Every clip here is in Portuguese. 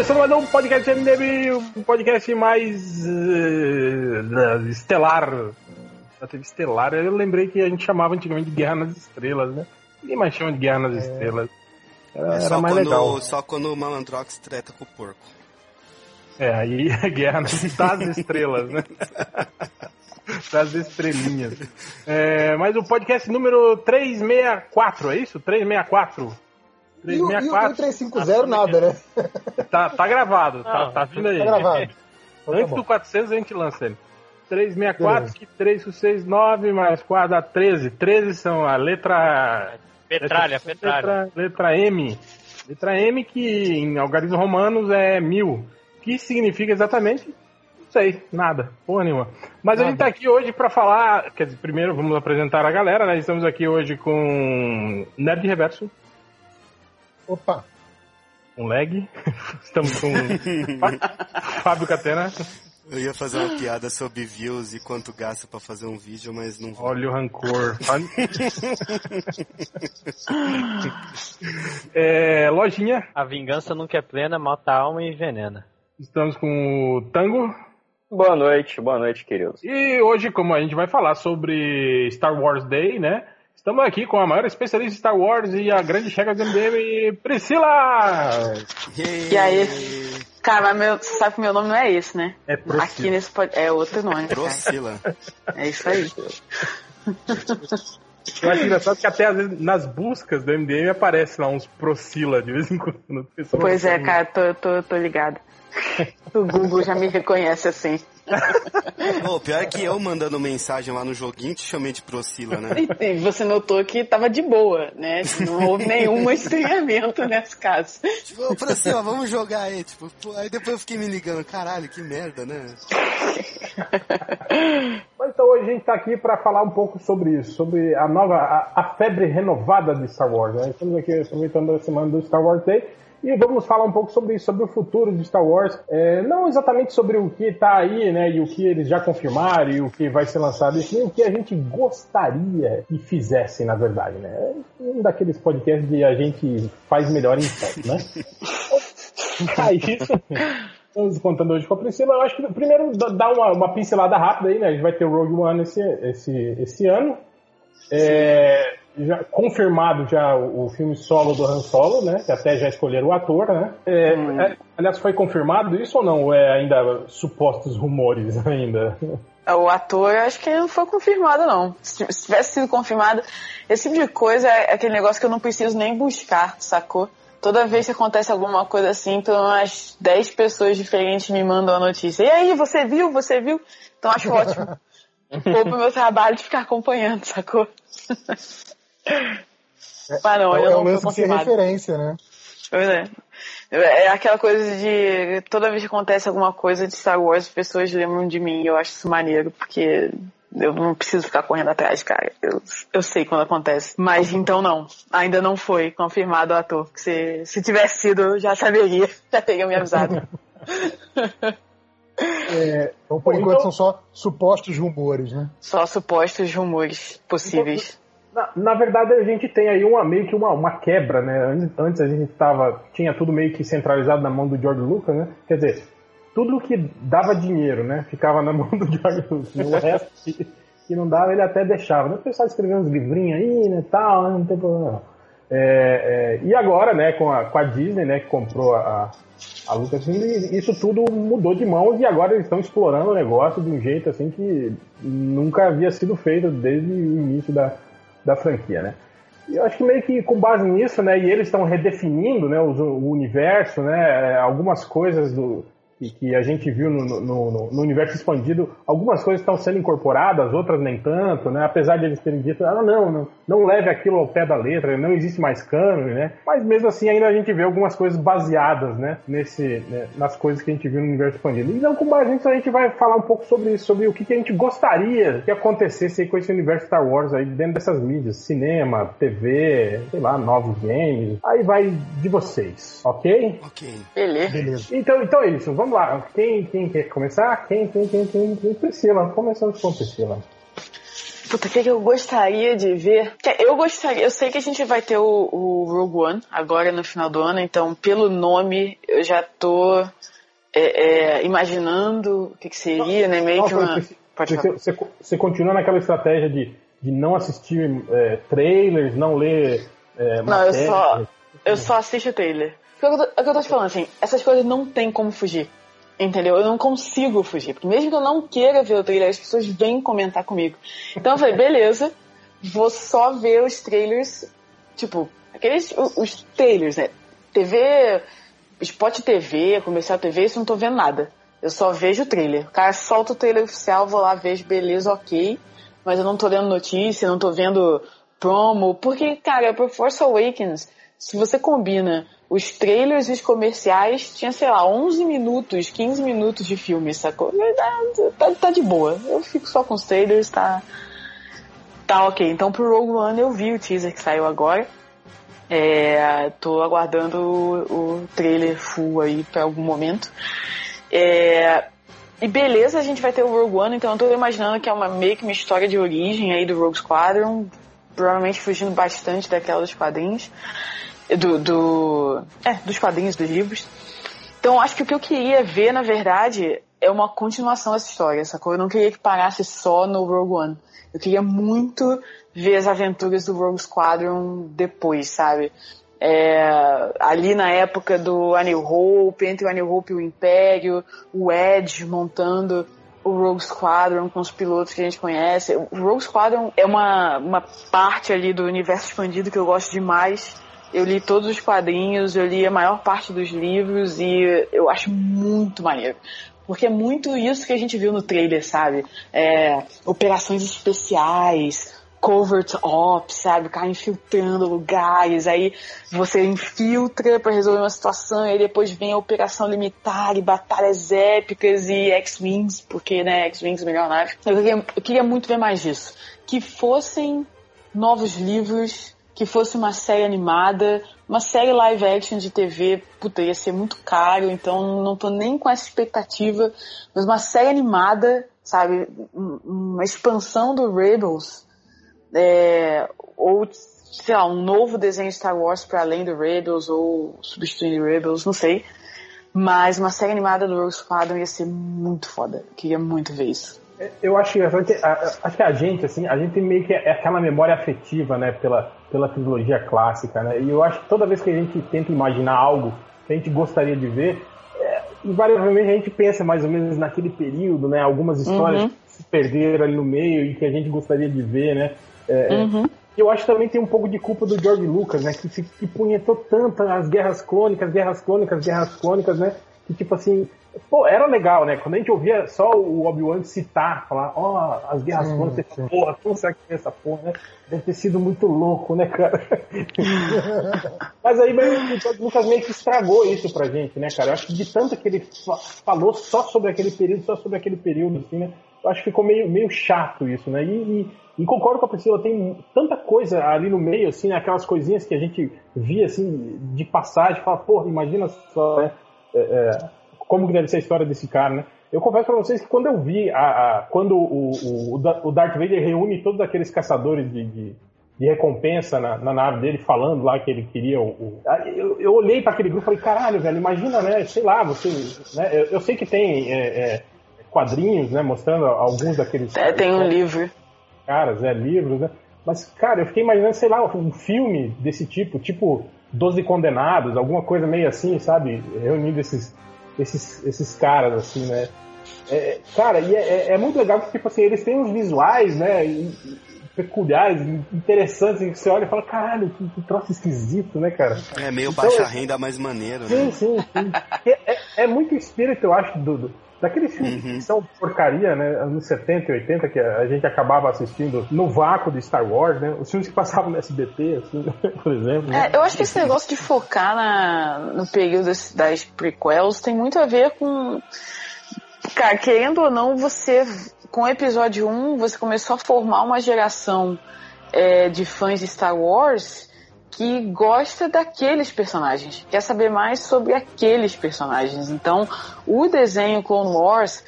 começando mais um podcast MDB, um podcast mais uh, estelar. A TV estelar, eu lembrei que a gente chamava antigamente de Guerra nas Estrelas, né? Ninguém mais chama de Guerra nas é. Estrelas. Era, é era mais quando, legal. Só quando o Malandrox treta com o porco. É, aí a Guerra das Estrelas, né? das estrelinhas. É, mas o podcast número 364, é isso? 364? 364. E o, e o 350 nada, né? Tá, tá gravado, tá, ah, tá vindo aí. Tá gravado. Então, Antes tá do 400 a gente lança ele. 364, que 369 mais 4 dá 13. 13 são a letra. Petralha, letra, petralha. Letra, letra M. Letra M que em algarismos romanos é mil. Que significa exatamente? Não sei, nada, porra nenhuma. Mas nada. a gente tá aqui hoje para falar. Quer dizer, primeiro vamos apresentar a galera, né? Estamos aqui hoje com Nerd Reverso. Opa! Um lag. Estamos com Fábio Catena. Eu ia fazer uma piada sobre views e quanto gasta para fazer um vídeo, mas não vou. Olha o rancor. é, lojinha. A vingança nunca é plena, mata a alma e envenena. Estamos com o Tango. Boa noite, boa noite, queridos. E hoje, como a gente vai falar sobre Star Wars Day, né? Estamos aqui com a maior especialista de Star Wars e a grande checa do MDM, Priscila! E aí? Cara, meu, você sabe que meu nome não é esse, né? É Procila. Aqui nesse é outro nome. Procila. É isso aí. Eu acho engraçado que até às vezes nas buscas do MDM aparece lá uns Procila de vez em quando. Pois é, cara, tô, tô, tô ligado. o Google já me reconhece assim. Pô, pior que eu mandando mensagem lá no joguinho te chamei de Procila, né? E você notou que tava de boa, né? Não houve nenhum estranhamento nesse caso. Tipo, Procila, vamos jogar aí. Tipo, aí depois eu fiquei me ligando, caralho, que merda, né? Mas então hoje a gente tá aqui para falar um pouco sobre isso, sobre a nova, a, a febre renovada de Star Wars. Né? Estamos aqui aproveitando a semana do Star Wars Day e vamos falar um pouco sobre sobre o futuro de Star Wars. É, não exatamente sobre o que está aí, né? E o que eles já confirmaram e o que vai ser lançado, e sim o que a gente gostaria que fizessem, na verdade, né? Um daqueles podcasts de a gente faz melhor em foto, né? é isso. Estamos contando hoje com a Priscila. Eu acho que primeiro dá uma, uma pincelada rápida aí, né? A gente vai ter o Rogue One esse, esse, esse ano. É, já confirmado já o, filme solo do Han Solo, né? Que até já escolheram o ator, né? É, hum. é, aliás, foi confirmado isso ou não? Ou é ainda supostos rumores ainda? O ator, acho que não foi confirmado, não. Se, se tivesse sido confirmado, esse tipo de coisa é aquele negócio que eu não preciso nem buscar, sacou? Toda vez que acontece alguma coisa assim, pelo menos 10 pessoas diferentes me mandam a notícia. E aí, você viu? Você viu? Então acho ótimo. Vou pro meu trabalho de ficar acompanhando, sacou? Ah, não, é, é o lance de ser referência, né? Pois é. É aquela coisa de toda vez que acontece alguma coisa de Star Wars, as pessoas lembram de mim. Eu acho isso maneiro, porque eu não preciso ficar correndo atrás, cara. Eu, eu sei quando acontece. Mas então não. Ainda não foi confirmado o ator. Que se, se tivesse sido, eu já saberia. Já teria me avisado. É, então, por enquanto, então... são só supostos rumores, né? Só supostos rumores possíveis. Na, na, verdade, a gente tem aí uma, meio que uma, uma quebra, né? Antes a gente tava, tinha tudo meio que centralizado na mão do George Lucas, né? Quer dizer, tudo que dava dinheiro, né? Ficava na mão do George Lucas. O resto que, que não dava, ele até deixava. O pessoal escrevendo uns livrinhos aí, né? Tal, né? não tem problema. É, é, e agora, né? Com a, com a Disney, né? Que comprou a, a Lucasfilm, isso tudo mudou de mãos e agora eles estão explorando o negócio de um jeito assim que nunca havia sido feito desde o início da da franquia, né? E eu acho que meio que com base nisso, né, e eles estão redefinindo, né, o, o universo, né, algumas coisas do, que, que a gente viu no, no, no, no, universo expandido, algumas coisas estão sendo incorporadas, outras nem tanto, né? Apesar de eles terem dito, ah, não, não, não leve aquilo ao pé da letra, não existe mais cânone, né? Mas mesmo assim ainda a gente vê algumas coisas baseadas, né? Nesse, né? nas coisas que a gente viu no universo expandido. Então, com base nisso, a gente vai falar um pouco sobre isso, sobre o que, que a gente gostaria que acontecesse com esse universo Star Wars aí dentro dessas mídias, cinema, TV, sei lá, novos games. Aí vai de vocês, ok? Ok. Beleza. Beleza. Então, então é isso. Vamos vamos lá. Quem, quem quer começar? Quem, quem, quem, quem, quem? Priscila. Começamos com Priscila. Puta, o que, que eu gostaria de ver? Que Eu gostaria, eu sei que a gente vai ter o, o Rogue One agora no final do ano, então pelo nome eu já tô é, é, imaginando o que, que seria, né? Meio que Nossa, uma. você, Pode você, você, você continua naquela estratégia de, de não assistir é, trailers, não ler é, Não, eu matérias. só, eu só assisto o trailer. É que eu é o que eu tô te falando, assim, essas coisas não tem como fugir. Entendeu? Eu não consigo fugir. Porque mesmo que eu não queira ver o trailer, as pessoas vêm comentar comigo. Então eu falei, beleza, vou só ver os trailers, tipo, aqueles, os trailers, né? TV, Spot TV, comercial TV, isso eu não tô vendo nada. Eu só vejo o trailer. O cara solta o trailer oficial, vou lá, vejo, beleza, ok. Mas eu não tô lendo notícia, não tô vendo promo. Porque, cara, pro Force Awakens, se você combina os trailers e os comerciais, tinha, sei lá, 11 minutos, 15 minutos de filme, sacou? Tá, tá, tá de boa. Eu fico só com os trailers, tá, tá ok. Então pro Rogue One eu vi o teaser que saiu agora. É, tô aguardando o, o trailer full aí pra algum momento. É, e beleza, a gente vai ter o Rogue One, então eu tô imaginando que é uma meio que uma história de origem aí do Rogue Squadron, provavelmente fugindo bastante daquela dos quadrinhos, do, do é, dos quadrinhos, dos livros. Então acho que o que eu queria ver, na verdade, é uma continuação dessa história, sacou? Eu não queria que parasse só no Rogue One. Eu queria muito ver as aventuras do Rogue Squadron depois, sabe? É, ali na época do A New Hope, entre o A New Hope e o Império, o Edge montando o Rogue Squadron com os pilotos que a gente conhece. O Rogue Squadron é uma, uma parte ali do universo expandido que eu gosto demais. Eu li todos os quadrinhos, eu li a maior parte dos livros e eu acho muito maneiro. Porque é muito isso que a gente viu no trailer, sabe? É, operações especiais, covert ops, sabe? O cara infiltrando lugares, aí você infiltra pra resolver uma situação, e depois vem a operação limitar e batalhas épicas e X-Wings, porque, né, X-Wings é melhor nave. Eu queria, eu queria muito ver mais disso. Que fossem novos livros, que fosse uma série animada, uma série live action de TV, puta, ia ser muito caro, então não tô nem com essa expectativa, mas uma série animada, sabe, um- uma expansão do Rebels, é, ou sei lá, um novo desenho Star Wars para além do Rebels ou substituindo Rebels, não sei. Mas uma série animada do Rogue Squadron ia ser muito foda. Queria muito ver isso. Eu acho que, acho que a gente, assim, a gente meio que é aquela memória afetiva, né, pela, pela trilogia clássica, né, e eu acho que toda vez que a gente tenta imaginar algo que a gente gostaria de ver, é, invariavelmente a gente pensa mais ou menos naquele período, né, algumas histórias Uhum. se perderam ali no meio e que a gente gostaria de ver, né, é, é, Uhum. eu acho que também tem um pouco de culpa do George Lucas, né? Que, se- que punhetou tanto as guerras clônicas, guerras clônicas, guerras clônicas, né? Que tipo assim, pô, era legal, né? Quando a gente ouvia só o Obi-Wan citar, falar, ó, as guerras Sim, clônicas, sim. porra, como será que tem essa porra, né? Deve ter sido muito louco, né, cara? Mas aí Lucas meio que estragou isso pra gente, né, cara? Eu acho que de tanto que ele fa- falou só sobre aquele período, só sobre aquele período, assim, né? Eu acho que ficou meio, meio chato isso, né? E, e, e concordo com a Priscila, tem tanta coisa ali no meio, assim, né? aquelas coisinhas que a gente via, assim, de passagem, fala, porra, imagina só, né? É, é, como que deve ser a história desse cara, né? Eu confesso pra vocês que quando eu vi, a, a- quando o, o, o Da- o Darth Vader reúne todos aqueles caçadores de, de, de recompensa na, na nave dele, falando lá que ele queria o... o- eu, eu olhei pra aquele grupo e falei, caralho, velho, imagina, né? Sei lá, você... Né? Eu, eu sei que tem... é, é, quadrinhos, né, mostrando alguns daqueles É, tem um livro. caras, é, livros, né? Mas, cara, eu fiquei imaginando, sei lá, um filme desse tipo, tipo Doze Condenados, alguma coisa meio assim, sabe? Reunindo esses, esses, esses caras, assim, né? É, cara, e é, é- é muito legal que, tipo assim, eles têm uns visuais, né? e- peculiares, interessantes, e você olha e fala, caralho, que, que troço esquisito, né, cara? É meio Então, baixa é- renda mais maneiro, Sim, né? sim, sim. É, é, é muito espírito, eu acho, do, do- daqueles filmes Uhum. que são porcaria, né? Anos 70 e 80, que a gente acabava assistindo no vácuo de Star Wars, né? Os filmes que passavam no SBT, assim, por exemplo. né? É, eu acho que esse negócio de focar na, no período das, prequels tem muito a ver com. Cara, querendo ou não, você. Com o episódio 1, você começou a formar uma geração é, de fãs de Star Wars que gosta daqueles personagens, quer saber mais sobre aqueles personagens. Então, o desenho Clone Wars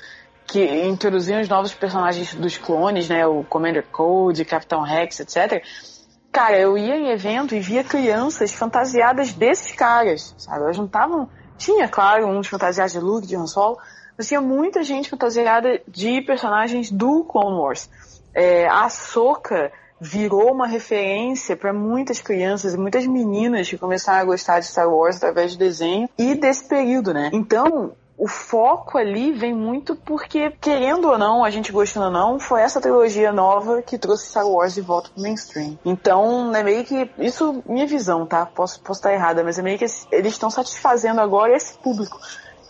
que introduziam os novos personagens dos clones, né? O Commander Code, Capitão Rex, etc. Cara, eu ia em evento e via crianças fantasiadas desses caras, sabe? Elas não estavam. Tinha, claro, uns fantasiados de Luke, de Han Solo, mas tinha muita gente fantasiada de personagens do Clone Wars. É, a Ahsoka virou uma referência para muitas crianças e muitas meninas que começaram a gostar de Star Wars através do desenho e desse período, né? Então, o foco ali vem muito porque, querendo ou não, a gente gostando ou não, foi essa trilogia nova que trouxe Star Wars de volta pro mainstream. Então, é meio que. Isso, minha visão, tá? Posso, posso estar errada, mas é meio que eles estão satisfazendo agora esse público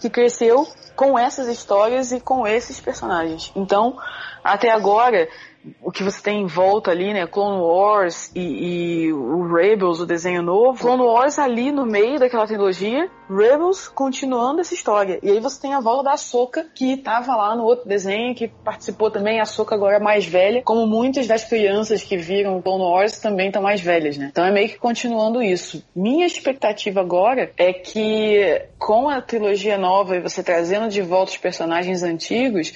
que cresceu com essas histórias e com esses personagens. Então, até agora, o que você tem em volta ali, né? Clone Wars e, e, o Rebels, o desenho novo. Clone Wars ali no meio daquela trilogia, Rebels continuando essa história. E aí você tem a volta da Soca que tava lá no outro desenho, que participou também, a Soca agora mais velha, como muitas das crianças que viram Clone Wars também estão mais velhas, né? Então é meio que continuando isso. Minha expectativa agora é que com a trilogia nova e você trazendo de volta os personagens antigos,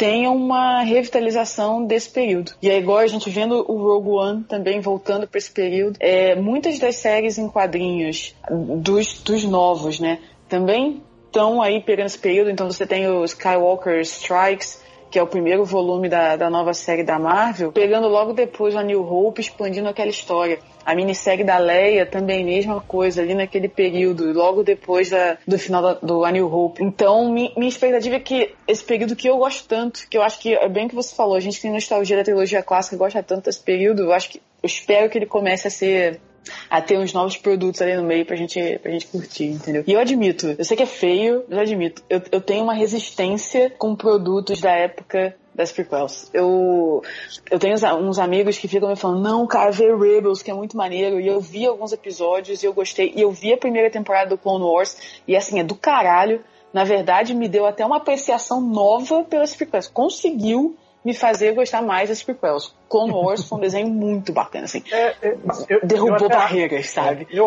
tenha uma revitalização desse período. E aí agora a gente vendo o Rogue One também voltando para esse período, é, muitas das séries em quadrinhos dos, dos novos, né, também estão aí pegando esse período. Então você tem o Skywalker Strikes, que é o primeiro volume da, da nova série da Marvel, pegando logo depois a New Hope, expandindo aquela história. A minissérie da Leia também, mesma coisa, ali naquele período, logo depois da, do final da, do A New Hope. Então, mi, minha expectativa é que esse período que eu gosto tanto, que eu acho que é bem que você falou, a gente tem nostalgia da trilogia clássica, gosta tanto desse período, eu acho que eu espero que ele comece a ser a ter uns novos produtos ali no meio pra gente, pra gente curtir, entendeu? E eu admito, eu sei que é feio, mas eu admito, eu, eu tenho uma resistência com produtos da época das prequels. Eu, eu tenho uns amigos que ficam me falando, não, cara, vê Rebels, que é muito maneiro, e eu vi alguns episódios e eu gostei, e eu vi a primeira temporada do Clone Wars, e assim, é do caralho. Na verdade, me deu até uma apreciação nova pelas prequels. Conseguiu me fazer gostar mais das prequels. Clone Wars foi um desenho muito bacana, assim. É, é, eu, Derrubou eu barreiras, sabe? Eu,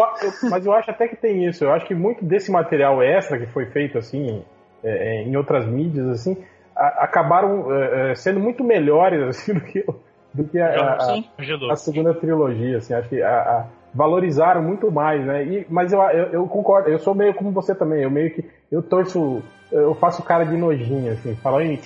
mas eu acho até que tem isso. Eu acho que muito desse material extra que foi feito, assim, é, é em outras mídias, assim, a, acabaram é, é, sendo muito melhores, assim, do que, do que a, a, a segunda trilogia, assim. Acho que a, valorizaram muito mais, né? E, mas eu, eu, eu, concordo, eu sou meio como você também, eu meio que eu torço eu faço cara de nojinho, assim. Falar em,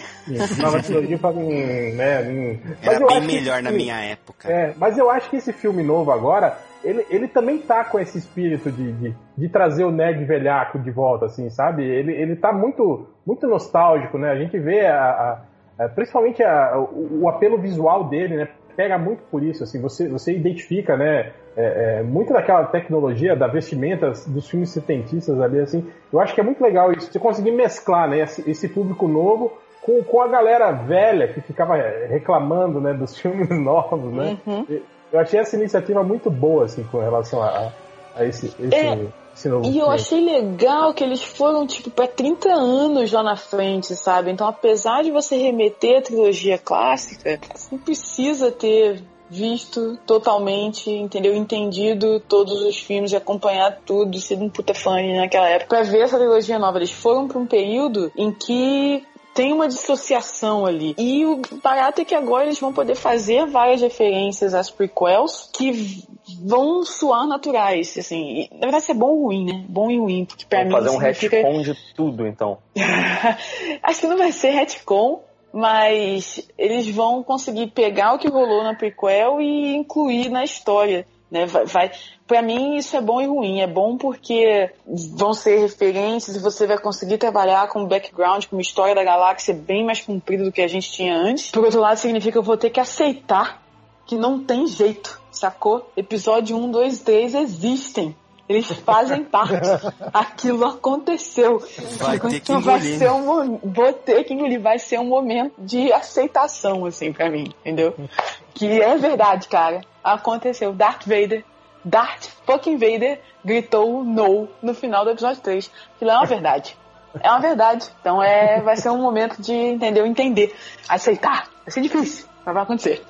trilogia, eu falo em. Né, em... Era bem melhor na minha época. É, mas eu acho que esse filme novo agora, ele, ele também tá com esse espírito de, de, de, trazer o nerd velhaco de volta, assim, sabe? Ele, ele tá muito, muito nostálgico, né? A gente vê a, a, a principalmente a, o, o apelo visual dele, né? Pega muito por isso, assim, você, você identifica, né? É, é, muito daquela tecnologia da vestimenta dos filmes setentistas ali, assim, eu acho que é muito legal isso, você conseguir mesclar, né, esse, esse público novo com, com a galera velha que ficava reclamando, né, dos filmes novos, né. Uhum. Eu achei essa iniciativa muito boa, assim, com relação a, a esse, esse, é. esse novo e filme. eu achei legal que eles foram, tipo, para 30 anos lá na frente, sabe? Então, apesar de você remeter à trilogia clássica, você não precisa ter visto totalmente, entendeu? Entendido todos os filmes, acompanhado tudo, sido um puta fã naquela época. Pra ver essa trilogia nova, eles foram pra um período em que tem uma dissociação ali. E o barato é que agora eles vão poder fazer várias referências às prequels que vão soar naturais, assim. Na verdade, isso é bom ou ruim, né? Bom e ruim, porque pra Vamos mim... fazer um significa... retcon de tudo, então. Acho que não vai ser retcon, mas eles vão conseguir pegar o que rolou na prequel e incluir na história. Né? Vai, vai, para mim isso é bom e ruim. É bom porque vão ser referências e você vai conseguir trabalhar com um background, com uma história da galáxia bem mais comprida do que a gente tinha antes. Por outro lado, significa que eu vou ter que aceitar que não tem jeito, sacou? Episódio 1, 2, 3 existem. Eles fazem parte. Aquilo aconteceu. Vai ter que então engolir. vai ser um, vou ter que engolir. Vai ser um momento de aceitação, assim, pra mim, entendeu? Que é verdade, cara. Aconteceu. Darth Vader, Darth fucking Vader gritou no no final do episódio 3. Aquilo é uma verdade. É uma verdade. Então é, vai ser um momento de, entendeu? Entender. Aceitar. Vai ser difícil, mas vai acontecer.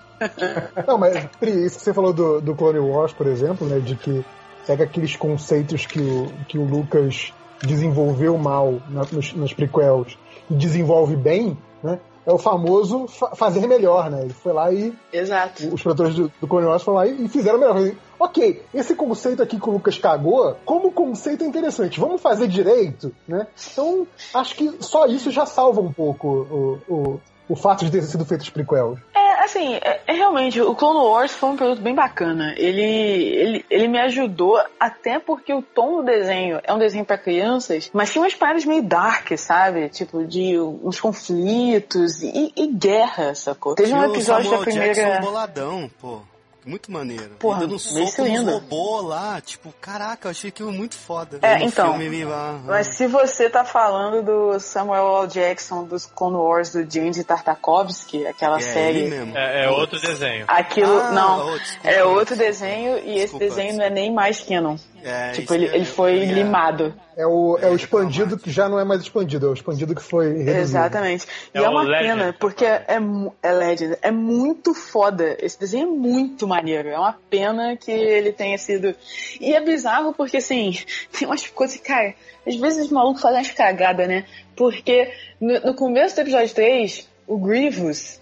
Não, mas isso que você falou do, do Clone Wars, por exemplo, né? De que pega aqueles conceitos que o, que o Lucas desenvolveu mal na, nos, nas prequels e desenvolve bem, né? É o famoso fa- fazer melhor, né? Ele foi lá e Exato. os produtores do, do Clone Wars foram lá e, e fizeram melhor. Ok, esse conceito aqui que o Lucas cagou, como conceito é interessante, vamos fazer direito, né? Então, acho que só isso já salva um pouco o, o, o fato de ter sido feito os prequels. É, assim, é, é realmente, o Clone Wars foi um produto bem bacana. Ele, ele, ele me ajudou, até porque o tom do desenho é um desenho pra crianças, mas tinha umas paradas meio dark, sabe? Tipo, de uns conflitos e, e guerra, sacou? Teve um episódio da Samuel Jackson primeira. boladão, pô. Muito maneiro. Porra, dando bem soco nos robôs lá. Tipo, caraca, eu achei aquilo muito foda. É, então, lá, Mas se você tá falando do Samuel L. Jackson dos Clone Wars do James Tartakovsky, aquela é, série. ele mesmo. É, é outro desenho. Aquilo, Ah, não, oh, desculpa. é outro desenho e esse Desculpa. desenho não é nem mais canon. É, tipo, isso ele, é- ele foi é- limado. É o, é É, o expandido que já não é mais expandido, é o expandido que foi reduzido. Exatamente. E É é, uma Legend. pena, porque é, mu- é Legend, é muito foda. Esse desenho é muito maneiro. É uma pena que ele tenha sido. E é bizarro porque, assim, tem umas coisas, cara, às vezes os malucos fazem umas cagadas, né? Porque no, no começo do episódio 3, o Grievous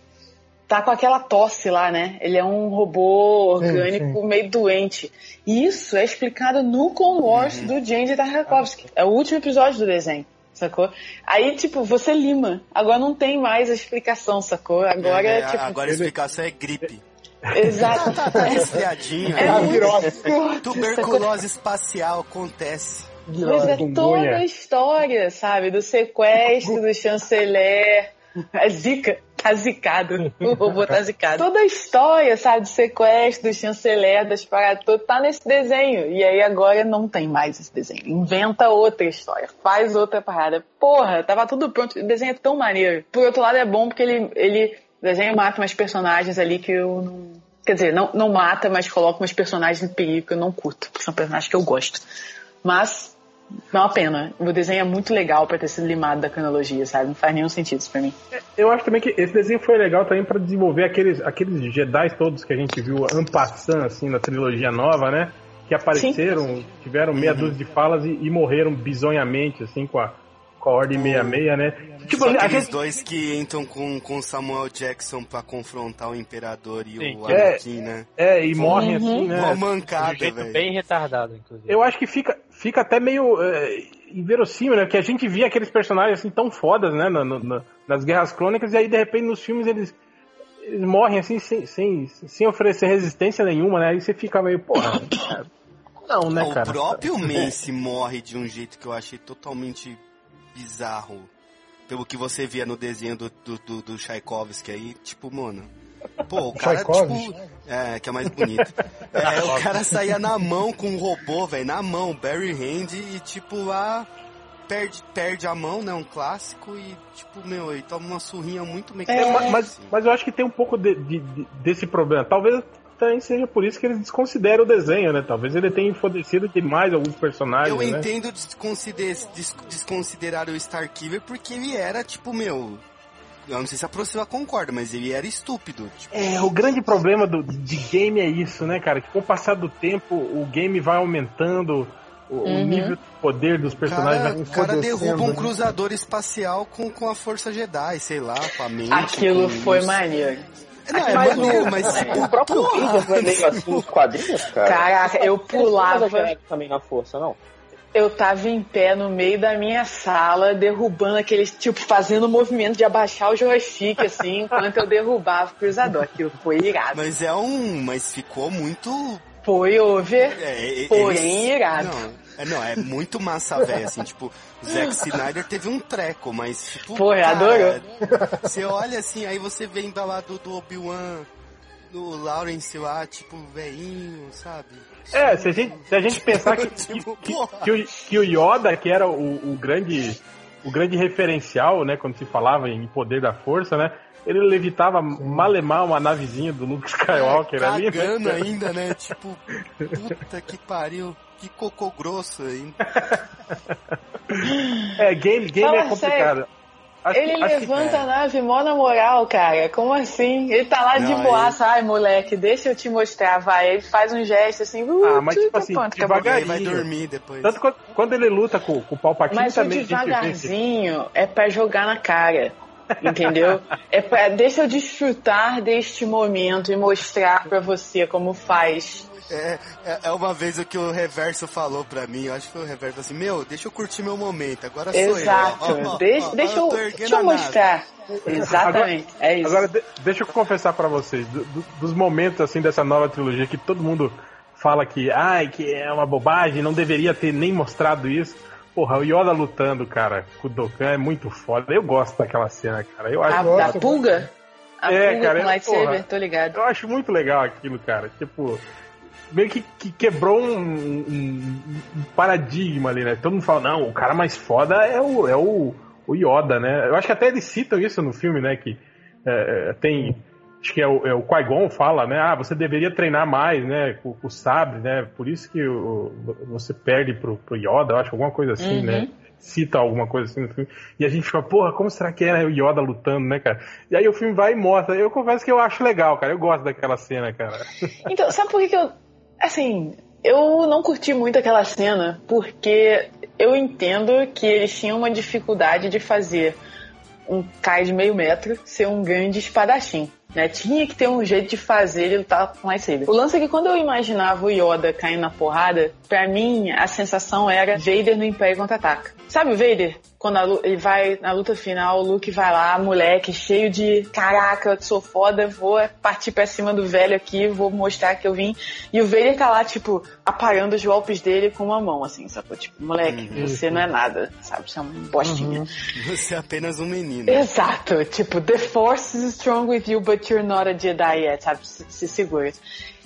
tá com aquela tosse lá, né? Ele é um robô orgânico meio doente. E isso é explicado no Clone Wars Uhum. do James Tartakovsky. É o último episódio do desenho. Sacou? Aí, tipo, você lima. Agora não tem mais a explicação, sacou? Agora, É, tipo. agora a explicação é gripe. Exato. Tá, tá resfriadinho. É muito virose. Tuberculose espacial acontece. Mas é toda a história, sabe? Do sequestro, do chanceler. A zica. Tá zicado. O robô tá zicado. Toda a história, sabe? Do sequestro, do chanceler, das paradas, tudo tá nesse desenho. E aí agora não tem mais esse desenho. Inventa outra história. Faz outra parada. Porra, tava tudo pronto. O desenho é tão maneiro. Por outro lado, é bom porque ele, ele o desenho mata umas personagens ali que eu não. Quer dizer, não, não mata, mas coloca umas personagens em perigo que eu não curto. Porque são personagens que eu gosto. Mas é uma pena. O desenho é muito legal pra ter sido limado da cronologia, sabe? Não faz nenhum sentido isso pra mim. Eu acho também que esse desenho foi legal também pra desenvolver aqueles, aqueles Jedi todos que a gente viu ampassando assim na trilogia nova, né? Que apareceram, tiveram meia Uhum. dúzia de falas e, e morreram bizonhamente, assim, com a, Ordem 66, né? Tipo, Só aqueles gente, dois que entram com, com Samuel Jackson pra confrontar o Imperador e Sim. o É. Anakin, né? é, e morrem Uhum. assim, né? Uma De mancada, um jeito velho. bem retardado, inclusive. Eu acho que fica, fica até meio é, inverossímil, né? Que a gente via aqueles personagens assim tão fodas, né? na- na- nas Guerras Crônicas, e aí de repente nos filmes eles, eles morrem assim sem, sem, sem oferecer resistência nenhuma, né? Aí você fica meio, porra. cara, Não, né, o cara? próprio Mace morre de um jeito que eu achei totalmente bizarro. Pelo que você via no desenho do, do, do, do Tchaikovsky aí, tipo, mano. Pô, o cara, Tchaikovsky? tipo. É, que é mais bonito. É, o cara saía na mão com um robô, velho, na mão, Barry Hand, e tipo lá. Perde, perde a mão, né? Um clássico, e tipo, meu, ele toma uma surrinha muito É, mecânica. ma- mas, assim. mas eu acho que tem um pouco de- de- de- desse problema. Talvez também seja por isso que eles desconsideram o desenho, né? Talvez ele tenha enfodecido demais alguns personagens, Eu né? entendo desconsider, des- desconsiderar o Starkiller porque ele era, tipo, meu. Eu não sei se a Procila concorda, mas ele era estúpido. Tipo, É, o grande problema do, de game é isso, né, cara? Que com o passar do tempo, o game vai aumentando, o, o Uhum. nível de poder dos o personagens cara, vai o cara derruba um né? cruzador espacial com, com a força Jedi, sei lá, com a mente. Aquilo com foi maneiro. Não, é Mas o- mas O próprio. Vader não é meio assim nos quadrinhos, cara. Caraca, eu pulava. também na força, não? Eu tava em pé no meio da minha sala, derrubando aqueles, tipo, fazendo o movimento de abaixar o joystick, assim, enquanto eu derrubava o cruzador. Aquilo foi irado. Mas é um. Mas ficou muito. Foi over, É, é- porém eles- irado. Não, é, não, é muito massa velho, assim, tipo, o Zack Snyder teve um treco, mas tipo. Pô, cara, adorou. Você olha assim, aí você vem da lá do, do Obi-Wan, do Lawrence lá, tipo, veinho, sabe? É, se a gente, se a gente pensar que, Tipo, que, porra. que o, que o Yoda, que era o, o grande o grande referencial, né, quando se falava em poder da força, né, ele levitava malemar uma navezinha do Luke Skywalker ali, né? Ainda, né? Tipo, puta que pariu, que cocô grosso ainda. É, game, game Fala é complicado. Acho Ele que- acho que- levanta é. a nave mó na moral, cara. Como assim? Ele tá lá de Não, boaça. Ai, moleque, deixa eu te mostrar, vai. Ele faz um gesto assim. Uh, Ah, mas, tipo assim, pronto, acabou. devagar- Aí vai Devagarinho. dormir depois. Tanto quando, quando ele luta com, com o Palpatine Mas o também gente vê que- devagarzinho é pra jogar na cara. Entendeu? É pra, deixa eu desfrutar deste momento e mostrar pra você como faz. É, é, é uma vez o que o Reverso falou pra mim, eu acho que foi o Reverso assim, meu, deixa eu curtir meu momento, agora sou Exato. eu. Ó, deixa, ó, deixa eu, deixa eu mostrar. Exatamente. é isso. Agora, de- deixa eu confessar pra vocês, do- do- dos momentos assim dessa nova trilogia que todo mundo fala que, ai, que é uma bobagem, não deveria ter nem mostrado isso. Porra, o Yoda lutando, cara, com o Dokkan é muito foda. Eu gosto daquela cena, cara. Eu acho, a, da pulga? A É, pulga cara, com lightsaber, porra. tô ligado. eu acho muito legal aquilo, cara. Tipo, meio que, que quebrou um, um- um paradigma ali, né? Todo mundo fala, não, o cara mais foda é o, é o, o Yoda, né? Eu acho que até eles citam isso no filme, né? Que é, é, tem. Acho que é o, é o Qui-Gon fala, né? Ah, você deveria treinar mais, né? Com, com o sabre, né? Por isso que o, você perde pro, pro Yoda, eu acho, alguma coisa assim, Uhum. né? Cita alguma coisa assim no filme. E a gente fica, porra, como será que era o Yoda lutando, né, cara? E aí o filme vai e mostra. Eu confesso que eu acho legal, cara. Eu gosto daquela cena, cara. Então, sabe por que, que eu. Assim, eu não curti muito aquela cena, porque eu entendo que eles tinham uma dificuldade de fazer um Kai de meio metro ser um grande espadachim. Né? Tinha que ter um jeito de fazer ele lutar com lightsaber. O lance é que quando eu imaginava o Yoda caindo na porrada, pra mim a sensação era Vader no Império Contra-Ataca. Sabe o Vader? Quando a ele vai na luta final, o Luke vai lá, moleque, cheio de caraca, eu sou foda, vou partir pra cima do velho aqui, vou mostrar que eu vim. E o Vader tá lá, tipo, apagando os golpes dele com uma mão, assim, sacou? Tipo, moleque, você não é nada, sabe? Você é um bostinha. Você é apenas um menino. Exato, tipo, the force is strong with you, but you're not a Jedi yet, sabe? Se, se segura.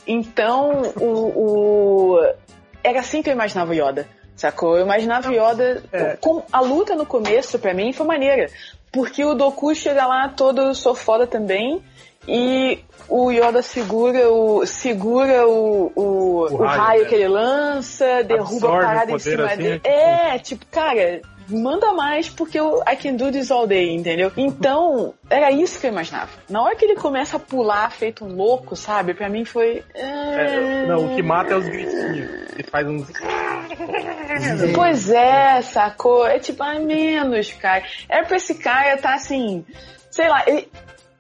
Então, o, o- Era assim que eu imaginava o Yoda, sacou? Eu imaginava o Yoda. Com, a luta no começo, pra mim, foi maneira. Porque o Doku chega lá todo sou foda também. E o Yoda segura o. segura o, o, o raio, raio, né? que ele lança, derruba Absorve a o parada em cima assim, dele. Tipo- É, tipo, cara, manda mais porque eu I can do this all day, entendeu? Então, era isso que eu imaginava. Na hora que ele começa a pular feito um louco, sabe? Pra mim foi. É, não, o que mata é os gritinhos. Ele faz uns. Pois é, sacou? É tipo, ai, menos, cara. Era pra esse cara tá assim. Sei lá, ele,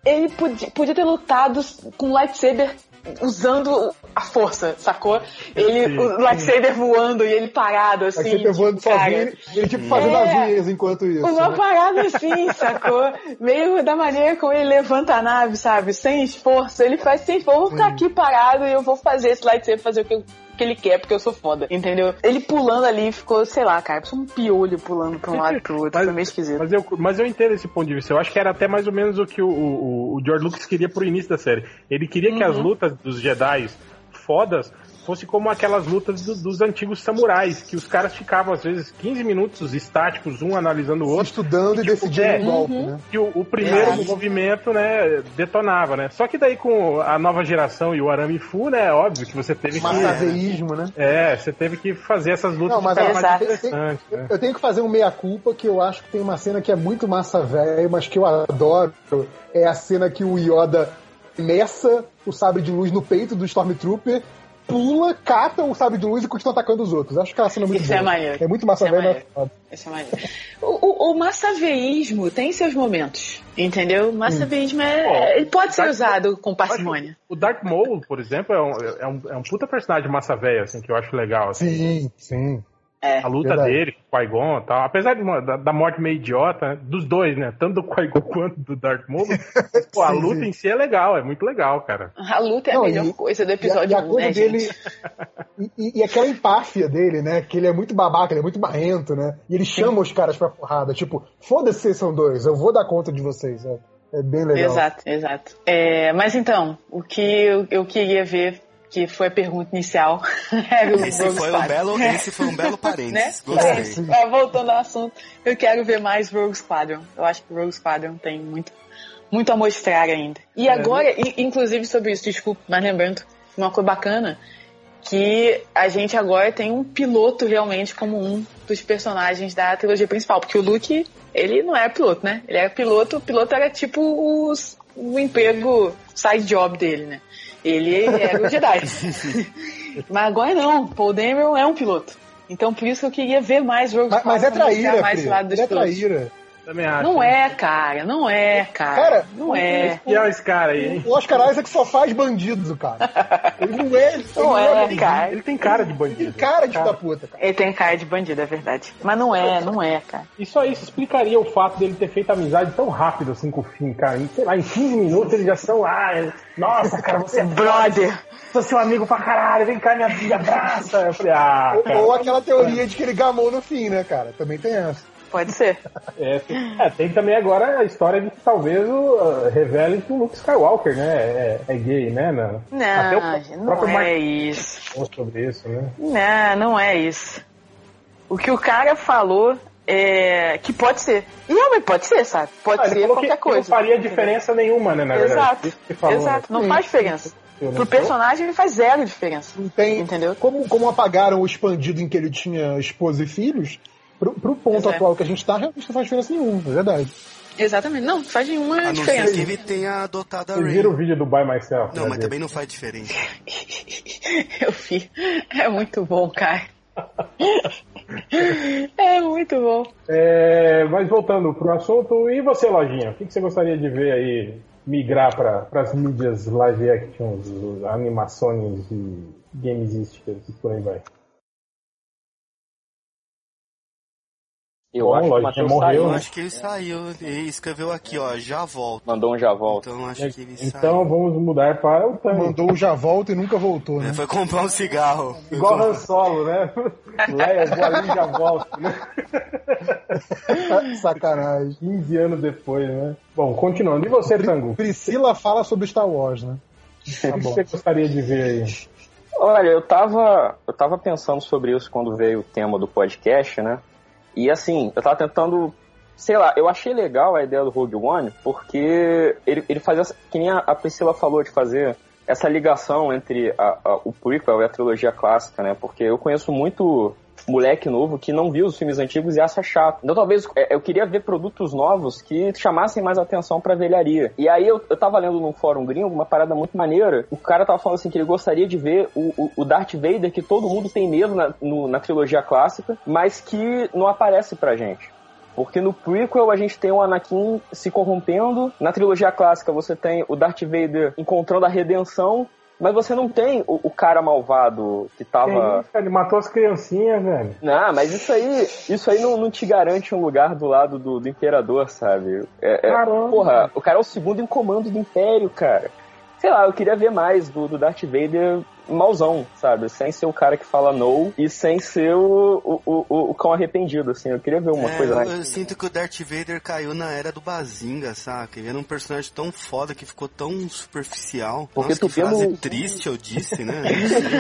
ele podia, podia ter lutado com lightsaber usando a força, sacou? Ele, Sim. o lightsaber voando e ele parado, assim. Você tá voando tipo, sozinho, ele, ele tipo fazendo É. as unhas enquanto isso. Uma né? parada assim, sacou? Meio da maneira como ele levanta a nave, sabe? Sem esforço. Ele faz sem esforço. Eu vou ficar aqui parado e eu vou fazer esse lightsaber fazer o que, eu- que ele quer, porque eu sou foda, entendeu? Ele pulando ali ficou, sei lá, cara, um piolho pulando pra um lado e pro outro. Mas- Foi meio esquisito. Mas eu, mas eu entendo esse ponto de vista. Eu acho que era até mais ou menos o que o, o, o George Lucas queria pro início da série. Ele queria que as Uhum. lutas dos Jedi fodas fosse como aquelas lutas do- dos antigos samurais, que os caras ficavam às vezes 15 minutos estáticos, um analisando o outro, estudando e Tipo, decidindo é. o golpe, Uhum. né? que o, o primeiro É. movimento, né, detonava, né? Só que daí com a nova geração e o Arame Fu, né, óbvio que você teve que... Massaveísmo, né? É, você teve que fazer essas lutas Não, mas é exato. interessantes, né? Eu tenho que fazer um meia-culpa que eu acho que tem uma cena que é muito massa velho, mas que eu adoro. É a cena que o Yoda meça o sabre de luz no peito do Stormtrooper, pula, cata o sabre de luz e continua atacando os outros. Acho que é uma cena muito Isso é boa. maneiro. É muito massa Isso é mas foda. Esse é maneiro. O, o, o massaveísmo tem seus momentos, entendeu? O massaveísmo é, Ó, ele pode ser Darth- usado com parcimônia. O Darth Maul, por exemplo, é um, é um, é um puta personagem massa velha, assim, que eu acho legal, assim. Sim, sim. É. A luta Verdade. dele com o Qui-Gon e tal. Apesar de uma- da, da morte meio idiota, né? dos dois, né? Tanto do Qui-Gon quanto do Darth Maul. pô, a Sim, luta sim. em si é legal, é muito legal, cara. A luta é Não, a melhor e- coisa do E a, episódio e a 1, coisa né, dele. gente? E, e- e aquela empáfia dele, né? Que ele é muito babaca, ele é muito barrento, né? E ele chama os caras pra porrada. Tipo, foda-se, vocês são dois, eu vou dar conta de vocês. É, é bem legal. Exato, exato. É, mas então, o que eu, eu queria ver, que foi a pergunta inicial, Esse foi, um belo, esse foi um belo né? parênteses. É, Gostei. sim. É, voltando ao assunto, eu quero ver mais Rogue Squadron. Eu acho que Rogue Squadron tem muito, muito a mostrar ainda. E É, agora, inclusive sobre isso, desculpa, mas lembrando, uma coisa bacana, que a gente agora tem um piloto realmente como um dos personagens da trilogia principal, porque o Luke, ele não era piloto, né? Ele era piloto, o piloto era tipo os- o emprego side job dele, né? Ele era o Jedi. Mas agora não, Paul Dameron é um piloto. Então por isso que eu queria ver mais Rogue Mas, mas é traíra, mais lado dos Ele é pilotos. traíra. Também acho. Não é, cara. Não é, cara. Cara, não é. E olha esse cara aí, hein? O Oscar Isaac só faz bandido, cara. Ele não é. Ele Não é, bandido. cara. Ele tem cara de Ele bandido. tem cara de da puta, cara. Ele tem cara de bandido, é verdade. Mas não é, não é, cara. Isso aí isso explicaria o fato dele ter feito amizade tão rápido assim com o Finn, cara. Em, sei lá, em 15 minutos eles já são. Ah, é- nossa, cara, você é Brother. sou seu amigo pra caralho, vem cá, me, me abraça. Eu falei, ah, Ou, cara. ou aquela teoria de que ele gamou no fim, né, cara? Também tem essa. Pode ser. É, tem, é, tem também agora a história de que talvez o, uh, revele que o Luke Skywalker, né, é, é gay, né? Não, Até o Não, não é isso. sobre isso, né? Não, não é isso. O que o cara falou é que pode ser. E realmente pode ser, sabe? Pode Ah, ser que, qualquer que não coisa. faria diferença nenhuma, né, na verdade. Exato. Isso que ele falou, Exato. né? Não faz diferença. Não Pro personagem ele faz zero diferença. Não tem. Entendeu? Como, como apagaram o expandido em que ele tinha esposa e filhos, pro, pro ponto Pois é. atual que a gente tá, realmente não faz diferença nenhuma, é verdade. Exatamente. Não, faz nenhuma A não ser diferença. que ele tenha adotado a Vocês viram o vídeo do By Myself? Não, né, mas também não faz diferença. Eu vi. É muito bom, cara. É muito bom. É, mas voltando pro assunto, e você, Lojinha? O que, que você gostaria de ver aí migrar para as mídias live actions, animações e gamesísticas e por aí vai? Eu Bom, acho que o Matheus morreu, saiu, Eu né? acho que ele saiu. Ele escreveu aqui, ó, já volto. Mandou um já volta. Então acho que ele Então saiu. vamos mudar para o Tango. Mandou o já volta e nunca voltou, né? Ele foi comprar um cigarro. Igual Han Solo, né? Leia, vou ali já volto, né? Sacanagem. 15 anos depois, né? Bom, continuando. E você, Tango? O Priscila fala sobre Star Wars, né? Tá que bom. você gostaria de ver aí? Olha, eu tava, eu tava pensando sobre isso quando veio o tema do podcast, né? E assim, eu tava tentando, sei lá, eu achei legal a ideia do Rogue One, porque ele, ele fazia, que nem a a Priscila falou, de fazer essa ligação entre a- a- o prequel e a trilogia clássica, né? Porque eu conheço muito moleque novo que não viu os filmes antigos e acha chato. Então talvez é, eu queria ver produtos novos que chamassem mais atenção pra velharia. E aí eu, eu tava lendo num fórum gringo uma parada muito maneira. O cara tava falando assim que ele gostaria de ver o, o, o Darth Vader que todo mundo tem medo na, no- na trilogia clássica, mas que não aparece pra gente. Porque no prequel a gente tem o Anakin se corrompendo, na trilogia clássica você tem o Darth Vader encontrando a redenção, mas você não tem o, o cara malvado que tava. Isso? Ele matou as criancinhas, velho. Não, mas isso aí, isso aí não, não te garante um lugar do lado do, do imperador, sabe? É, é- Caramba. porra, o cara é o segundo em comando do império, cara. Sei lá, eu queria ver mais do, do Darth Vader mauzão, sabe? Sem ser o cara que fala no e sem ser o, o, o, o cão arrependido, assim. Eu queria ver uma É, coisa eu, mais. eu sinto que o Darth Vader caiu na era do Bazinga, saca? Ele era um personagem tão foda que ficou tão superficial. Porque Nossa, tu que frase triste eu disse, né?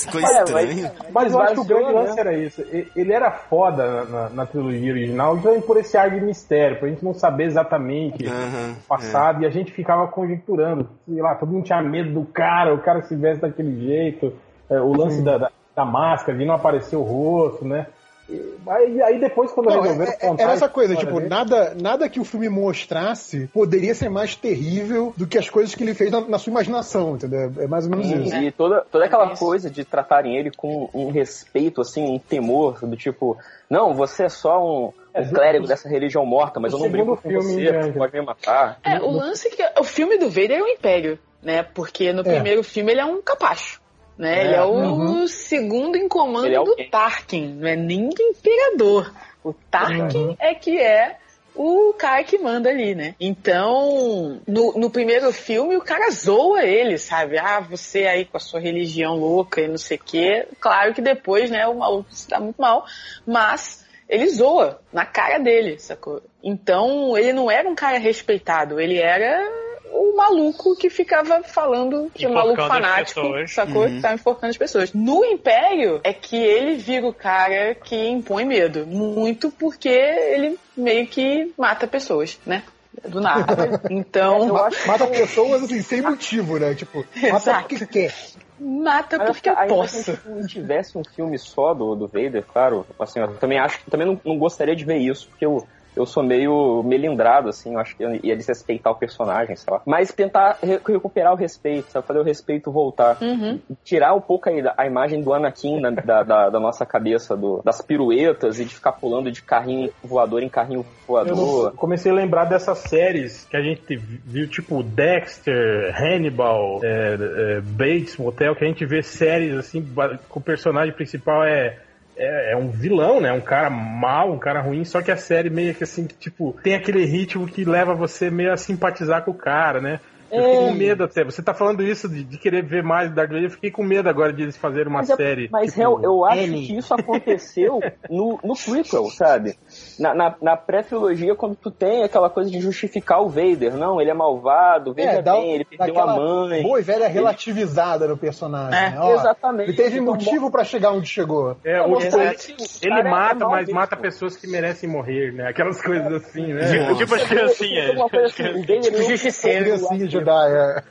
Ficou É, mas- estranho. Mas eu acho que o grande Esvaziou, lance era isso. Ele era foda na, na- na trilogia original, então por esse ar de mistério, pra gente não saber exatamente o passado, e a gente ficava conjecturando. Sei lá, todo mundo tinha medo do cara, o cara se veste daquele jeito, é, o lance da, da, da máscara, de não aparecer o rosto, né? E aí, aí depois, quando Não, resolveram é- é- contar era essa coisa, tipo, dele- nada, nada que o filme mostrasse poderia ser mais terrível do que as coisas que ele fez na, na sua imaginação, entendeu? É mais ou menos isso. E toda, toda aquela Isso. coisa de tratarem ele com um respeito, assim, um temor, do tipo, não, você é só um, É, um clérigo dessa religião morta, mas do eu não brinco segundo com filme, você, né, você pode me matar. É, o lance que. O filme do Vader é o Império, né? Porque no primeiro filme ele é um capacho. Né? É, ele é o uhum. segundo em comando é do. Tarkin, não é nem do Imperador. O Tarkin é que é o cara que manda ali, né? Então, no, no primeiro filme, o cara zoa ele, sabe? Ah, você aí com a sua religião louca e não sei o quê. Claro que depois, né, o maluco se dá muito mal, mas ele zoa na cara dele, sacou? Então, ele não era um cara respeitado, ele era o maluco que ficava falando que é um maluco fanático, sacou? Uhum. Que tava enforcando as pessoas. No Império, é que ele vira o cara que impõe medo. Muito porque ele meio que mata pessoas, né? Do nada. Então, Ma- Mata pessoas assim, sem motivo, né? Tipo, mata Exato. porque quer. mata Mas porque eu posso. que gente não tivesse um filme só do, do Vader, claro, assim, eu também acho que também não, não gostaria de ver isso, porque o, eu sou meio melindrado, assim, eu acho que ia desrespeitar o personagem, sei lá. Mas tentar re- recuperar o respeito, sabe? Fazer o respeito voltar. Uhum. Tirar um pouco aí da- a imagem do Anakin na- da, da, da nossa cabeça, do, das piruetas e de ficar pulando de carrinho voador em carrinho Eu voador. comecei a lembrar dessas séries que a gente viu, tipo Dexter, Hannibal, é, é, Bates Motel, que a gente vê séries assim, com o personagem principal é, é, é um vilão, né? Um cara mau, um cara ruim, só que a série meio que assim, que, tipo, tem aquele ritmo que leva você meio a simpatizar com o cara, né? Eu fiquei com medo até. Você tá falando isso de, de querer ver mais Dark Vader, eu fiquei com medo agora de eles fazerem uma Mas, é- série. mas tipo, Hel, eu acho Annie. que isso aconteceu no, no prequel, sabe? Na, na, na pré-trilogia, quando tu tem aquela coisa de justificar o Vader. Não, ele é malvado, veja É, dá, bem, ele perdeu a mãe. boa e velha relativizada no personagem. É, né? Ó, exatamente. Ele teve Então, motivo pra chegar onde chegou. É, o- você- ele, ele é mata, mal mas mata pessoas que merecem morrer, né? Aquelas coisas assim, né? Nossa. Tipo as criancinhas. Uma coisa assim, Vader Tipo não- justiceiro. Criancinha Jedi, é.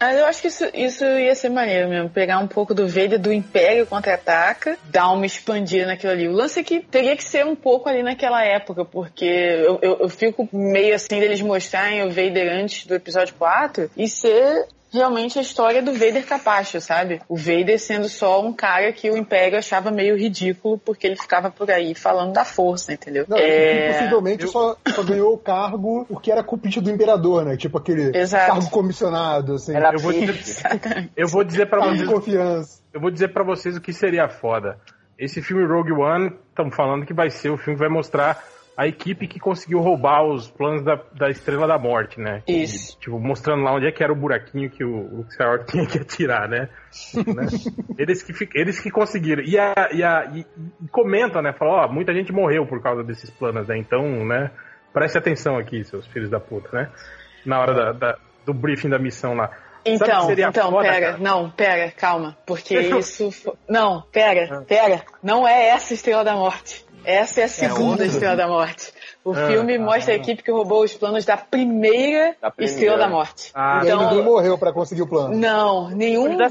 Mas eu acho que isso, isso ia ser maneiro mesmo. Pegar um pouco do Vader do Império contra-ataca, dar uma expandida naquilo ali. O lance é que teria que ser um pouco ali naquela época, porque eu, eu, eu fico meio assim deles mostrarem o Vader antes do episódio 4 e ser realmente a história do Vader capacho, sabe? O Vader sendo só um cara que o Império achava meio ridículo porque ele ficava por aí falando da força, entendeu? Não, É, possivelmente só, só ganhou o cargo porque era cúpide do imperador, né? Tipo aquele Exato. cargo comissionado, assim. Era Eu vou. Exatamente. Eu vou dizer pra vocês, confiança. eu vou dizer para vocês o que seria foda. Esse filme Rogue One, estamos falando que vai ser o filme que vai mostrar a equipe que conseguiu roubar os planos da, da Estrela da Morte, né? Isso. Tipo, mostrando lá onde é que era o buraquinho que o Luke Skywalker tinha que atirar, né? Né? eles, que, eles que conseguiram. E, a, e, a, e, e comentam, né? Falam, ó, muita gente morreu por causa desses planos, né? Então, né? Preste atenção aqui, seus filhos da puta, né? Na hora da, da- do briefing da missão lá. Então, então, foda, pera, cara? não, pera, calma, porque isso, fo- não, pera, pera, não é essa Estrela da Morte, essa é a segunda outra? Estrela da Morte. O Ah, filme mostra a equipe que roubou os planos da primeira, Da primeira. Estrela da Morte. Ah, E aí ninguém então, morreu pra conseguir o plano. não, nenhum mais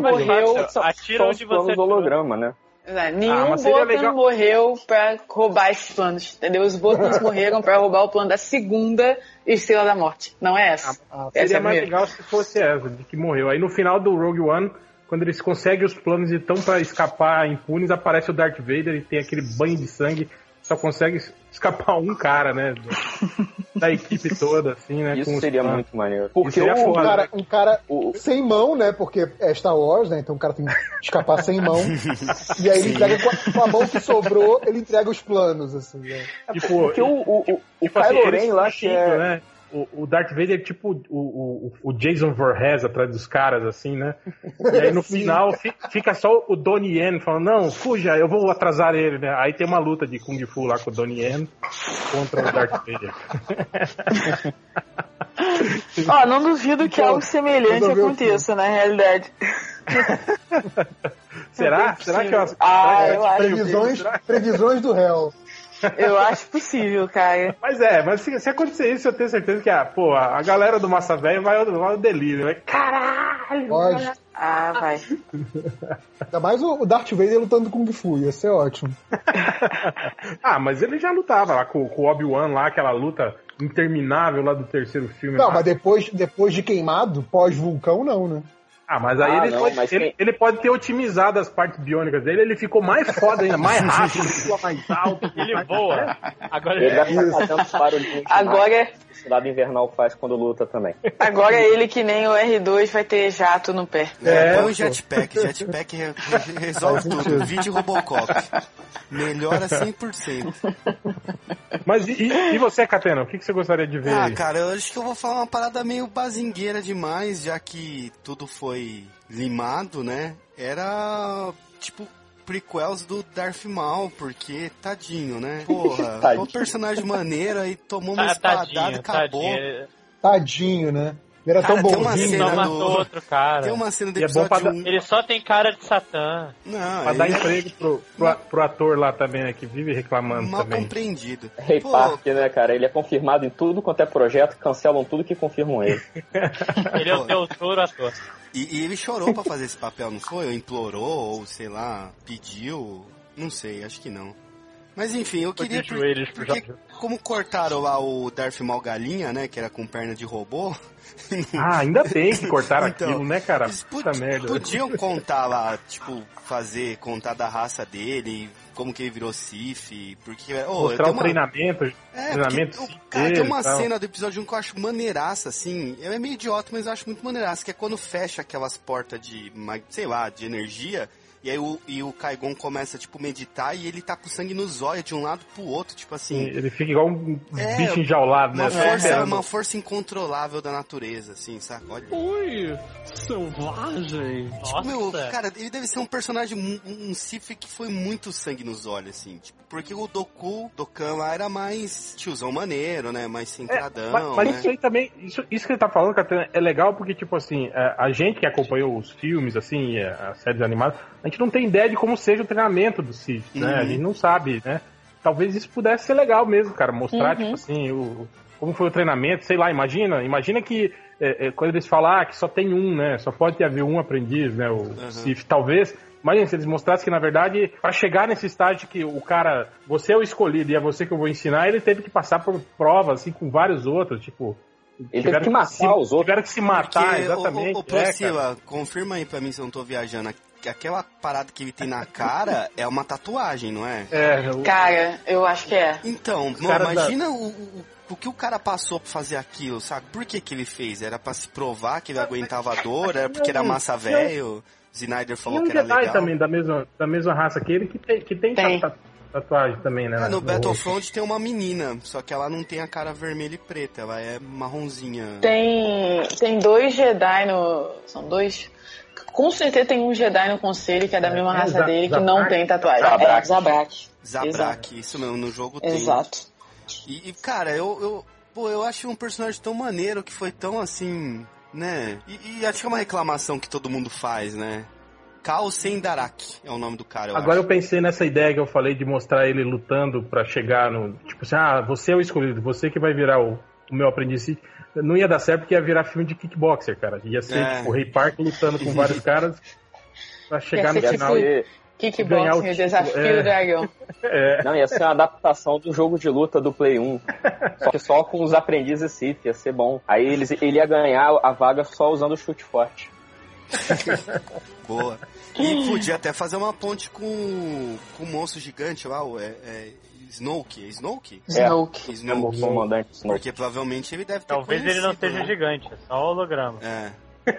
morreu. Atira onde planos você holograma, né? Ah, nenhum seria Botan legal- morreu pra roubar esses planos, entendeu? Os Botans morreram pra roubar o plano da segunda Estrela da Morte, não é essa. Ah, essa é Seria a mais primeira. legal se fosse essa, de que morreu. Aí no final do Rogue One, quando eles conseguem os planos e estão pra escapar impunes, aparece o Darth Vader e tem aquele banho de sangue. Só consegue escapar um cara, né? Da, da equipe toda, assim, né? Isso os seria planos. muito maneiro. Porque Um foda. cara, um cara o- sem mão, né? Porque é Star Wars, né? Então o cara tem que escapar sem mão. E aí ele entrega com a, com a mão que sobrou, ele entrega os planos, assim. Né? Tipo, porque o, o, o, o tipo assim, Kylo eles Ren lá, que é... né? O, o Darth Vader é tipo o, o, o Jason Voorhees atrás dos caras, assim, né? E aí no final fi- fica só o Donnie Yen falando, não, fuja, eu vou atrasar ele, né? Aí tem uma luta de Kung Fu lá com o Donnie Yen contra o Darth Vader. Ó, não duvido que Então, algo semelhante aconteça na realidade. Será? Será que eu, Ah, será que eu acho. Previsões, previsões do réu. Eu acho possível, cara. Mas é, mas se, se acontecer isso, eu tenho certeza que a, pô, a, a galera do Massa Velho vai, ao- vai ao delírio. Vai, caralho! Pode. Ah, vai. Ainda mais o o Darth Vader lutando com Kung Fu, ia ser ótimo. Ah, mas ele já lutava lá com, com o Obi-Wan lá, aquela luta interminável lá do terceiro filme. Não, lá. mas depois, depois de queimado, pós-vulcão, não, né? Ah, mas aí Ah, ele, não, pode, mas ele, quem- ele pode ter otimizado as partes biônicas dele, ele ficou mais foda ainda, mais rápido, mais alto. Ele voa. Agora Ele que Agora, o Cidade Invernal faz quando luta também. agora ele que nem o R2 vai ter jato no pé. É, É, o jetpack. Jetpack re- resolve tudo. Vídeo Robocop. Melhora 100%. Mas e, e- e você, Catena, o que, que você gostaria de ver Ah, aí? cara, eu acho que eu vou falar uma parada meio bazingueira demais, já que tudo foi limado, né? Era tipo prequels do Darth Maul, porque tadinho, né? Porra, Tadinho. o personagem maneiro aí tomou uma Ah, espadada, tadinho, acabou. tadinho. Tadinho, né? Ele era Cara, tão tem uma bonzinho. Só né? do- matou outro cara. Tem uma cena do é bom episódio 1. Ele só tem cara de Satã. Não, Pra dar ele é emprego pro, pro, pro ator lá também, né, que vive reclamando mal também. compreendido. Rei Pô, Park, né, cara? Ele é confirmado em tudo quanto é projeto, cancelam tudo que confirmam ele. Ele é o teu touro ator. E, e ele chorou pra fazer esse papel, não foi? Ou implorou, ou sei lá, pediu. Não sei, acho que não. Mas enfim, eu queria. joelhos porque, Jorge. como cortaram lá o Darth Maul Galinha, né? Que era com perna de robô. Ah, ainda bem que cortaram Então, aquilo, né, cara? Eles Puta merda. podiam contar lá, tipo, fazer, contar da raça dele, como que ele virou Sif, porque. Oh, Mostrar o uma- treinamento, É, treinamento porque, cara, tem uma cena do episódio 1 que eu acho maneiraça, assim. É meio idiota, mas eu acho muito maneiraça, que é quando fecha aquelas portas de, sei lá, de energia. E aí o, e o Kaigon começa, tipo, meditar e ele tá com sangue nos olhos de um lado pro outro, tipo assim. Ele fica igual um É, bicho enjaulado, né? Uma força, esperando. uma força incontrolável da natureza, assim, sabe? Olha. Oi, selvagem. Nossa, Meu, cara, ele deve ser um personagem, um, um Sif que foi muito sangue nos olhos, assim. Tipo, porque o Doku, Dokan lá era mais tiozão maneiro, né? Mais centradão, Mas, mas né? isso aí também, isso, isso que ele tá falando, Catena, é legal porque, tipo assim, é, a gente que acompanhou os filmes, assim, é, as séries animadas, a gente não tem ideia de como seja o treinamento do Sith, né? Uhum. A gente não sabe, né? Talvez isso pudesse ser legal mesmo, cara, mostrar, Uhum. tipo assim, o, como foi o treinamento, sei lá, imagina, imagina que é, é, quando eles falam ah, que só tem um, né? Só pode haver um aprendiz, né? O Sith, talvez. Imagina se eles mostrassem que, na verdade, para chegar nesse estágio que o cara, você é o escolhido e é você que eu vou ensinar, ele teve que passar por provas, assim, com vários outros, tipo. Ele tiveram teve que matar se- os outros. Tiveram que se matar, Porque, exatamente. O, o, é, cara. Procila, confirma aí pra mim se eu não tô viajando. Que Aquela parada que ele tem na cara é uma tatuagem, não é? É, o- Cara, eu acho que é. Então, mano, cara da- imagina o, o, o que o cara passou pra fazer aquilo, sabe? Por que que ele fez? Era pra se provar que ele aguentava a dor? Era porque era massa velho? Snyder falou um que era legal. também, da mesma, da mesma raça que ele, que tem, que tem, Tem. ta- ta- tatuagem também, né? Ah, no rosto. Battlefront tem uma menina, só que ela não tem a cara vermelha e preta, ela é marronzinha. Tem, tem dois Jedi no. São dois? Com certeza tem um Jedi no conselho que é da É, mesma é raça dele que não tem tatuagem. Zabrak. É, Zabrak. Zabrak, isso mesmo, no jogo tem. Exato. E, e, cara, eu, eu, pô, eu acho um personagem tão maneiro que foi tão assim, né? E, e acho que é uma reclamação que todo mundo faz, né? Kao Sendarak é o nome do cara, eu Agora acho. eu pensei nessa ideia que eu falei de mostrar ele lutando pra chegar no. Tipo assim, ah, você é o escolhido, você que vai virar o, o meu aprendiz. Não ia dar certo porque ia virar filme de kickboxer, cara. Ia ser É. tipo o Rei Park lutando com vários caras pra chegar no ser final. tipo- E- Ganhar o Kickboxing, o título, desafio é. do dragão. É, Não, ia ser uma adaptação do jogo de luta do Play 1. Só que só com os aprendizes Sith, ia ser bom. Aí eles, ele ia ganhar a vaga só usando o chute forte. Boa. E podia até fazer uma ponte com, com o monstro gigante lá, o é, é Snoke. É Snoke? Snoke. O Snoke. comandante Snoke. Porque provavelmente ele deve ter Talvez ele não seja né? gigante, é só holograma. É.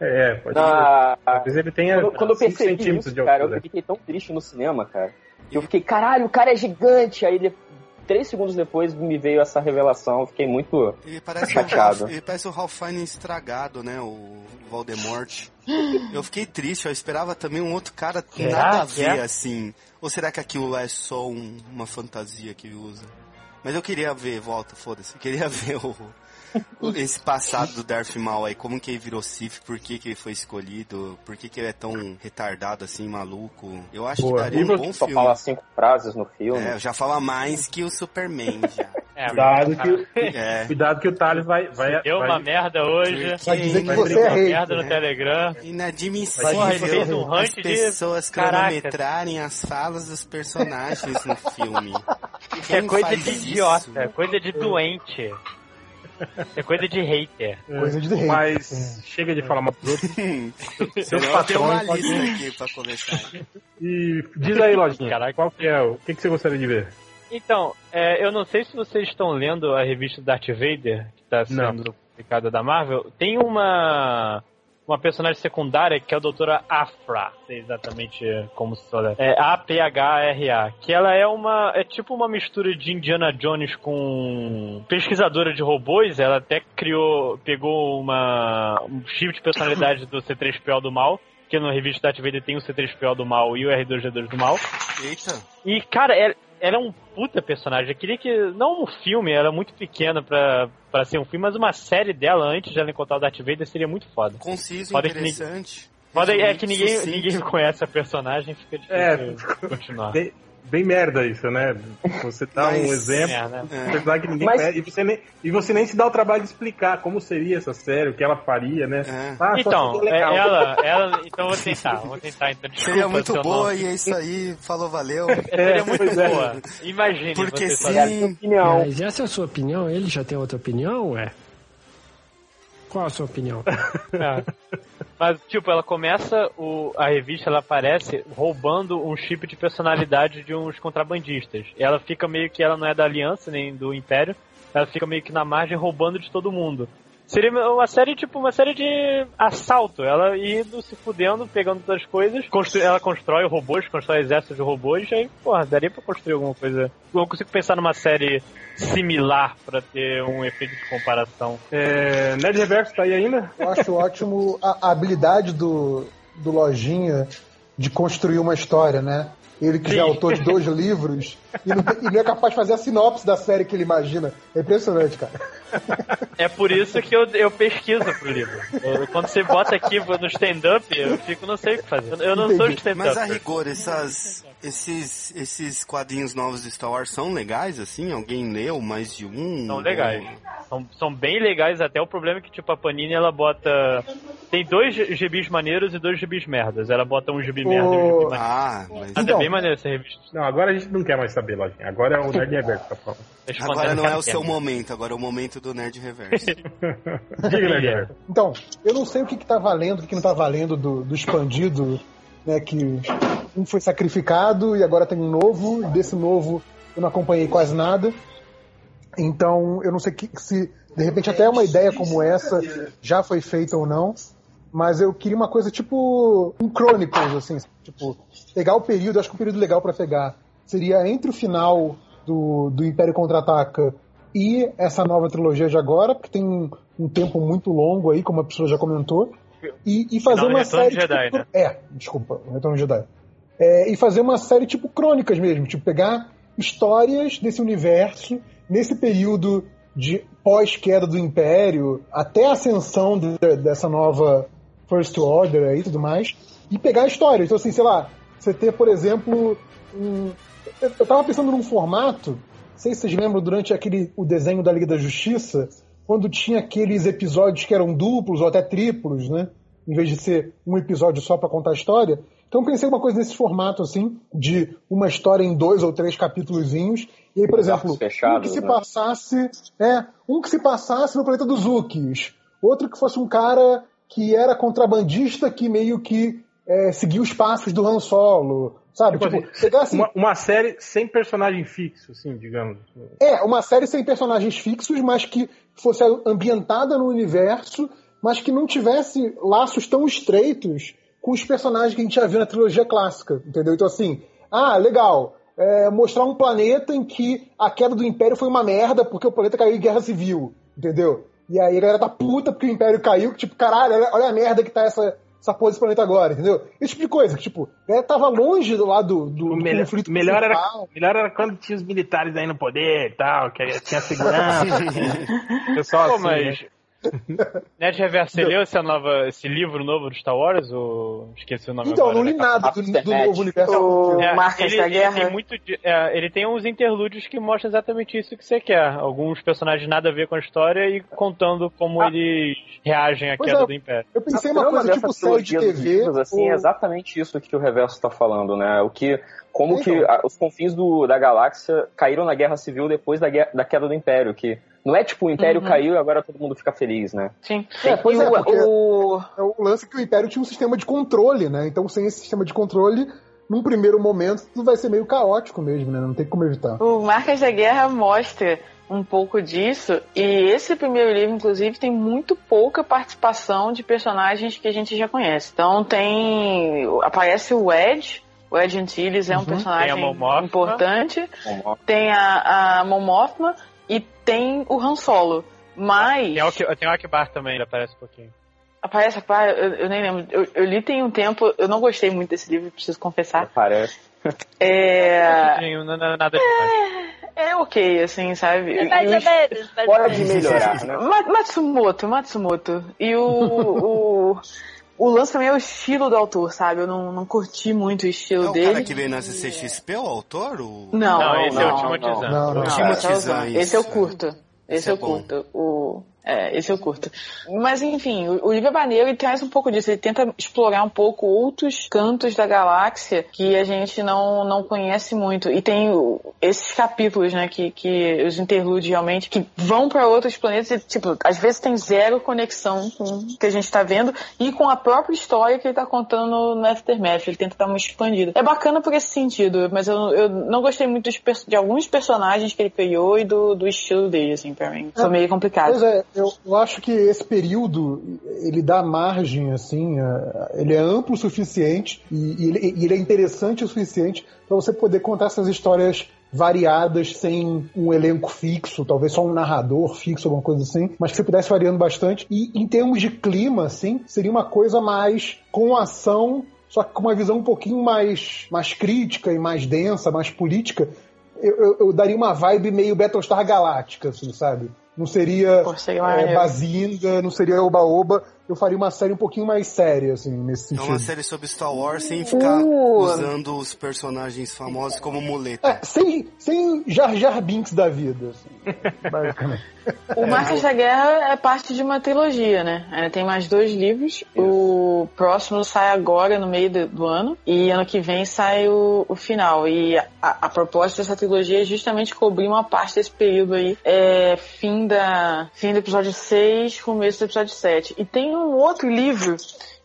é, pode ser. Talvez ele tenha Quando, quando eu 5 percebi centímetros isso, de cara, eu fiquei tão triste no cinema, cara. Eu fiquei, caralho, o cara é gigante. Aí, de- três segundos depois, me veio essa revelação. Eu fiquei muito. Ele parece, o Chateado. Ralph, ele parece o Ralph Fiennes estragado, né? O Voldemort. Eu fiquei triste, eu esperava também um outro cara Será nada a que ver, é? assim. Ou será que aquilo lá é só um- uma fantasia que ele usa? Mas eu queria ver, volta, foda-se. Eu queria ver o- esse passado do Darth Maul aí, como que ele virou Sith, por que que ele foi escolhido, por que que ele é tão retardado assim, maluco. Eu acho Boa. que daria um bom Só filme. fala cinco frases no filme. É, já fala mais que o Superman, já. É, Cuidado que, É. cuidado que o Thales vai. vai, Deu vai uma merda hoje. Vai dizer que Vai você é brincar. rei. merda no né? Telegram. Inadmissível Porra, ele fez um as de- pessoas cronometrarem as falas dos personagens no filme. É Quem coisa faz de isso? idiota, é coisa de doente. É coisa de hater. Coisa de rei. Mas chega de falar mal dos outros. Seus Eu tenho uma patrões lista aqui pra conversar. E diz aí, Lojinha, Caraca. qual que é o. Que, que você gostaria de ver? Então, é, eu não sei se vocês estão lendo a revista Darth Vader, que está sendo publicada da Marvel. Tem uma uma personagem secundária que é a doutora Afra, sei exatamente como se fala. É A-P-H-R-A. Que ela é uma. É tipo uma mistura de Indiana Jones com pesquisadora de robôs. Ela até criou. pegou uma. um chip de personalidade do C3PO do mal. Que no revista Darth Vader tem o C3PO do mal e o R2D2 do mal. Eita, E, cara, ela, é um puta personagem. Eu queria que. Não um filme, ela é muito pequena pra, pra ser um filme, mas uma série dela antes de ela encontrar o Darth Vader seria muito foda. conciso, que interessante. Foda é que ninguém, sucinto. ninguém conhece a personagem, fica É. difícil continuar. De- bem merda isso, né? Você dá Mas- um exemplo, É, né? que ninguém Mas- conhece, e você, nem, e você nem se dá o trabalho de explicar como seria essa série, o que ela faria, né? É. Ah, Então, seria é, ela, ela. Então eu vou tentar, vou tentar. Então, desculpa, Seria muito boa nome. e é isso aí. Falou, valeu. Seria muito é. boa. Imagine Porque você sim. fazer. Opinião. Mas essa é a sua opinião? Ele já tem outra opinião, ué? Qual a sua opinião? É. Mas, tipo, ela começa o, a revista, ela aparece roubando um chip de personalidade de uns contrabandistas. Ela fica meio que ela não é da Aliança nem do Império, ela fica meio que na margem roubando de todo mundo. Seria uma série, tipo, uma série de assalto. Ela indo se fudendo, pegando todas as coisas. Constru- ela constrói robôs, constrói exércitos de robôs. Aí, porra, daria pra construir alguma coisa. Eu não consigo pensar numa série similar pra ter um efeito de comparação. É, Nerd Reverso tá aí ainda? Eu acho ótimo a, a habilidade do, do Lojinha de construir uma história, né? Ele que já é Sim. autor de dois livros e não, tem- e não é capaz de fazer a sinopse da série que ele imagina. É impressionante, cara. É por isso que eu, eu pesquiso pro livro. Eu- quando você bota aqui no stand-up, eu fico, não sei o que fazer. Eu não sou de Mas a stand-up. rigor, essas, esses, esses quadrinhos novos de Star Wars são legais, assim? Alguém leu mais de um? São legais. São, são bem legais, até o problema é que, tipo, a Panini, ela bota... Tem dois gibis maneiros e dois gibis merdas. Ela bota um gibi merda e um gibi maneiro. Ah, mas Mas Então. é bem maneiro essa revista. Não, agora a gente não quer mais saber, Lojinha. Agora é o Nerd Reverso que tá falando. agora não é o seu momento, agora é o momento do Nerd Reverso. Diga. Então, eu não sei o que, que tá valendo, o que, que não tá valendo do, do expandido, né? Que um foi sacrificado e agora tem um novo, e desse novo eu não acompanhei quase nada. Então, eu não sei que, se de repente até uma ideia como essa já foi feita ou não. Mas eu queria uma coisa tipo um Chronicles, assim, tipo, pegar o período, acho que um período legal pra pegar seria entre o final do, do Império Contra-Ataca e essa nova trilogia de agora, porque tem um, um tempo muito longo aí, como a pessoa já comentou, e, e fazer uma série. de Jedi, tipo, né? É, desculpa, Retorno de Jedi. É, e fazer uma série tipo crônicas mesmo, tipo, pegar histórias desse universo, nesse período de pós-queda do Império, até a ascensão de- dessa nova First Order aí e tudo mais, e pegar a história. Então, assim, sei lá, você ter, por exemplo, um. Eu eu tava pensando num formato, sei se vocês lembram durante aquele o desenho da Liga da Justiça, quando tinha aqueles episódios que eram duplos ou até triplos, né? Em vez de ser um episódio só pra contar a história. Então eu pensei uma coisa nesse formato, assim, de uma história em dois ou três capítulozinhos. E aí, por Os exemplo, fechados, um que se né? passasse. É, um que se passasse no planeta dos Ukis. Outro que fosse um cara que era contrabandista que meio que é, seguia os passos do Han Solo. Sabe? Tipo Tipo, assim, assim. Uma, uma série sem personagem fixo, assim, digamos. É, uma série sem personagens fixos, mas que fosse ambientada no universo, mas que não tivesse laços tão estreitos com os personagens que a gente já viu na trilogia clássica, entendeu? Então, assim, ah, legal. é, mostrar um planeta em que a queda do Império foi uma merda porque o planeta caiu em guerra civil, entendeu? E aí a galera tá puta porque o Império caiu, tipo, caralho, olha a merda que tá essa, essa porra desse planeta agora, entendeu? Esse tipo de coisa, que, tipo, galera tava longe do lado do, do melhor, conflito melhor, era, melhor era quando tinha os militares aí no poder e tal, que aí tinha segurança. Pessoal, Pô, assim, mas... né? Nerd Reverso, você leu essa nova, esse livro novo do Star Wars? Ou... Esqueci o nome Então, agora, não li né? nada do, do novo universo. O É, Marcas ele, da ele Guerra. tem muito é, ele tem uns interlúdios que mostram exatamente isso que você quer. Alguns personagens nada a ver com a história e contando como eles reagem à Pois queda é. do Império. Eu pensei A uma coisa tipo série de TV. livros, assim, ou- é exatamente isso que o Reverso está falando, né? O que, como Então. que a- os confins do, da galáxia caíram na Guerra Civil depois da, guerra- da queda do Império, que não é tipo o Império Uhum. caiu e agora todo mundo fica feliz, né? Sim. É, pois E é, o- É o lance que o Império tinha um sistema de controle, né? Então, sem esse sistema de controle, num primeiro momento, tudo vai ser meio caótico mesmo, né? Não tem como evitar. O Marcas da Guerra mostra um pouco disso, e esse primeiro livro, inclusive, tem muito pouca participação de personagens que a gente já conhece. Então tem. aparece o Ed, o Ed Antilles é um personagem Tem importante, tem a, a e tem o Han Solo. Mas. Tem, o Akbar também, ele aparece um pouquinho. Aparece, eu, eu nem lembro. Eu, eu li tem um tempo, eu não gostei muito desse livro, preciso confessar. Parece. É. Não, não, não, nada demais. É ok, assim, sabe? É mais ou os- menos. Pode melhorar, né? Ma- Matsumoto, Matsumoto. E o. o o lance também é o estilo do autor, sabe? Eu não, não curti muito o estilo É o dele. cara que veio na CCXP, o autor? O... Não, Não, esse é o não, não. Não, não. Não, esse é o Zahn. Esse eu é. curto. Esse é eu bom. curto. O, é, esse eu curto. Mas enfim, o, o livro é maneiro e traz um pouco disso. Ele tenta explorar um pouco outros cantos da galáxia que a gente não, não conhece muito. E tem esses capítulos, né, que, que os interlúdios realmente, que vão para outros planetas e, tipo, às vezes tem zero conexão com o que a gente tá vendo e com a própria história que ele tá contando no, no Aftermath. Ele tenta dar uma expandida. É bacana por esse sentido, mas eu, eu não gostei muito de alguns personagens que ele criou e do, do estilo dele, assim, pra mim. Foi meio complicado. Pois é, eu, eu acho que esse período ele dá margem, assim, a- ele é amplo o suficiente e, e ele, ele é interessante o suficiente para você poder contar essas histórias variadas sem um elenco fixo, talvez só um narrador fixo, alguma coisa assim, mas que você pudesse variando bastante. E em termos de clima, assim, seria uma coisa mais com ação, só que com uma visão um pouquinho mais, mais crítica e mais densa, mais política. Eu, eu- eu daria uma vibe meio Battlestar Galáctica, assim, sabe? Não seria Pô, seria é. Bazinga, não seria Oba-Oba. Eu faria uma série um pouquinho mais séria, assim, nesse É sentido. uma série sobre Star Wars sem ficar Uh. usando os personagens famosos como muleta. É, sem, sem Jar Jar Binks da vida, assim, basicamente. O Marcas da Guerra é parte de uma trilogia, né? É, tem mais dois livros. O próximo sai agora, no meio do, do ano. E ano que vem sai o, o final. E a, a proposta dessa trilogia é justamente cobrir uma parte desse período aí. É, fim, da, fim do episódio 6, começo do episódio 7. E tem um outro livro,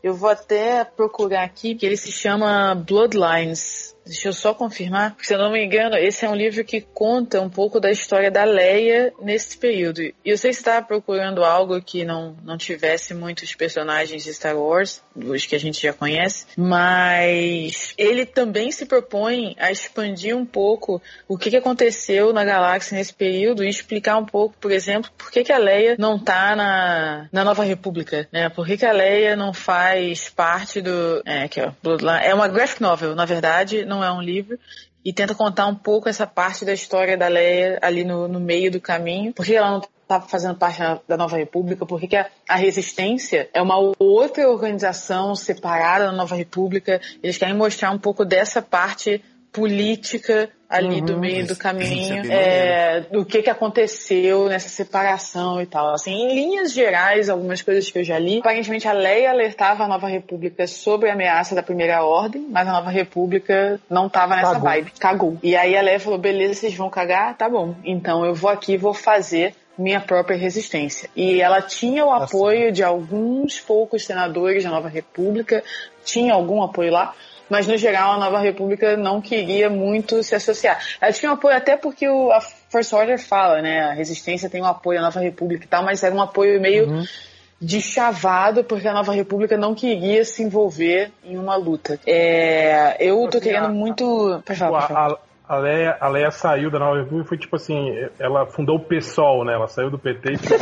eu vou até procurar aqui, que ele se chama Bloodlines. Deixa eu só confirmar, se eu não me engano, esse é um livro que conta um pouco da história da Leia nesse período. E eu sei estava procurando algo que não, não tivesse muitos personagens de Star Wars, os que a gente já conhece, mas ele também se propõe a expandir um pouco o que, aconteceu na galáxia nesse período e explicar um pouco, por exemplo, por que, que a Leia não tá na, na Nova República, né? Por que, que a Leia não faz parte do... É, aqui ó, Bloodline. É uma graphic novel, na verdade, não é um livro e tenta contar um pouco essa parte da história da Leia ali no, no meio do caminho. Por que ela não estava fazendo parte da- Nova República? Por que, que a, a Resistência é uma outra organização separada da Nova República? Eles querem mostrar um pouco dessa parte política ali do meio do é caminho, é, do que que aconteceu nessa separação e tal. Assim, em linhas gerais, algumas coisas que eu já li, aparentemente a Leia alertava a Nova República sobre a ameaça da Primeira Ordem, mas a Nova República não tava nessa Cagou. vibe, cagou. E aí a Leia falou, beleza, vocês vão cagar? Tá bom. Então eu vou aqui e vou fazer minha própria resistência. E ela tinha o apoio de alguns poucos senadores da Nova República, tinha algum apoio lá, mas no geral a Nova República não queria muito se associar. Ela tinha um apoio até porque o, a First Order fala, né? A resistência tem um apoio à Nova República e tal, mas era um apoio meio de chavado porque a Nova República não queria se envolver em uma luta. É, eu tô Assim, querendo muito. Pode falar, pode falar. A, Leia, a Leia saiu da Nova República e foi tipo assim, ela fundou o PSOL, né? Ela saiu do PT e foi.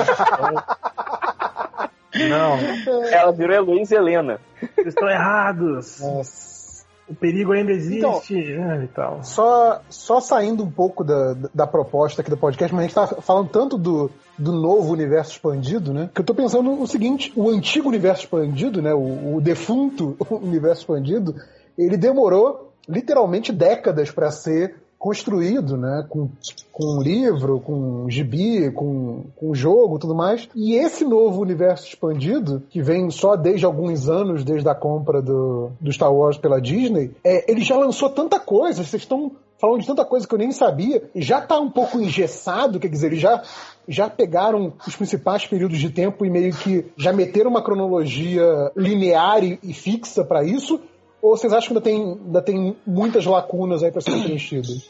Não, Ela virou Heloísa Helena. vocês estão errados. Nossa. O perigo ainda existe. né, e tal. Só, só saindo um pouco da, da proposta aqui do podcast, mas a gente tá falando tanto do, do novo universo expandido, né? Que eu tô pensando o seguinte: o antigo universo expandido, né? O, o defunto universo expandido, ele demorou literalmente décadas para ser construído, né? Com, com livro, com gibi, com, com jogo tudo mais. E esse novo universo expandido, que vem só desde alguns anos, desde a compra do, do Star Wars pela Disney, é, ele já lançou tanta coisa, vocês estão falando de tanta coisa que eu nem sabia, já tá um pouco engessado, quer dizer, eles já, já pegaram os principais períodos de tempo e meio que já meteram uma cronologia linear e, e fixa para isso, ou vocês acham que ainda tem, ainda tem muitas lacunas aí para serem preenchidas?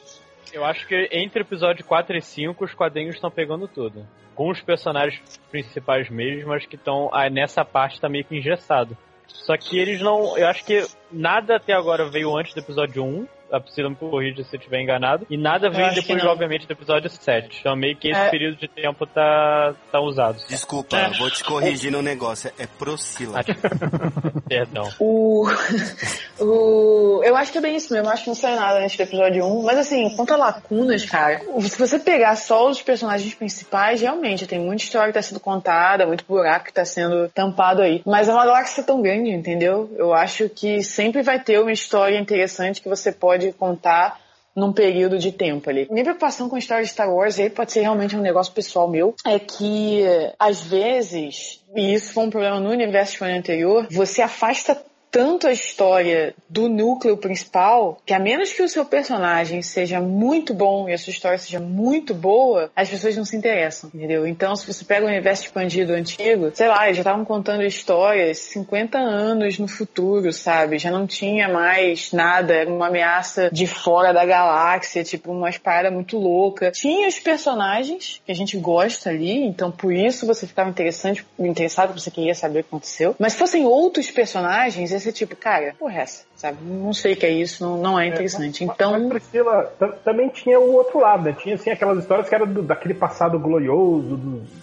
Eu acho que entre o episódio 4 e 5 os quadrinhos estão pegando tudo. Com os personagens principais mesmo, acho que estão. Ah, nessa parte tá meio que engessado. Só que eles não. Eu acho que nada até agora veio antes do episódio 1. A Priscila me corrija se eu estiver enganado. E nada vem depois, obviamente, do episódio 7. Então meio que esse É. período de tempo tá, tá usado. Desculpa, É. vou te corrigir no negócio. É Procila. Perdão. O, o. Eu acho que é bem isso mesmo. Eu acho que não saiu nada nesse episódio 1. Mas assim, quanto a lacunas, cara, se você pegar só os personagens principais, realmente tem muita história que tá sendo contada, muito buraco que tá sendo tampado aí. Mas é uma galáxia tão grande, entendeu? Eu acho que sempre vai ter uma história interessante que você pode contar num período de tempo ali. Minha preocupação com a história de Star Wars, aí pode ser realmente um negócio pessoal meu, é que às vezes, e isso foi um problema no universo anterior, você afasta tanto a história do núcleo principal que a menos que o seu personagem seja muito bom e a sua história seja muito boa, as pessoas não se interessam, entendeu? Então, se você pega o universo expandido antigo, sei lá, eles já estavam contando histórias 50 anos no futuro, sabe? Já não tinha mais nada, era uma ameaça de fora da galáxia, tipo, umas paradas muito louca. Tinha os personagens que a gente gosta ali, então por isso você ficava interessante, interessado, você queria saber o que aconteceu. Mas se fossem outros personagens, ia ser tipo, cara, porra, é essa, sabe? Não sei o que é isso, não, não é interessante. Então, Mas Priscila tam- também tinha o outro lado, né? Tinha assim aquelas histórias que eram do- daquele passado glorioso do- do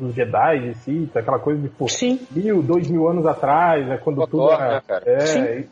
dos Jedi si, aquela coisa de pô, sim. mil, dois mil anos atrás, né? Quando tudo era. né, cara? É, Sim.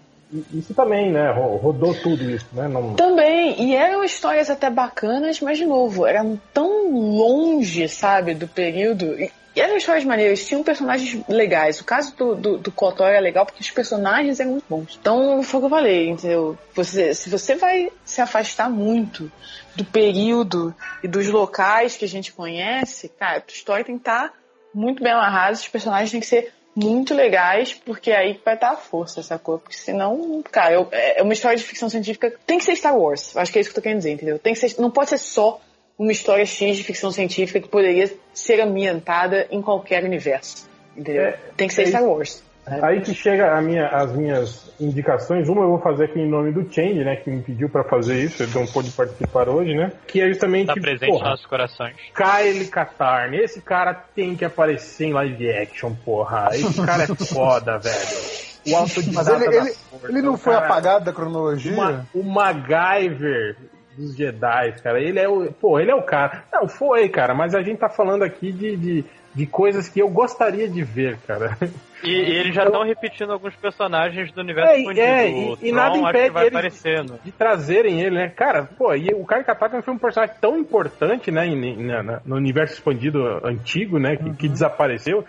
isso também, né? ro- Rodou tudo isso, né? Não, Também, e eram histórias até bacanas, mas de novo, eram tão longe, sabe, do período. E, e eram histórias maneiras, tinham personagens legais. O caso do, do, do Kotor era legal porque os personagens eram muito bons. Então, foi o que eu falei, entendeu? Você, se você vai se afastar muito do período e dos locais que a gente conhece, cara, a história tem que estar muito bem amarrada, os personagens têm que ser muito legais, porque é aí vai estar a força, sacou? Porque senão, cara, eu- é uma história de ficção científica, tem que ser Star Wars. Acho que é isso que eu tô querendo dizer, entendeu? Tem que ser, não pode ser só uma história X de ficção científica que poderia ser ambientada em qualquer universo, entendeu? É, tem que ser é Star. Wars. Aí que chega a minha, as minhas indicações. Uma eu vou fazer aqui em nome do Change, né? Que me pediu pra fazer isso. Ele não pôde participar hoje, né? Que é justamente. Tá presente porra, nos nossos corações. Kyle Katarn. Esse cara tem que aparecer em live action, porra. Esse cara é foda, velho. O autodidata Mas ele, ele, ele não foi cara- apagado da cronologia? uma- o MacGyver dos Jedi, cara. Ele é o. Pô, ele é o cara. Não, foi, cara, mas a gente tá falando aqui de, de, de coisas que eu gostaria de ver, cara. E, e eles já estão repetindo alguns personagens do universo É, expandido. é, e- e nada que impede eles- aparecendo. de trazerem ele, né? Cara, pô, e o Kyle Katarn foi um personagem tão importante, né, em- na- no universo expandido antigo, né, que, que desapareceu.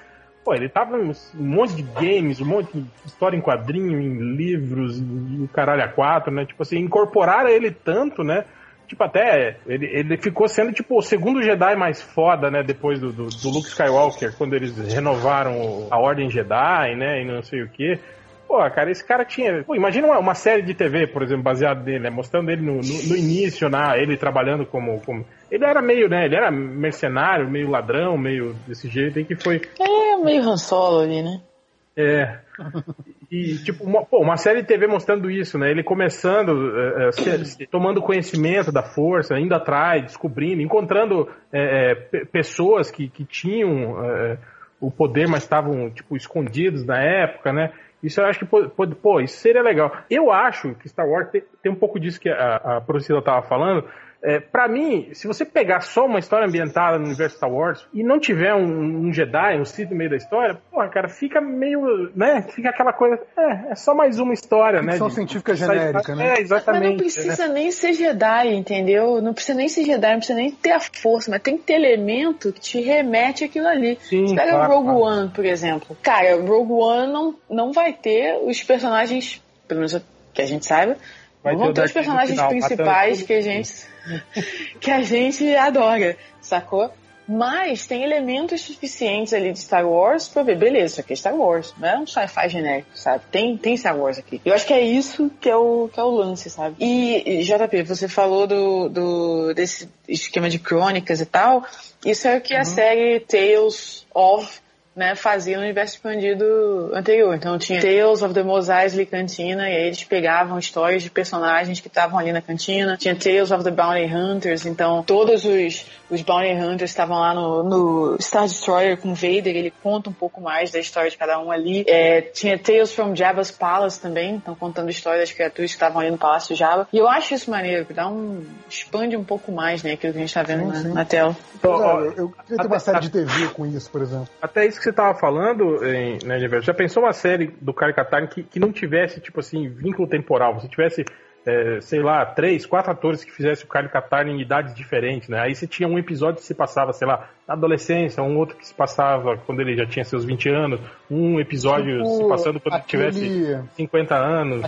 Pô, ele tava em um monte de games, um monte de história em quadrinho, em livros, e o caralho a quatro, né? Tipo assim, incorporaram ele tanto, né? Tipo, até ele, ele ficou sendo, tipo, o segundo Jedi mais foda, né? Depois do, do, do Luke Skywalker, quando eles renovaram a Ordem Jedi, né? E não sei o quê. Pô, cara, esse cara tinha. Pô, imagina uma, uma série de TV, por exemplo, baseada nele, né? Mostrando ele no, no, no início, né? Ele trabalhando como, como. Ele era meio, né? Ele era mercenário, meio ladrão, meio desse jeito aí que foi. É meio Han Solo ali, né? É. E, tipo, uma, pô, uma série de TV mostrando isso, né? Ele começando, é, é, se- se- tomando conhecimento da força, indo atrás, descobrindo, encontrando é, é, pe- pessoas que, que tinham é, o poder, mas estavam, tipo, escondidos na época, né? Isso eu acho que, pô, isso seria legal. Eu acho que Star Wars tem, tem um pouco disso que a, a Priscila tava falando. É, para mim, se você pegar só uma história ambientada no universo Star Wars e não tiver um, um Jedi, um Sith no meio da história, porra, cara, fica meio, né? Fica aquela coisa, é, é só mais uma história, né? Ficção científica de- genérica, né? É, Mas exatamente. não precisa nem ser Jedi, entendeu? Não precisa nem ser Jedi, não precisa nem ter a força, mas tem que ter elemento que te remete àquilo ali. Sim, Você pega claro, o Rogue claro. One, por exemplo. Cara, o Rogue One não, não vai ter os personagens, pelo menos que a gente saiba, Vai vão ter os personagens final, principais que a gente que a gente adora, sacou? Mas tem elementos suficientes ali de Star Wars pra ver, beleza, isso aqui é Star Wars, não é um sci-fi genérico, sabe? Tem, tem Star Wars aqui. Eu acho que é isso que é o, que é o lance, sabe? E, JP, você falou do, do, desse esquema de crônicas e tal, isso é o que a série Tales of né, fazia no universo expandido anterior. Então tinha Tales of the Mos Eisley Cantina, e aí eles pegavam histórias de personagens que estavam ali na cantina. Tinha Tales of the Bounty Hunters, então todos os os Bounty Hunters estavam lá no, no Star Destroyer com Vader, ele conta um pouco mais da história de cada um ali. É, tinha Tales from Jabba's Palace também, estão contando a história das criaturas que estavam ali no Palácio Jabba. E eu acho isso maneiro, que dá um. expande um pouco mais, né, aquilo que a gente tá vendo Sim, na, sim. na tela. Pois é, ó, eu, eu queria ter uma até- série de TV com isso, por exemplo. Até isso que você tava falando, em, né, já pensou uma série do Caricatarn que, que não tivesse, tipo assim, vínculo temporal? Você tivesse, é, sei lá, três, quatro atores que fizessem o Caricatarn em idades diferentes, né? Aí você tinha um episódio que se passava, sei lá, na adolescência, um outro que se passava quando ele já tinha seus 20 anos, um episódio Tipo, se passando quando ele aquele- tivesse 50 anos.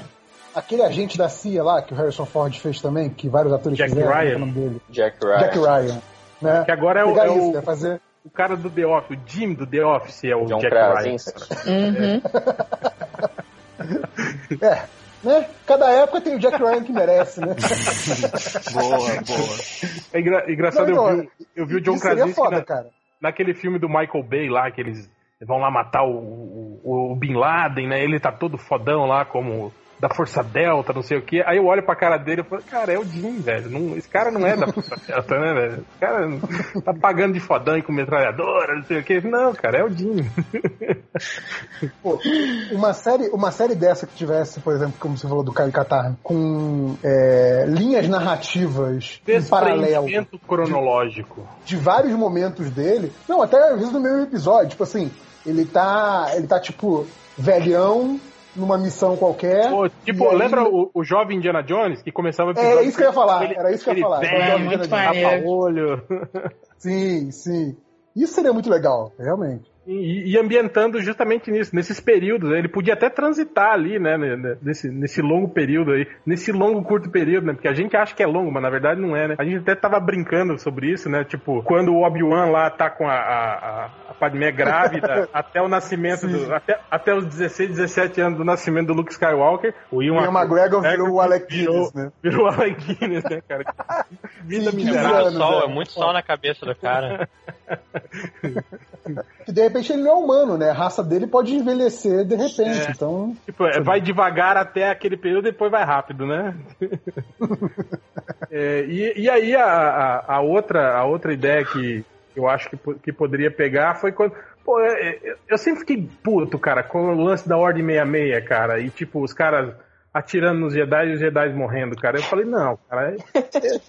Aquele agente da CIA lá, que o Harrison Ford fez também, que vários atores Jack fizeram, Ryan. é o nome dele? Jack Ryan. Jack Ryan. Né? Que agora é o, é isso, o, né? Fazer... o cara do The Office, o Jim do The Office é o John Jack Ryan. Krasinski. Uhum. É, né? Cada época tem o Jack Ryan que merece, né? Boa, boa. É engra- engraçado, Não, eu, não, vi, eu vi o John Krasinski foda, na- cara. naquele filme do Michael Bay lá, que eles vão lá matar o, o, o Bin Laden, né? Ele tá todo fodão lá, como da Força Delta, não sei o que. Aí eu olho pra cara dele e falo, cara, é o Jim, velho. Não- esse cara não é da Força Delta, né, velho? Esse cara tá pagando de fodão e com metralhadora, não sei o que. Não, cara, é o Jim. Pô, uma série, uma série dessa que tivesse, por exemplo, como você falou do Caio Catarne, com é, linhas narrativas em paralelo cronológico. de vários momentos dele. Não, até às vezes no mesmo episódio. Tipo assim, ele tá. Ele tá tipo velhão numa missão qualquer. Pô, tipo, aí- lembra o, o jovem Indiana Jones que começava o É, isso que eu ia falar, ele- era isso que eu ia falar. velho, Era muito. Sim, sim. Isso seria muito legal, realmente. E, e ambientando justamente nisso, nesses períodos. Ele podia até transitar ali, né? Nesse, nesse longo período aí. Nesse longo, curto período, né? Porque a gente acha que é longo, mas na verdade não é, né? A gente até tava brincando sobre isso, né? Tipo, quando o Obi-Wan lá tá com a, a, a- Padmé grávida, até o nascimento do. Até, até os 16, 17 anos do nascimento do Luke Skywalker, o Ian, Ian McGregor virou o Alec virou, Guinness, né? Virou o Alec Guinness, né, cara? Vida Sim, miserável. anos, sol, é. é muito sol na cabeça do cara. Que de repente ele não é humano, né? A raça dele pode envelhecer de repente. É. Então. Tipo, é, vai devagar até aquele período e depois vai rápido, né? É, e, e aí a, a, a outra, a outra ideia que eu acho que, que poderia pegar foi quando. Pô, é, é, eu sempre fiquei puto, cara, com o lance da Ordem 66, cara. E tipo, os caras atirando nos Jedi e os Jedi morrendo, cara. Eu falei, não, cara. é-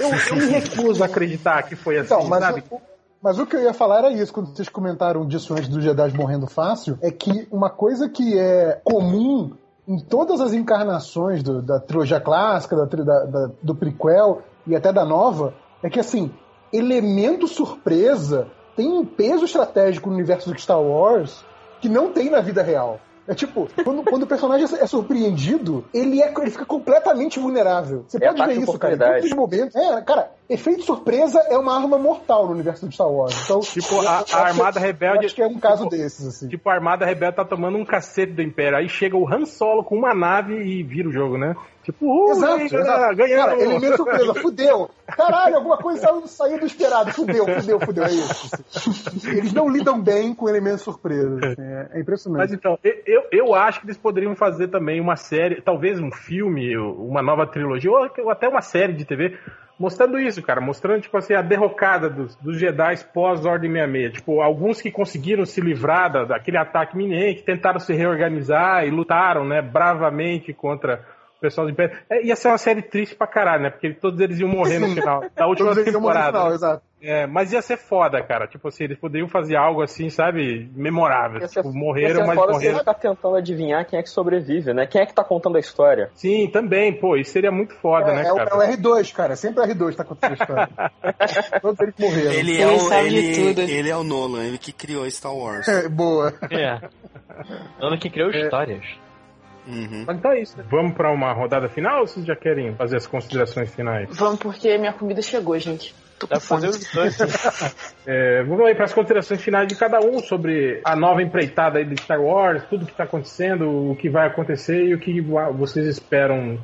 Eu, eu me recuso a acreditar que foi assim, Então, mas, sabe? o, mas o que eu ia falar era isso, quando vocês comentaram disso antes dos Jedi morrendo fácil, é que uma coisa que é comum em todas as encarnações do- da trilogia clássica, da, da- da- do prequel e até da nova, é que assim, elemento surpresa tem um peso estratégico no universo do Star Wars que não tem na vida real. É tipo, quando, quando o personagem é surpreendido, ele, é, ele fica completamente vulnerável. Você É pode ver de isso, cara. Em oportunidade. todos os momentos. É, cara, efeito surpresa é uma arma mortal no universo do Star Wars. Então, Tipo, a- a acho que- Armada eu Rebelde- Acho que é um caso tipo, desses, assim. Tipo, a Armada Rebelde tá tomando um cacete do Império. Aí chega o Han Solo com uma nave e vira o jogo, né? Tipo, uh, Exato, aí, galera, ganhamos. Cara, elemento surpresa, fudeu. Caralho, alguma coisa saiu, do esperado. Fudeu, fudeu, fudeu. É isso. Eles não lidam bem com elementos surpresa. assim, É, é impressionante. Mas então, eu- eu, acho que eles poderiam fazer também uma série, talvez um filme, uma nova trilogia, ou ou até uma série de TV, mostrando isso, cara. Mostrando, tipo assim, a derrocada dos, dos Jedi pós-Ordem 66. Tipo, alguns que conseguiram se livrar da, daquele ataque iminente, tentaram se reorganizar e lutaram, né, bravamente contra o pessoal do Império. É, ia ser uma série triste pra caralho, né? Porque todos eles iam morrer no final da última Todos eles iam morrer no temporada. final, exato. É, mas ia ser foda, cara. Tipo assim, eles poderiam fazer algo assim, sabe? Memorável. Ia ser, Tipo, ia morreram, ser mas foda você morreram. ficar tentando adivinhar quem é que sobrevive, né? Quem é que tá contando a história. Sim, também, pô, isso seria muito foda, É, né, é o, cara? é o R2, cara. Sempre o R2 tá contando a história. Todos eles morreram. Ele é, o, ele, ele é o Nolan, ele que criou Star Wars. É, boa. É. Ano que criou histórias. Uhum. Mas então é isso. né? Vamos pra uma rodada final ou vocês já querem fazer as considerações finais? Vamos porque minha comida chegou, gente. Tô com Dá pra fazer os dois. É, vamos aí para as considerações finais de cada um sobre a nova empreitada aí de Star Wars, tudo que está acontecendo, o que vai acontecer e o que vocês esperam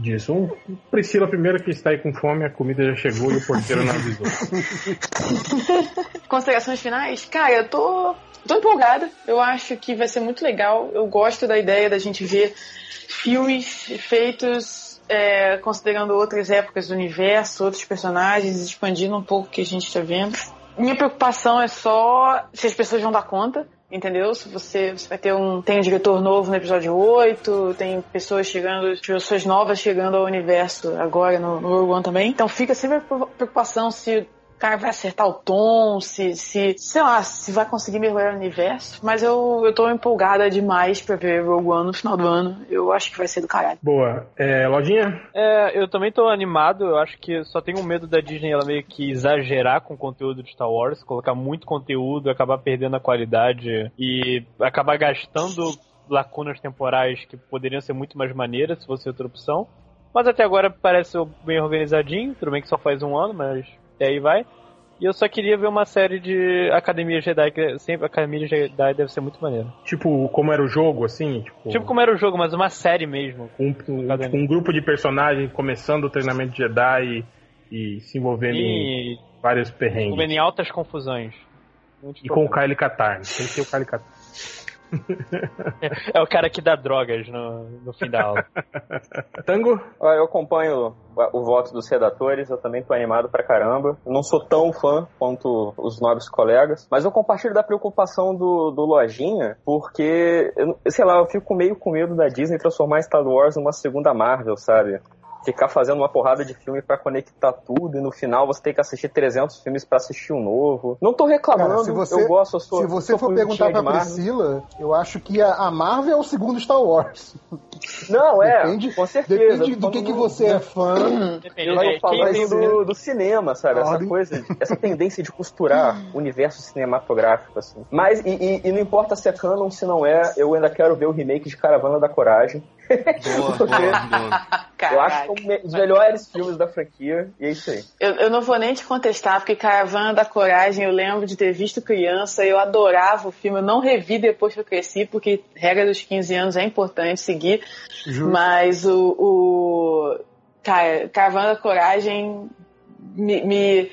disso. Um, Priscila primeiro que está aí com fome, a comida já chegou e o porteiro não avisou. Considerações finais? Cara, eu tô, tô empolgada. Eu acho que vai ser muito legal. Eu gosto da ideia da gente ver filmes feitos é, considerando outras épocas do universo, outros personagens, expandindo um pouco o que a gente está vendo. Minha preocupação é só se as pessoas vão dar conta, entendeu? Se você, você vai ter um. Tem um diretor novo no episódio 8, tem pessoas chegando, pessoas novas chegando ao universo agora no, no Rogue One também. Então fica sempre a preocupação se cara vai acertar o tom, se, se, sei lá, se vai conseguir mergulhar no universo. Mas eu, eu tô empolgada demais pra ver Rogue One no final do ano. Eu acho que vai ser do caralho. Boa. É, Lojinha? É, eu também tô animado. Eu acho que só tenho medo da Disney ela meio que exagerar com o conteúdo de Star Wars, colocar muito conteúdo, acabar perdendo a qualidade e acabar gastando lacunas temporais que poderiam ser muito mais maneiras se fosse outra opção. Mas até agora parece bem organizadinho, tudo bem que só faz um ano, mas e aí vai. E eu só queria ver uma série de Academia Jedi, que sempre Academia Jedi deve ser muito maneiro. Tipo, como era o jogo, assim? Tipo, tipo como era o jogo, mas uma série mesmo. Com um, tipo, um grupo de personagens começando o treinamento de Jedi e, e se envolvendo e, em vários perrengues. Envolvendo em altas confusões. Muito e com o Kyle Katarn. Tem que ter o Kyle Katarn. é o cara que dá drogas no, no fim da aula. Tango? Eu acompanho o, voto dos redatores, eu também tô animado pra caramba. Não sou tão fã quanto os nobres colegas, mas eu compartilho da preocupação do, do Lojinha, porque, eu, sei lá, eu fico meio com medo da Disney transformar Star Wars numa segunda Marvel, sabe? Ficar fazendo uma porrada de filme para conectar tudo e no final você tem que assistir 300 filmes para assistir um novo. Não tô reclamando, Cara, se você, eu gosto, eu sou Se você for perguntar pra Priscila, eu acho que a, a, Marvel é o segundo Star Wars. Não, é, depende, com certeza. Depende do que, que você é fã. Depende, eu tô falando do, do, cinema, sabe? Essa coisa, essa tendência de costurar o universo cinematográfico, assim. Mas, e, e, e não importa se é canon, se não é, eu ainda quero ver o remake de Caravana da Coragem. Boa, boa, boa. Eu acho que é um dos melhores filmes da franquia, e é isso aí. Eu, eu não vou nem te contestar, porque Caravana da Coragem eu lembro de ter visto criança, eu adorava o filme, eu não revi depois que eu cresci, porque regra dos 15 anos é importante seguir, Justo. mas o, o cara, Caravana da Coragem me, me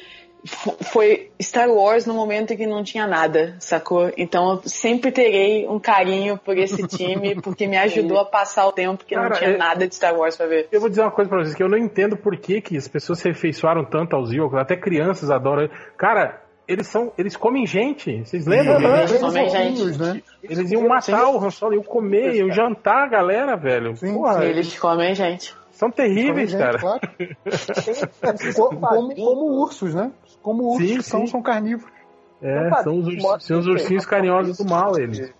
foi Star Wars no momento em que não tinha nada, sacou? Então eu sempre terei um carinho por esse time, porque me ajudou a passar o tempo que Cara, não tinha é... nada de Star Wars pra ver. Eu vou dizer uma coisa pra vocês, que eu não entendo por que, que as pessoas se afeiçoaram tanto aos Ewoks, até crianças adoram. Cara, eles são. Eles comem gente. Vocês lembram? Uhum, eles, comem gente. Né? Eles iam matar Sim. o Han Solo, iam comer, iam jantar a galera, velho. Sim, Porra, eles comem gente. São terríveis, gente, cara. Claro. como, como, como ursos, né? Como ursos sim, são, sim. são carnívoros. É, são os, são os ursinhos carinhosos do mal, eles.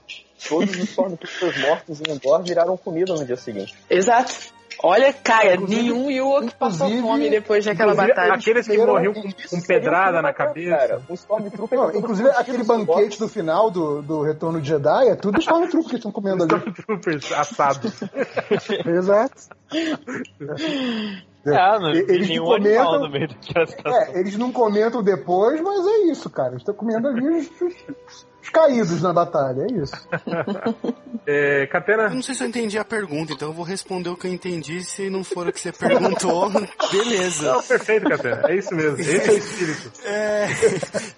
Todos os Stormtroopers mortos em Endor viraram comida no dia seguinte. Exato. Olha, cara, inclusive, nenhum Ewok passou fome depois daquela batalha. Aqueles que morriam com, com pedrada na cabeça. Cara, um Stormtrooper. Não, inclusive, aquele banquete do final do, do Retorno de Jedi é tudo Stormtroopers que estão comendo ali. Stormtroopers assados. Exato. Ah, não, eles não comentam, no meio é, eles não comentam depois, mas é isso, cara. Eles estão comendo ali os, os, caídos na batalha, é isso. é, Catena? Eu não sei se eu entendi a pergunta, então eu vou responder o que eu entendi. Se não for o que você perguntou, beleza. Não, perfeito, Catena. É isso mesmo. Esse é o espírito.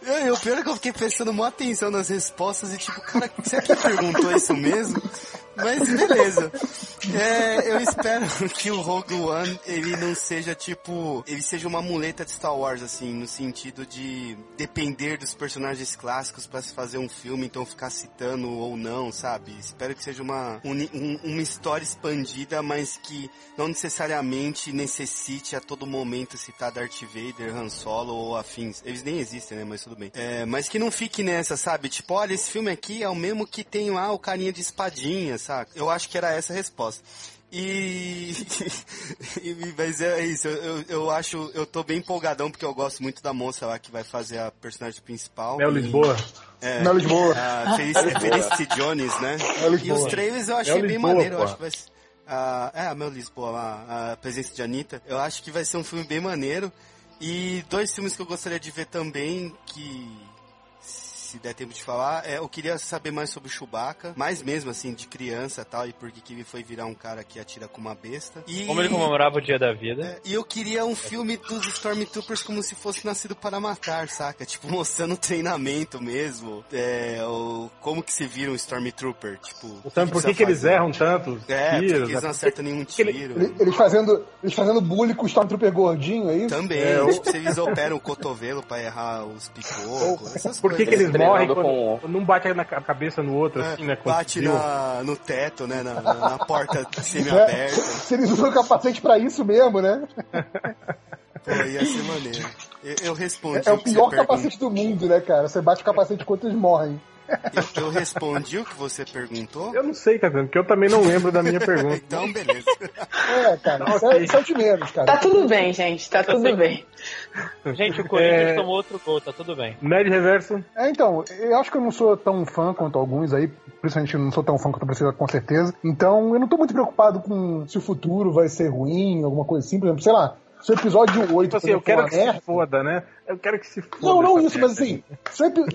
É, eu, pior é que eu fiquei prestando uma atenção nas respostas e tipo, cara, será que perguntou isso mesmo? Mas beleza. É, eu espero que o Rogue One ele não seja tipo. Ele seja uma muleta de Star Wars, assim, no sentido de depender dos personagens clássicos para se fazer um filme, então ficar citando ou não, sabe? Espero que seja uma, um, uma história expandida, mas que não necessariamente necessite a todo momento citar Darth Vader, Han Solo ou afins. Eles nem existem, né? Mas tudo bem. É, mas que não fique nessa, sabe? Tipo, olha, esse filme aqui é o mesmo que tem lá o carinha de espadinha, saca? Eu acho que era essa a resposta. E... Mas é isso, eu, eu acho, eu tô bem empolgadão porque eu gosto muito da moça lá que vai fazer a personagem principal. Mel Lisboa. É, Mel Lisboa. A Felicity Jones, né? E os trailers eu achei bem Lisboa, maneiro, eu acho que vai uh, É, a Mel Lisboa lá, a presença de Anitta. Eu acho que vai ser um filme bem maneiro. E dois filmes que eu gostaria de ver também, que se der tempo de falar, é, eu queria saber mais sobre o Chewbacca, mais mesmo assim, de criança e tal, e por que ele foi virar um cara que atira com uma besta. E, Como ele comemorava o dia da vida. é, e eu queria um filme dos Stormtroopers como se fosse nascido para matar, saca? Tipo, mostrando o treinamento mesmo. É, o, como que se vira um Stormtrooper, tipo... o Sabe por que, que eles erram tanto? É, porque tiros, eles né? não acertam nenhum tiro. Ele- Eles fazendo, eles fazendo bullying com o Stormtrooper gordinho, é isso? Também, É, tipo, se eles operam o cotovelo pra errar os picocos, essas Por que, que coisas. eles Com- quando, um bate na ca- cabeça no outro, É, assim, né? bate na, no teto, né? Na, na- na porta É, semi-aberta. se eles usam capacete pra isso mesmo, né? Pô, ia ser maneiro. Eu, eu respondi É o pior capacete do mundo, né, cara? Você bate o capacete enquanto eles morrem. Eu, eu respondi o que você perguntou. Eu não sei, tá vendo? Porque eu também não lembro da minha pergunta. Então, beleza. É, cara, isso, é, isso é de menos, cara. Tá tudo bem, gente, tá tudo bem. Gente, o Corinthians É. tomou outro gol, tá tudo bem. Nerd Reverso, É, então, eu acho que eu não sou tão fã quanto alguns aí, principalmente eu não sou tão fã quanto a Priscila, com certeza. Então, eu não tô muito preocupado com se o futuro vai ser ruim, alguma coisa assim. Por exemplo, sei lá, se o episódio 8 tipo assim, eu quero uma que merda... se foda, né? Eu quero que se foda. Não, não isso, mas merda. assim,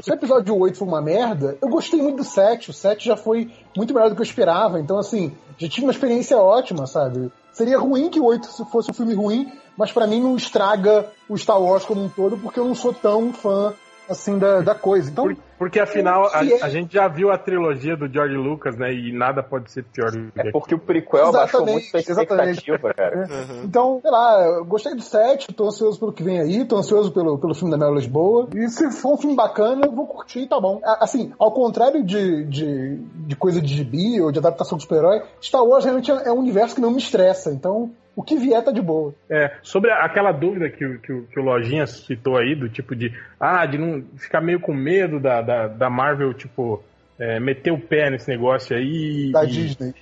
se o, episódio 8 for uma merda, eu gostei muito do 7. O 7 já foi muito melhor do que eu esperava. Então, assim, já tive uma experiência ótima, sabe? Seria ruim que o 8 se fosse um filme ruim, mas pra mim não estraga o Star Wars como um todo, porque eu não sou tão fã, assim, da, da coisa. Então, Por- porque afinal, a, é- a gente já viu a trilogia do George Lucas, né? E nada pode ser pior do que É porque o prequel baixou muito a exatamente. expectativa, cara. Uhum. Então, sei lá, eu gostei do set, tô ansioso pelo que vem aí, tô ansioso pelo, pelo filme da Mel Lisboa. E se for um filme bacana, eu vou curtir, tá bom. Assim, ao contrário de, de, de coisa de gibi ou de adaptação de super-herói, Star Wars realmente é é um universo que não me estressa. Então, o que vier tá de boa. É, sobre aquela dúvida que, o- que, o- que o Lojinha citou aí, do tipo de, ah, de não ficar meio com medo da, da, da Marvel, tipo, é, meter o pé nesse negócio aí. Da e- Disney.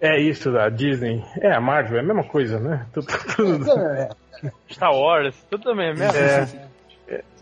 É isso, da Disney. É, a Marvel, é a mesma coisa, né? Tudo- tudo- É, Star Wars, tudo também, é mesmo? É,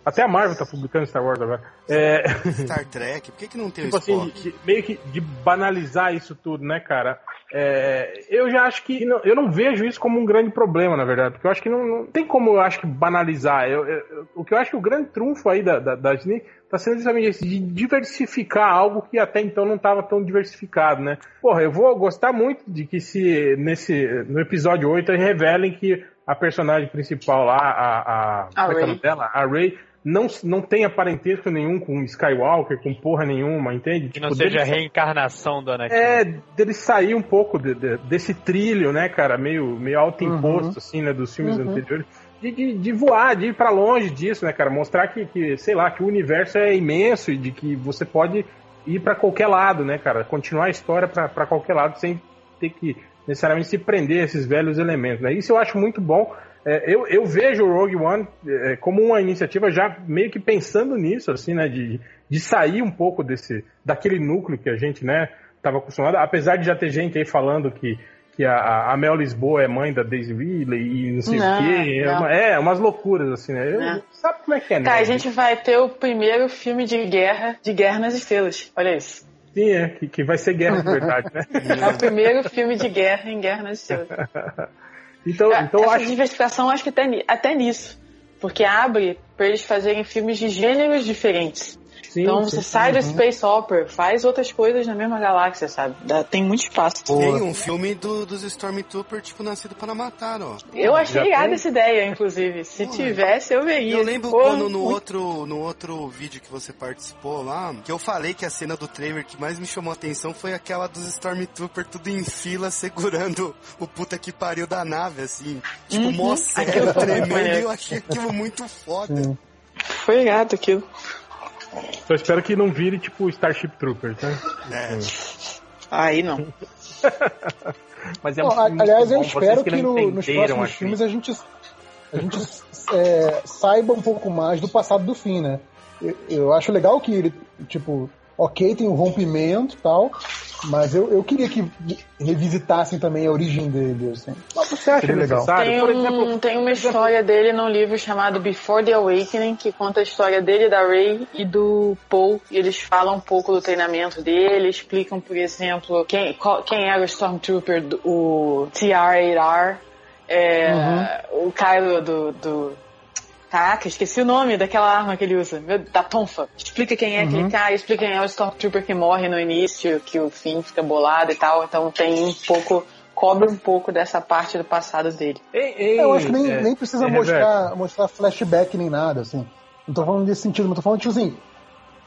até a Marvel tá publicando Star Wars agora. É, Star Trek, por que, que não tem tipo o assim, Spock? de- meio que de banalizar isso tudo, né, cara? É, eu já acho que. não- eu não vejo isso como um grande problema, na verdade, porque eu acho que não, não tem como eu acho que banalizar. Eu- eu- o que eu acho que o grande trunfo aí da, da, da Disney tá sendo justamente esse, de diversificar algo que até então não estava tão diversificado, né? Porra, eu vou gostar muito de que se nesse no episódio 8 revelem que a personagem principal lá, a, a, A como é que é dela? A Ray não, não tenha parentesco nenhum com Skywalker, com porra nenhuma, entende? Que não Tipo, seja a reencarnação do Anakin. é, dele sair um pouco de- de- desse trilho, né, cara, meio, meio autoimposto, assim, né, dos filmes Uhum. anteriores. De, de, de voar, de ir pra longe disso, né, cara? Mostrar que, que, sei lá, que o universo é imenso e de que você pode ir pra qualquer lado, né, cara? Continuar a história pra pra qualquer lado sem ter que necessariamente se prender a esses velhos elementos, né? Isso eu acho muito bom. É, eu, eu vejo o Rogue One é, como uma iniciativa já meio que pensando nisso, assim, né? De, de sair um pouco desse, daquele núcleo que a gente, né, estava acostumado. Apesar de já ter gente aí falando que, que a, a Mel Lisboa é mãe da Daisy Ridley e não sei Não, o quê. É, uma- é, umas loucuras, assim, né? Eu- sabe como é que é, né? Tá, a gente vai ter o primeiro filme de guerra, de Guerra nas Estrelas. Olha isso. Sim, é, que, que vai ser guerra de verdade, né? É o primeiro filme de guerra em Guerra nas Estrelas. Então, É, então acho diversificação acho que até, até nisso. Porque abre pra eles fazerem filmes de gêneros diferentes. Sim, então sim. você sai do Space Opera, faz outras coisas na mesma galáxia, sabe? Dá- tem muito espaço. Tem um filme do, dos Stormtrooper, tipo, Nascido para Matar, ó. Eu achei Já irada tem? essa ideia, inclusive. Se Porra. tivesse, eu veria. Eu lembro Pô, quando no muito- outro, no outro vídeo que você participou lá, que eu falei que a cena do trailer que mais me chamou a atenção foi aquela dos Stormtrooper tudo em fila segurando o puta que pariu da nave, assim. Tipo, Uhum. mó sério, tremendo, e eu achei aquilo muito foda. Foi irado aquilo. Só espero que não vire tipo Starship Troopers, né? É. Aí não. Mas é Não, um filme aliás, muito eu bom, espero vocês que não no- nos próximos aqui. filmes a gente, a gente é, saiba um pouco mais do passado do fim, né? Eu, eu acho legal que ele, tipo, ok, tem um rompimento e tal, mas eu, eu queria que revisitassem também a origem dele, assim. Mas você acha Seria legal. Tem, Por um, exemplo, tem uma história dele num livro chamado Before the Awakening, que conta a história dele, da Rey e do Paul. E eles falam um pouco do treinamento dele, explicam, por exemplo, quem, qual- quem era o Stormtrooper, do- o TR-8R, é, o Kylo do, do Caraca, esqueci o nome daquela arma que ele usa. Meu, da Tonfa. Explica quem é Uhum. aquele cara, explica quem é o Stormtrooper que morre no início, que o Finn fica bolado e tal. Então tem um pouco. Cobre um pouco dessa parte do passado dele. Ei, ei, Eu acho que nem, é, nem precisa é, mostrar, mostrar flashback nem nada, assim. Não tô falando desse sentido, mas tô falando, tipo assim,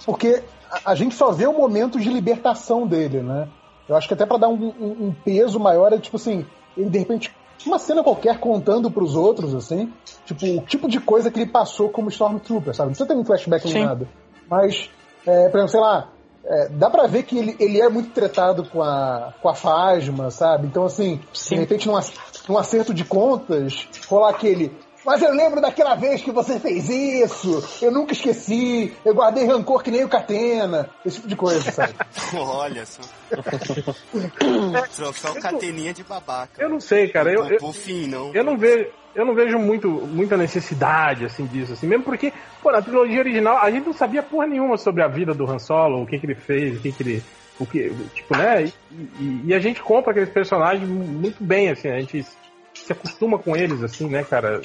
porque a, a gente só vê o momento de libertação dele, né? Eu acho que até pra dar um, um- um peso maior é, tipo assim, ele de repente, uma cena qualquer contando pros outros, assim, tipo, o tipo de coisa que ele passou como Stormtrooper, sabe? Não precisa ter um flashback nem nada. Mas, é, por exemplo, sei lá, é, dá pra ver que ele, ele é muito tretado com a, com a Fasma, sabe? Então, assim, Sim. de repente, num acerto de contas, rolar aquele. Mas eu lembro daquela vez que você fez isso, eu nunca esqueci, eu guardei rancor que nem o Catena, esse tipo de coisa, sabe? Olha só. Troféu cateninha de babaca. Eu não sei, cara. Eu, eu, fim, não. eu não vejo. Eu não vejo muito, muita necessidade, assim, disso, assim, mesmo porque, pô, na trilogia original, a gente não sabia porra nenhuma sobre a vida do Han Solo, o que que ele fez, o que que ele, o que, tipo, né, e, e- e a gente compra aqueles personagens muito bem, assim, a gente se acostuma com eles, assim, né, cara,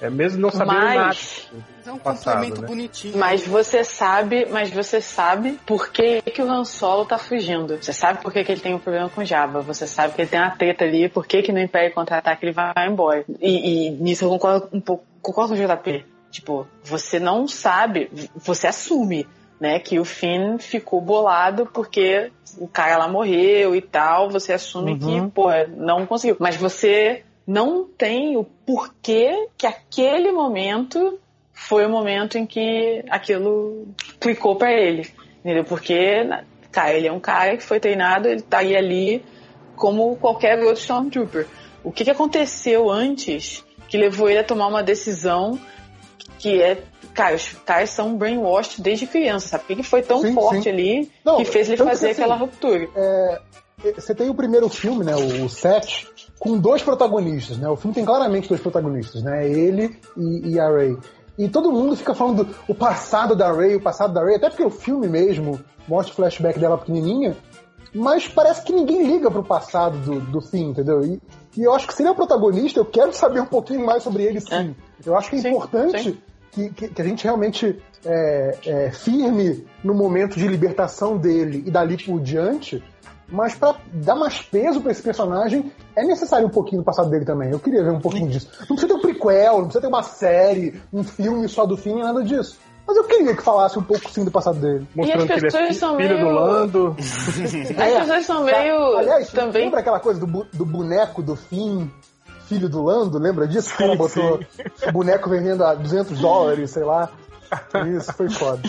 é mesmo não sabendo nada. Mas, É um passado, complemento né? bonitinho. mas você sabe, mas você sabe por que, que o Han Solo tá fugindo. Você sabe por que, que ele tem um problema com Jabba. Você sabe que ele tem uma treta ali, por que, que no Império Contra-Ataque ele vai embora. E, e nisso eu concordo um pouco, concordo com o JP. Tipo, você não sabe, você assume, né, que o Finn ficou bolado porque o cara lá morreu e tal, você assume Uhum. que, pô, não conseguiu. Mas você não tem o porquê que aquele momento foi o momento em que aquilo clicou pra ele. Entendeu? Porque, cara, ele é um cara que foi treinado, ele estaria ali como qualquer outro Stormtrooper. O que, que aconteceu antes que levou ele a tomar uma decisão que é. Cara, os caras são brainwashed desde criança, sabe? O que, que foi tão Sim, forte sim. ali Não, que fez ele fazer assim, aquela ruptura? Você tem o primeiro filme, né, o 7, com dois protagonistas, né? O filme tem claramente dois protagonistas, né? Ele e, e a Ray. E todo mundo fica falando do o passado da Ray, o passado da Ray, até porque o filme mesmo mostra o flashback dela pequenininha, mas parece que ninguém liga pro passado do, do Finn, entendeu? E, e eu acho que se ele é o protagonista, eu quero saber um pouquinho mais sobre ele sim. Eu acho que é Sim, importante sim. que, que, que a gente realmente é, é, firme no momento de libertação dele e dali por diante, mas pra dar mais peso pra esse personagem, é necessário um pouquinho do passado dele também. Eu queria ver um pouquinho disso. Não precisa ter um prequel, não precisa ter uma série, um filme só do fim, nada disso. Mas eu queria que falasse um pouco sim do passado dele. Mostrando que ele é filho do meio- Lando. As pessoas são meio. Aliás, também. lembra aquela coisa do, bu- do boneco do fim, filho do Lando? Lembra disso? O cara botou o boneco vendendo a 200 dólares, sei lá. Isso, foi foda.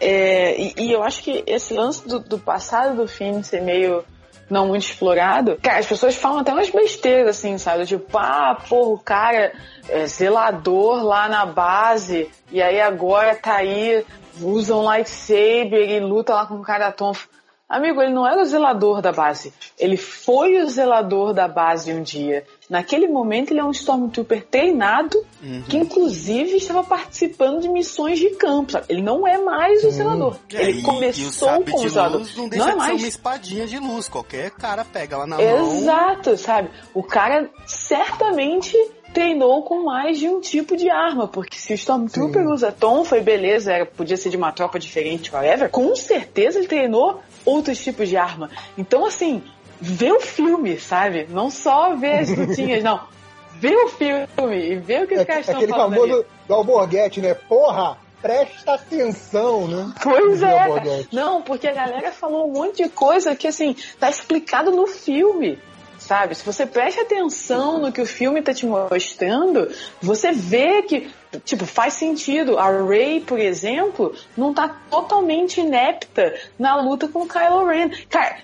É, e, e eu acho que esse lance do, do passado do filme ser meio não muito explorado, cara, as pessoas falam até umas besteiras assim, sabe? Tipo, ah, porra, o cara é zelador lá na base, e aí agora tá aí, usa um lightsaber e luta lá com o cara tonfo. Amigo, ele não era o zelador da base. Ele foi o zelador da base um dia. Naquele momento, ele é um Stormtrooper treinado, que inclusive estava participando de missões de campo. sabe? Ele não é mais o zelador. Ele o começou como de zelador. luz não Não, deixa é de ser mais. uma espadinha de luz. Qualquer cara pega lá na mão. Exato, sabe? O cara certamente treinou com mais de um tipo de arma, porque se o Stormtrooper Sim. usa Tom, foi beleza, era, podia ser de uma tropa diferente, whatever, com certeza ele treinou outros tipos de arma. Então, assim, vê o filme, sabe? Não só vê as lutinhas, não. Vê o filme e vê o que os É, caras estão aquele falando famoso ali. do Alborguete, né? Porra, presta atenção, né? Pois é, não, porque a galera falou um monte de coisa que, assim, tá explicado no filme, sabe? Se você presta atenção no que o filme tá te mostrando, você vê que, tipo, faz sentido. A Rey, por exemplo, não tá totalmente inepta na luta com o Kylo Ren. Cara,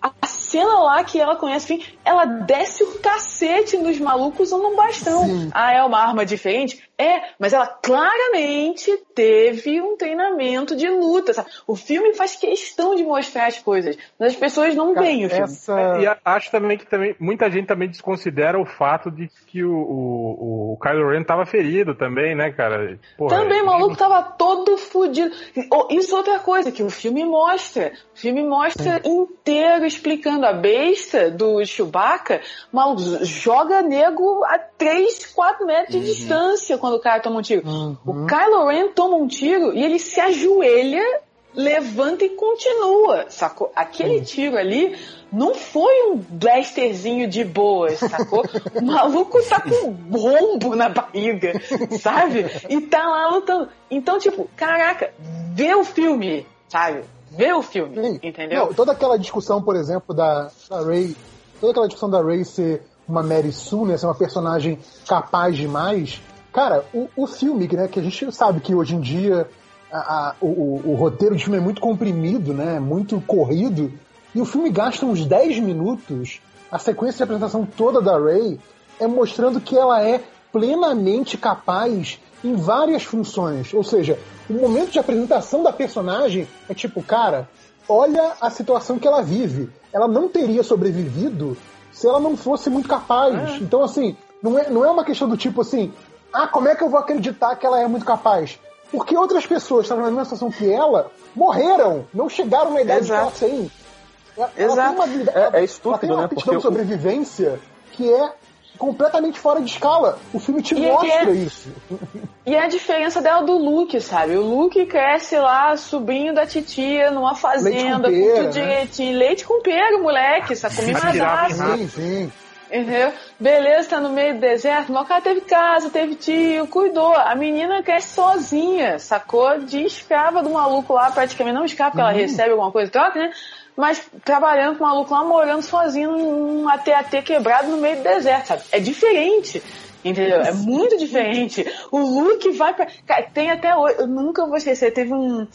a, cena lá que ela conhece, enfim, ela desce o cacete nos malucos usando um bastão. Sim. Ah, é uma arma diferente? É, mas ela claramente teve um treinamento de luta, sabe? O filme faz questão de mostrar as coisas, mas as pessoas não Cara, veem o filme. essa... E a- acho também que também, muita gente também desconsidera o fato de que o, o, o Kylo Ren tava ferido também, né, cara? Porra, Também, é- o maluco tava todo fudido. Oh, Isso é outra coisa que o filme mostra. O filme mostra inteiro explicando a besta do Chewbacca. Maluco, joga nego a 3, 4 metros de distância quando o cara toma um tiro. Uhum. O Kylo Ren toma um tiro e ele se ajoelha, levanta e continua, sacou? Aquele tiro ali não foi um blasterzinho de boa, sacou? O maluco tá com um rombo na barriga, sabe? E tá lá lutando. Então, tipo, caraca, vê o filme, sabe? Vê o filme, Sim. entendeu? Não, toda aquela discussão, por exemplo, da, da Ray, toda aquela discussão da Ray ser uma Mary Sue, né, ser uma personagem capaz demais. Cara, o, o filme, né, que a gente sabe que hoje em dia a- a- o, o- roteiro de filme é muito comprimido, né, muito corrido, e o filme gasta uns 10 minutos, a sequência de apresentação toda da Ray é mostrando que ela é plenamente capaz em várias funções. Ou seja, o momento de apresentação da personagem é tipo, cara, olha a situação que ela vive. Ela não teria sobrevivido se ela não fosse muito capaz. Então, assim, não é, não é uma questão do tipo assim, ah, como é que eu vou acreditar que ela é muito capaz? Porque outras pessoas que estavam na mesma situação que ela morreram, não chegaram na idade Exato. que ela tem. Ela, ela Exato. tem uma É- é ela tem estúpido, uma né? Porque de sobrevivência que é completamente fora de escala. O filme te E é- mostra isso. E a diferença dela do Luke, sabe? O Luke cresce lá, sobrinho da titia, numa fazenda, Leite com com pera, tudo né? direitinho. Leite com pera, moleque, sacou? Mimadaço. Sim, sim. Entendeu? Beleza, tá no meio do deserto, mas o cara teve casa, teve tio, cuidou. A menina cresce sozinha, sacou? De escrava do maluco lá, praticamente. Não escrava porque ela recebe alguma coisa troca, né? Mas trabalhando com o maluco lá, morando sozinho num AT-AT quebrado no meio do deserto, sabe? É diferente. Entendeu? É muito diferente. O Luke vai pra. Tem até hoje. Eu nunca vou esquecer. Teve um,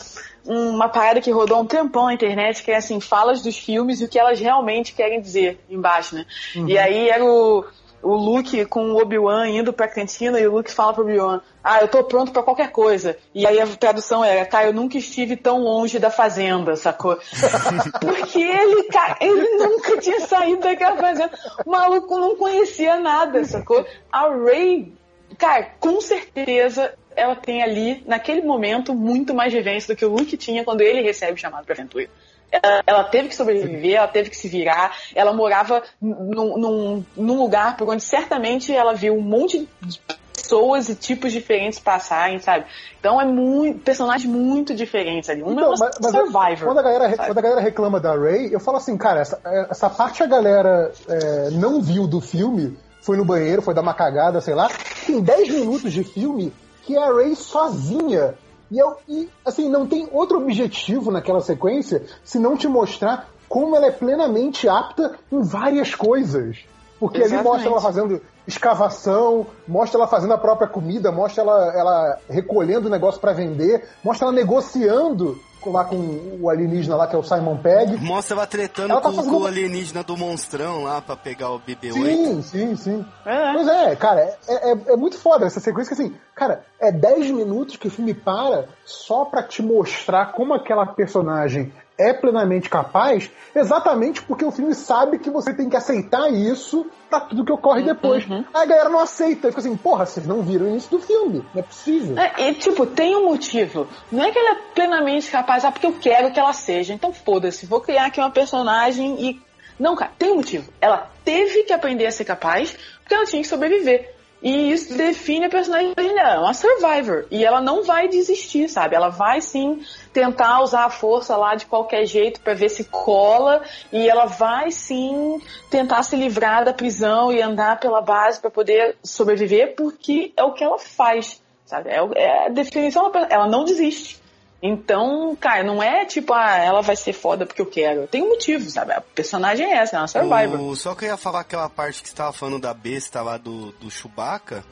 uma parada que rodou um tempão na internet, que é assim, falas dos filmes e o que elas realmente querem dizer embaixo, né? E aí era o, o Luke com o Obi-Wan indo pra cantina e o Luke fala pro Obi-Wan, ah, eu tô pronto pra qualquer coisa. E aí a tradução era, cara, eu nunca estive tão longe da fazenda, sacou? Porque ele, cara, ele nunca tinha saído daquela fazenda. O maluco não conhecia nada, sacou? A Ray, cara, com certeza ela tem ali, naquele momento, muito mais vivência do que o Luke tinha quando ele recebe o chamado pra aventura. Ela, ela teve que sobreviver, ela teve que se virar, ela morava num, num, num lugar por onde certamente ela viu um monte de pessoas e tipos diferentes passarem, sabe? Então é muito, personagens muito diferentes ali. Um Então, é uma mas- survivor. Quando a, galera, sabe? quando a galera reclama da Ray, eu falo assim, cara, essa, essa parte a galera é, não viu do filme, foi no banheiro, foi dar uma cagada, sei lá. Tem 10 minutos de filme que é a Ray sozinha. E, eu, e assim, não tem outro objetivo naquela sequência se não te mostrar como ela é plenamente apta em várias coisas. Porque ali Exatamente. mostra ela fazendo escavação, mostra ela fazendo a própria comida, mostra ela, ela recolhendo o negócio pra vender, mostra ela negociando lá com o alienígena lá, que é o Simon Pegg. Mostra ela tretando Ela tá com, fazendo com o alienígena do monstrão lá pra pegar o BB-8. Sim, sim, sim. É. Pois é, cara, é, é, é muito foda essa sequência que assim, cara, é 10 minutos que o filme para só pra te mostrar como aquela personagem é plenamente capaz, exatamente porque o filme sabe que você tem que aceitar isso pra tudo que ocorre depois. Aí a galera não aceita, fica assim, porra, vocês não viram isso do filme, não é possível. É, e, tipo, tem um motivo. Não é que ela é plenamente capaz, ah, porque eu quero que ela seja. Então, foda-se, vou criar aqui uma personagem e. Não, cara, tem um motivo. Ela teve que aprender a ser capaz porque ela tinha que sobreviver. E isso define a personagem dela. Ela é uma survivor. E ela não vai desistir, sabe? Ela vai sim tentar usar a força lá de qualquer jeito pra ver se cola. E ela vai sim tentar se livrar da prisão e andar pela base pra poder sobreviver, porque é o que ela faz. Sabe? É, é a definição, ela não desiste. Então, cara, não é tipo, ah, ela vai ser foda porque eu quero. Tem um motivo, sabe? A personagem é essa, é uma survivor. O- só que eu ia falar aquela parte que você tava falando da besta lá do, do Chewbacca.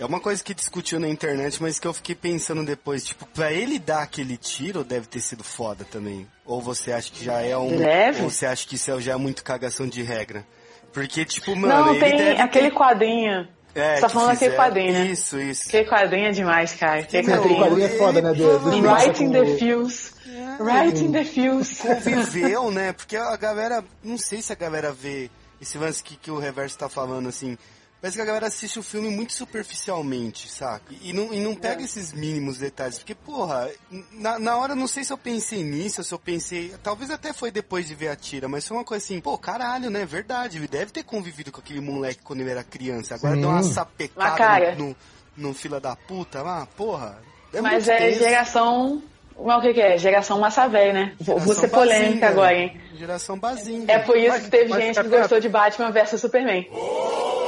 É uma coisa que discutiu na internet, mas que eu fiquei pensando depois. Tipo, pra ele dar aquele tiro, deve ter sido foda também. Ou você acha que já é um... Deve. Ou você acha que isso já é muito cagação de regra? Porque, tipo, mano, não, tem aquele ter... quadrinho. É, Você tá que falando daquele fizeram- quadrinho, né? Isso, isso. Aquele quadrinho é demais, cara. Aquele aquele quadrinho. quadrinho é foda, né? Do, do Right in the Fuse. Right in the Fuse. conviveu, né? Porque a galera, não sei se a galera vê esse lance que, que o Reverso tá falando, assim. Parece que a galera assiste o filme muito superficialmente, saca? E não, e não pega esses mínimos detalhes. Porque, porra, na, na hora eu não sei se eu pensei nisso, se eu pensei. Talvez até foi depois de ver a tira, mas foi uma coisa assim, pô, caralho, né? Verdade. Ele deve ter convivido com aquele moleque quando ele era criança. Agora deu uma Mas, sapecada no, no, no fila da puta lá, porra. É Mas muito é tenso. geração. Mas o que, que é? Geração massa velha, né? Vou, vou Geração ser polêmica Bazinga. agora, hein? Geração bazinga. É por isso Mas- que teve mas, gente que gostou de Batman vs Superman. Isso.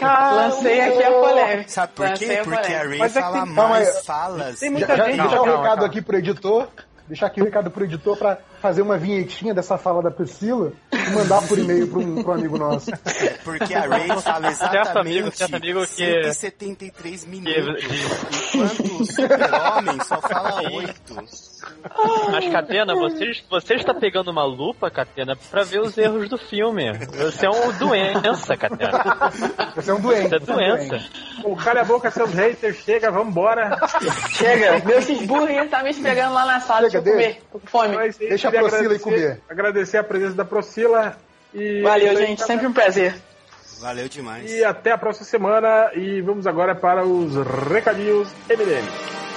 Lancei aqui a polêmica. Sabe por Lancei quê? Porque a. Ray é fala calma mais falas. Tem muita já, gente. deixar Calma, o recado aqui pro editor. Deixar aqui o recado pro editor pra fazer uma vinhetinha dessa fala da Priscila e mandar por e-mail pro um, amigo nosso. Porque a Ray fala exatamente amigo, certo amigo que- 173 minutos, enquanto o super-homem só fala 8. Mas, Catena, você, você está pegando uma lupa, Catena, pra ver os erros do filme. Você é um doença, Catena. Você é um doente. Você é é um doença. Pô, cala a boca, seus haters, chega, vambora. Chega, meu cheeseburger tá me esperando lá na sala, Chega, deixa eu comer. Tô com fome. Mas, sim, Deixa a Procila agradecer- comer. Agradecer a presença da Procila. E Valeu, gente, sempre um prazer. Valeu demais. E até a próxima semana. E vamos agora para os recadinhos MDM.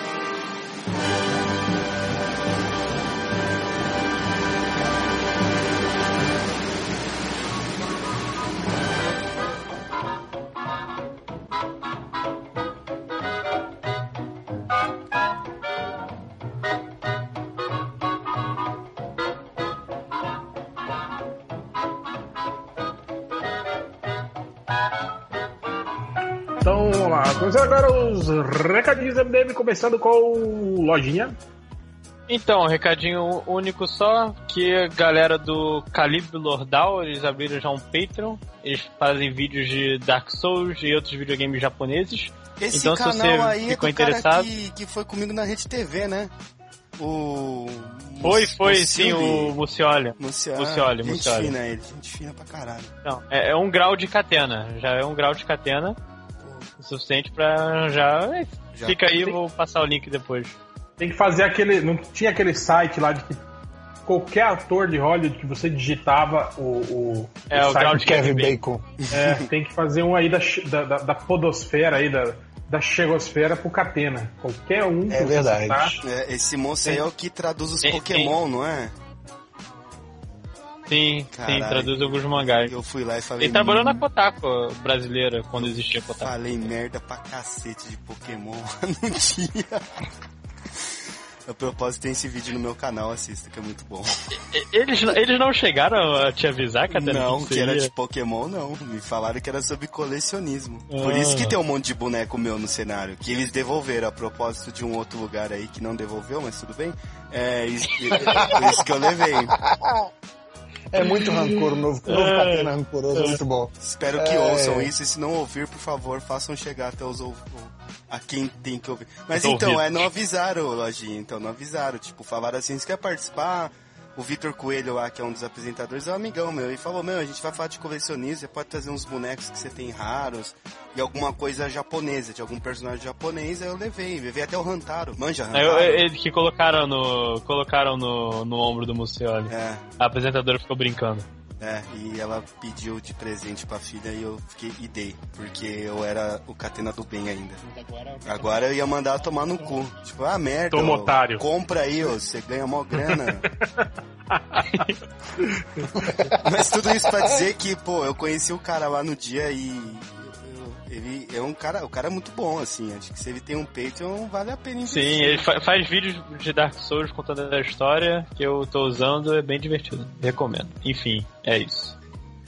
Vamos agora os recadinhos MDM, começando com o Lojinha. Então, recadinho único só, que a galera do Calibre Lordal, eles abriram já um Patreon, eles fazem vídeos de Dark Souls e outros videogames japoneses. Esse então, se canal você aí ficou é do cara interessado- que, que foi comigo na Rede TV, né? O... Foi, foi, Mucioli. sim, o Mucioli. Mucioli, Mucioli, gente fina ele, gente fina pra caralho. Não, é, é um grau de catena, já é um grau de catena o suficiente pra já... Já. Fica aí, vou passar o link depois. Tem que fazer aquele. Não tinha aquele site lá de que qualquer ator de Hollywood que você digitava o. o É, o site grau de Kevin Kevin Bacon. É, tem que fazer um aí da, da, da, podosfera aí, da, da chegosfera pro Catena. Qualquer um É verdade. citar, É, esse moço aí é o que traduz os Pokémon, não é? Sim, Caralho. sim, traduz alguns mangás. Eu fui lá e falei. Ele trabalhou na Kotaku brasileira, quando existia Kotaku. Falei merda pra cacete de Pokémon no dia. A propósito, tem esse vídeo no meu canal, assista, que é muito bom. Eles, eles não chegaram a te avisar, Catena? Não, isso que era de Pokémon, não. Me falaram que era sobre colecionismo. Ah. Por isso que tem um monte de boneco meu no cenário. Que eles devolveram a propósito de um outro lugar aí que não devolveu, mas tudo bem. É isso, é isso que eu levei. É muito rancor, o novo, o novo É. Catena rancoroso, é muito bom. Espero que É. ouçam isso e se não ouvir, por favor, façam chegar até os ou- a quem tem que ouvir. Mas então, ouvidos. é, não avisaram, Lojinha, então não avisaram. Tipo, falaram assim, você quer participar? O Vitor Coelho lá, que é um dos apresentadores, é um amigão meu. E falou, meu, a gente vai falar de colecionismo, você pode trazer uns bonecos que você tem raros e alguma coisa japonesa, de algum personagem japonês. Aí eu levei, levei até o Hantaro. Manja Aí, Hantaro? eu- ele que colocaram no colocaram no, no ombro do Mucioli. É, A apresentadora ficou brincando. É, e ela pediu de presente pra filha e eu fiquei e dei, porque eu era o Catena do bem ainda. Agora eu ia mandar tomar no cu. Tipo, ah, merda. Toma, ó, otário. Compra aí, ó, você ganha mó grana. Mas tudo isso pra dizer que, pô, eu conheci o cara lá no dia e. Ele é um cara, o cara é muito bom, assim. Acho que se ele tem um Patreon, vale a pena investir. Sim, ele fa- faz vídeos de Dark Souls contando a história que eu tô usando, é bem divertido. Recomendo. Enfim, é isso.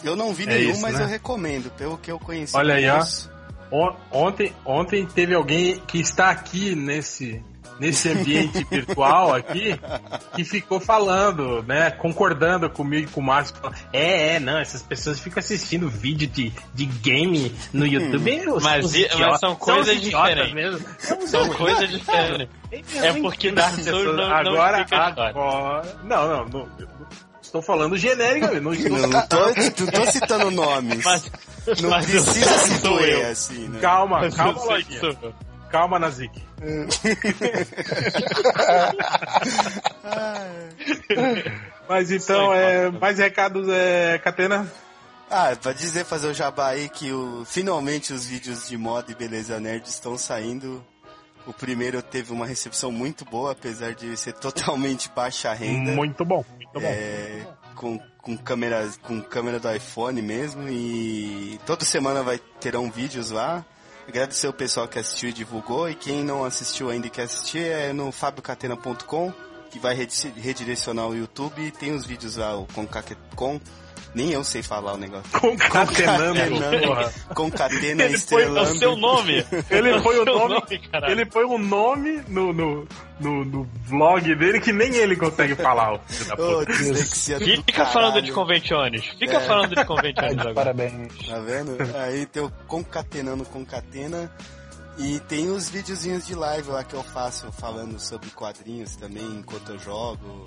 Eu não vi É nenhum, isso, mas né? eu recomendo, pelo que eu conheci. Olha aí, ó. Ontem, ontem teve alguém que está aqui nesse, nesse ambiente virtual aqui que ficou falando, né? Concordando comigo e com o Márcio. falando, É, é, não, essas pessoas ficam assistindo vídeo de, de game no YouTube. os- Mas mas são coisas diferentes. Mesmo. São coisas diferentes. É porque Dark Souls não, não agora, história. agora. Não, não, não. Estou falando genérico, não estou Não, não, tô, não tô citando nomes. Mas, não mas precisa se doer, eu. assim, né? Calma, calma, Lojinha. Calma, Nazik. Mas então, é, mais recados, é, Catena? Ah, pra dizer, fazer o jabá aí que o, finalmente os vídeos de moda e beleza nerd estão saindo. O primeiro teve uma recepção muito boa, apesar de ser totalmente baixa renda. Muito bom, muito bom. É, com, com, câmera, com câmera do iPhone mesmo. E toda semana vai terão vídeos lá. Agradecer o pessoal que assistiu e divulgou. E quem não assistiu ainda e quer assistir é no fabiocatena.com, que vai redi- redirecionar o YouTube. E tem os vídeos lá o com nem eu sei falar o negócio. Concatenando, porra. Concatena Ele foi estrelando. o seu nome. Ele foi o seu nome, caralho. ele foi um nome no, no, no, no vlog dele que nem ele consegue falar, o Ô, dislexia do Fica falando de caralho. convenciones. Fica É. falando de convenciones agora. Parabéns. Tá vendo? Aí tem o Concatenando Concatena. E tem os videozinhos de live lá que eu faço falando sobre quadrinhos também enquanto eu jogo.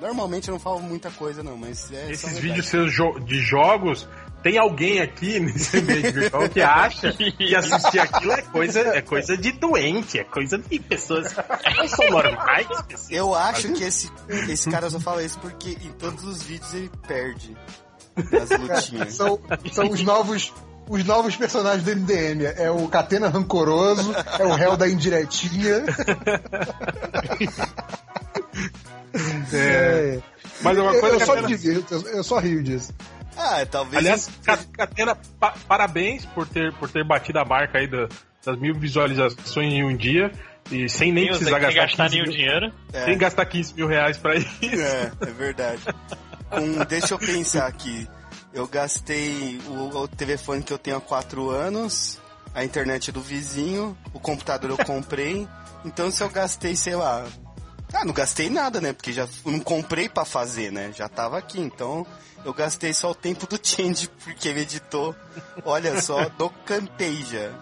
Normalmente eu não falo muita coisa não, mas é. Esses vídeos seus jo- de jogos, tem alguém aqui nesse meio virtual que acha que assistir aquilo é coisa, é coisa de doente, é coisa de pessoas não são normais. Eu acho que esse, esse cara só fala isso porque em todos os vídeos ele perde as lutinhas. São, são os novos. Os novos personagens do MDM. É o Catena Rancoroso, é o réu da indiretinha. É. Mas uma Eu, coisa eu que só a me divirto, eu, eu só rio disso. Ah, talvez. Aliás, Ca- Catena, pa- parabéns por ter, por ter batido a marca aí da- das mil visualizações em um dia e sem nem Nem precisar sem gastar, gastar 15 nenhum mil, dinheiro. é, sem gastar 15 mil reais pra isso. é, é verdade. Com- deixa eu pensar aqui. Eu gastei o, o telefone que eu tenho há quatro anos, a internet do vizinho, o computador eu comprei. Então se eu gastei, sei lá. Ah, não gastei nada, né? Porque já não comprei pra fazer, né? Já tava aqui, então eu gastei só o tempo do Change, porque ele editou, olha só, do Campeja.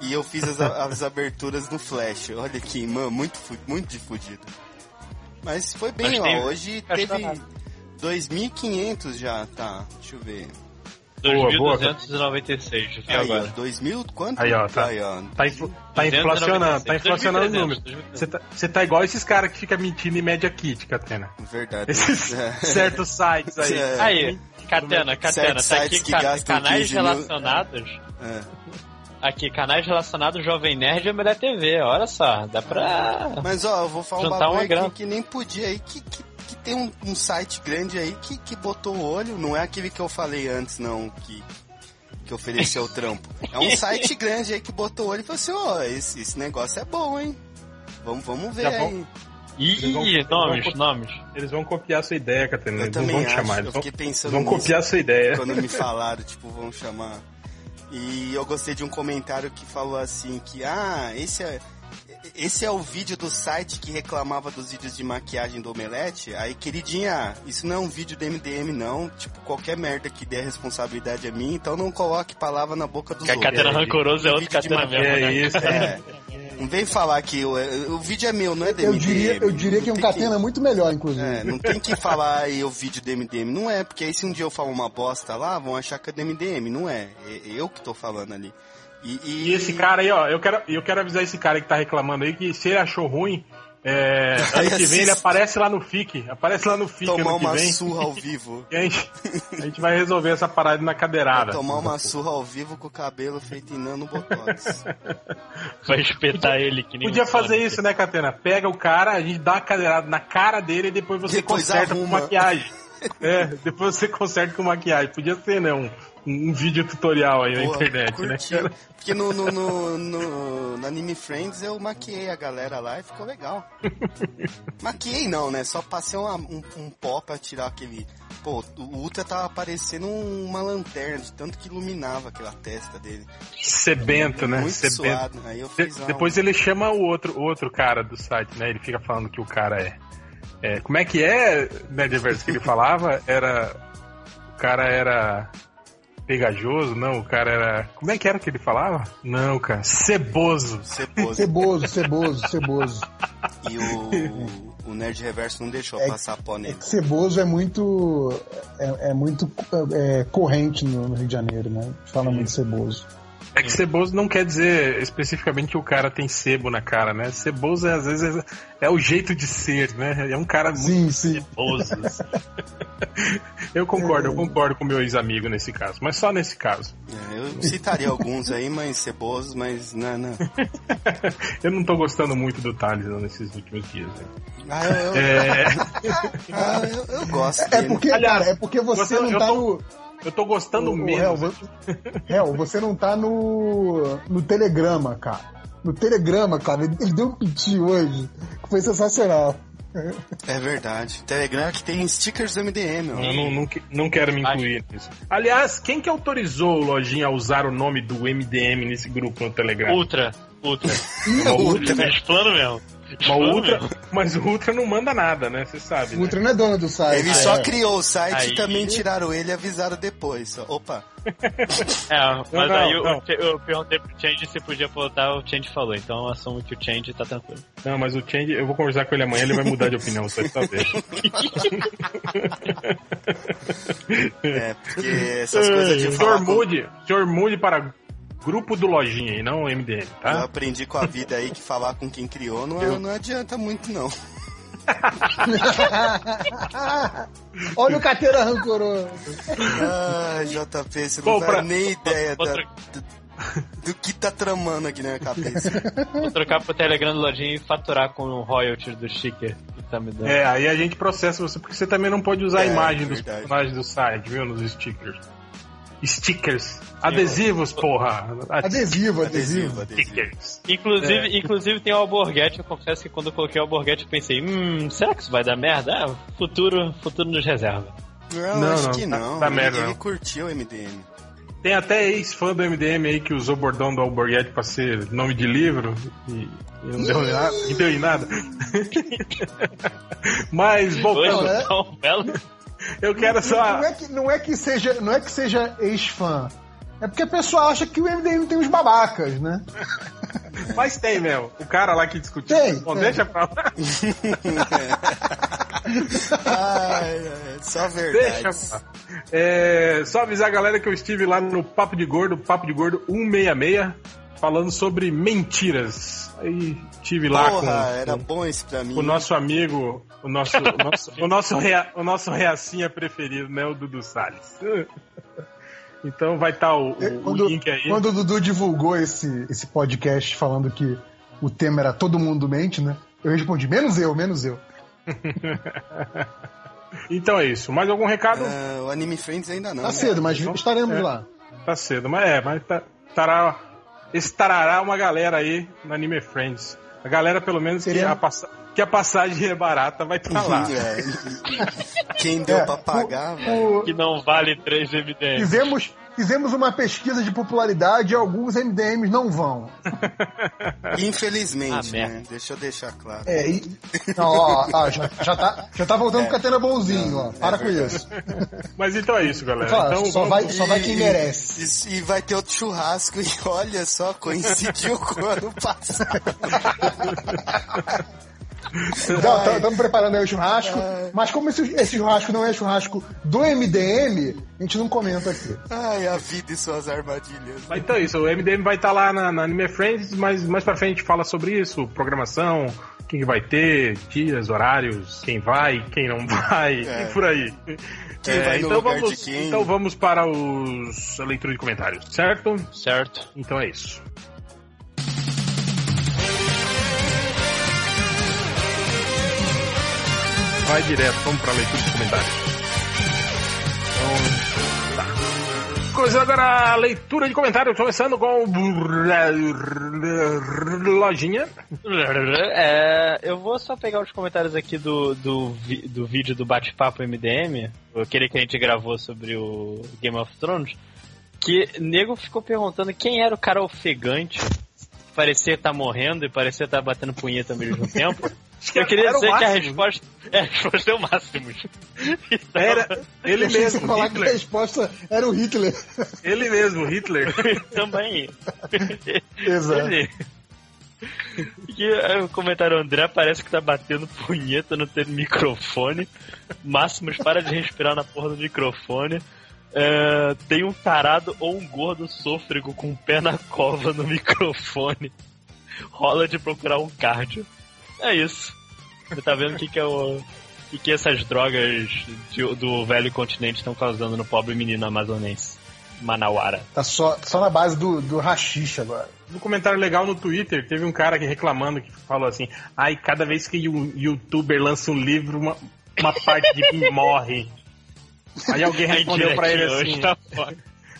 E eu fiz as, as aberturas no Flash. Olha aqui, mano, muito, muito de fudido. Mas foi bem, Mas ó. Hoje gastou teve nada. 2.500 já, tá. Deixa eu ver. Boa, boa. 2.296 até Aí, agora. 2.000, quanto? Aí, ó, tá. Aí, ó. Tá, infla- tá 296, inflacionando, tá inflacionando o 2.300, número. 2.300. Você tá, você tá igual esses caras que ficam mentindo em média kit, Catena. Verdade. Esses É. certos sites aí. É. Aí, Catena, Catena, tá aqui ca- canais 15 mil. relacionados. É. Aqui, canais relacionados Jovem Nerd e Mulher TV. Olha só, dá pra. Mas ó, eu vou falar um Juntar bagulho uma aqui que nem podia aí, que, que, que tem um, um site grande aí que, que botou o olho, não é aquele que eu falei antes, não, que, que ofereceu o trampo. É um site grande aí que botou o olho e falou assim, ó, esse, esse negócio é bom, hein? Vamos, vamos ver Já aí. vão- Eles vão- Ih, vão nomes, co- nomes. Eles vão copiar sua ideia, Catena. Eu Eles também vão te acho, chamar. eu Eles vão, fiquei pensando vão nisso. copiar sua ideia. quando me falaram, tipo, vão chamar. E eu gostei de um comentário que falou assim que ah, esse é esse é o vídeo do site que reclamava dos vídeos de maquiagem do Omelete. Aí, queridinha, isso não é um vídeo do MDM, não. Tipo, qualquer merda que der responsabilidade a mim, então não coloque palavra na boca dos Que a outros. Catena é, Rancoroso é outro vídeo de Catena mesmo, É né? isso, É. Não vem falar que o, o vídeo é meu, não é do Eu MDM. diria, eu diria que é um Catena muito melhor, inclusive. é, não tem que falar aí o vídeo do MDM, não é, porque aí se um dia eu falo uma bosta lá, vão achar que é do MDM, não é, é eu que tô falando ali. E, E esse cara aí, ó, eu quero, eu quero avisar esse cara que tá reclamando aí que se ele achou ruim, é, ano que vem ele aparece lá no FIC. Aparece lá no FIC tomar ano que uma vem. surra ao vivo. E a gente, a gente vai resolver essa parada na cadeirada. Tomar uma surra ao vivo com o cabelo feito em nanobotox. Vai espetar ele que nem Podia fazer isso, né, Catena? Pega o cara, a gente dá uma cadeirada na cara dele e depois você Depois conserta com arruma. maquiagem. É, depois você conserta com maquiagem. Podia ser, né? Um, um vídeo tutorial aí na Porra, internet, curti. né? Porque no, no, no, no, no Anime Friends eu maquiei a galera lá e ficou legal. maquiei não, né? Só passei uma- um, um pó pra tirar aquele. Pô, o Ultra tava parecendo uma lanterna, de tanto que iluminava aquela testa dele. Sebento, né? Muito Sebento. suado. Aí eu De- fiz uma- depois ele chama o outro, o outro cara do site, né? Ele fica falando que o cara é. é como é que é, né, Diverso, que ele falava? Era. O cara era. Pegajoso? Não, o cara era. Como é que era que ele falava? Não, cara. Ceboso. Ceboso. Ceboso, ceboso, ceboso. E o, o Nerd Reverso não deixou É- passar pó É nele. que ceboso é muito. É, é muito é, corrente no, Rio de Janeiro, né? Fala muito ceboso. É que ceboso não quer dizer especificamente que o cara tem sebo na cara, né? Ceboso é, às vezes é, é o jeito de ser, né? É um cara muito Sim, sim. ceboso. assim. eu concordo, eu concordo com meu ex-amigo nesse caso, mas só nesse caso. É, eu citaria alguns aí, mas cebosos, mas não, não. Eu não tô gostando muito do Thales não, nesses últimos dias. né? Ah, eu, eu, É, ah, eu, eu gosto É dele. porque, Aliás, cara, é porque você eu- não tá tô- no. Eu tô gostando o- o menos. Hel, você, Hel, você não tá no. no Telegrama, cara. No Telegrama, cara, ele, ele deu um piti hoje que foi sensacional. É verdade. Telegram que tem stickers do MDM, ó. Eu não, não, não quero me incluir nisso. Aliás, quem que autorizou o Lojinha a usar o nome do MDM nesse grupo no Telegram? Ultra. Ultra. Uma Ultra, É plano mesmo. uma Ultra, mas o Ultra não manda nada, né? Você sabe. O né? Ultra não é dono do site. Ele é. só criou o site Aí- e também tiraram ele e avisaram depois. Opa. É, mas Não, aí não, eu, não. eu perguntei pro Change se podia botar, o Change falou. Então eu assumo que o Change tá tranquilo. Não, mas o Change, eu vou conversar com ele amanhã, ele vai mudar de opinião, você saber. É, porque essas coisas de falar senhor com... mude, senhor mude para grupo do Lojinha e não MDM, Eu tá? aprendi com a vida aí que falar com quem criou não, não adianta muito, não. Olha o carteira rancoroso. Ai, JP, você não Bom, pra- nem ideia da- Outra- do, do que tá tramando aqui na minha cabeça. Vou trocar pro Telegram do Lojinha e faturar com o royalties do sticker que tá me dando. É, aí a gente processa você, porque você também não pode usar a É, imagem dos verdade. personagens do site, viu? Nos stickers. Stickers. Adesivos, porra. Adesivo, adesivo. Adesivo, adesivo. Stickers. Inclusive, inclusive tem o Alborguete, eu confesso que quando eu coloquei o Alborguete eu pensei, hum, será que isso vai dar merda? Ah, futuro, futuro nos reserva. Não, Não, acho não, que tá- não. tá ele, merda, ele não. curtiu o MDM. Tem até ex-fã do MDM aí que usou o bordão do Alborguete pra ser nome de livro e, e não deu em nada. Não deu em nada. Mas, voltando, tá belo. Eu quero só. Não é que, não é que seja, não é que seja ex-fã. É porque a pessoa acha que o MDM tem uns babacas, né? Mas tem mesmo. O cara lá que discutiu. Tem, Bom, tem. deixa pra lá. Ai, ai, só Deixa verdade. lá. É, só avisar a galera que eu estive lá no Papo de Gordo, Papo de Gordo 166, falando sobre mentiras. Aí estive lá Porra, com, era com bom esse pra mim. o nosso amigo, o nosso, o nosso, o nosso, rea, o nosso reacinha preferido, né? O Dudu Salles. Então vai estar o, o- o Quando, link aí. quando o Dudu divulgou esse, esse podcast falando que o tema era Todo Mundo Mente, né? Eu respondi, menos eu, menos eu. Então é isso. Mais algum recado? Ah, o Anime Friends ainda não. Tá né? cedo, mas estaremos É. lá. Tá cedo, mas é, mas tá, estará, estará uma galera aí no Anime Friends. A galera, pelo menos, que Seria- a, passa- que a passagem é barata, vai estar lá. É. Quem deu É, pra pagar, o- Que não vale 3 MDM. fizemos, fizemos uma pesquisa de popularidade e alguns MDMs não vão. Infelizmente, Ah, né? Deixa eu deixar claro. É, e, não, ó, ó, já, já, tá, já tá voltando É. com catena bonzinho, ó. Para é com isso. Mas então é isso, galera. Fala, Então, só, vamos- vai, só vai quem merece. E, e vai ter outro churrasco e olha só, coincidiu com o ano passado. Então, estamos preparando aí o churrasco, mas como esse, esse churrasco não é churrasco do MDM, a gente não comenta aqui. Ai, a vida e suas armadilhas. Mas então é isso, o MDM vai estar lá na, na Anime Friends, mas mais pra frente fala sobre isso, programação, quem que vai ter, dias, horários, quem vai, quem não vai, É. e por aí. Quem É, vai no então, lugar vamos, de quem? então vamos para os a leitura de comentários, certo? Certo. Então é isso. Vai direto, vamos para a leitura de comentários. Então, tá. Começando agora a leitura de comentários, começando com o Lojinha. É, eu vou só pegar os comentários aqui do, do, do vídeo do bate-papo MDM, aquele que a gente gravou sobre o Game of Thrones, que nego ficou perguntando quem era o cara ofegante, que parecia estar morrendo e parecia estar batendo punheta ao mesmo tempo. Eu queria o dizer que a resposta, é, a resposta é o máximo. Então, Era ele mesmo, falar que a resposta era o Hitler. Ele mesmo, Hitler. também. Exato. Ele. E o comentário André parece que tá batendo punheta no teu microfone. Máximos para de respirar na porra do microfone. É, tem um tarado ou um gordo sôfrego com o pé na cova no microfone. Rola de procurar um cardio. É isso. Você tá vendo o que, que é o. O que, essas drogas de- do velho continente estão causando no pobre menino amazonense? Manauara. Tá só, só na base do, do rachixe agora. No comentário legal no Twitter, teve um cara que reclamando que falou assim: Ai, cada vez que um youtuber lança um livro, uma, uma parte de mim morre. Aí alguém respondeu pra ele assim. tá.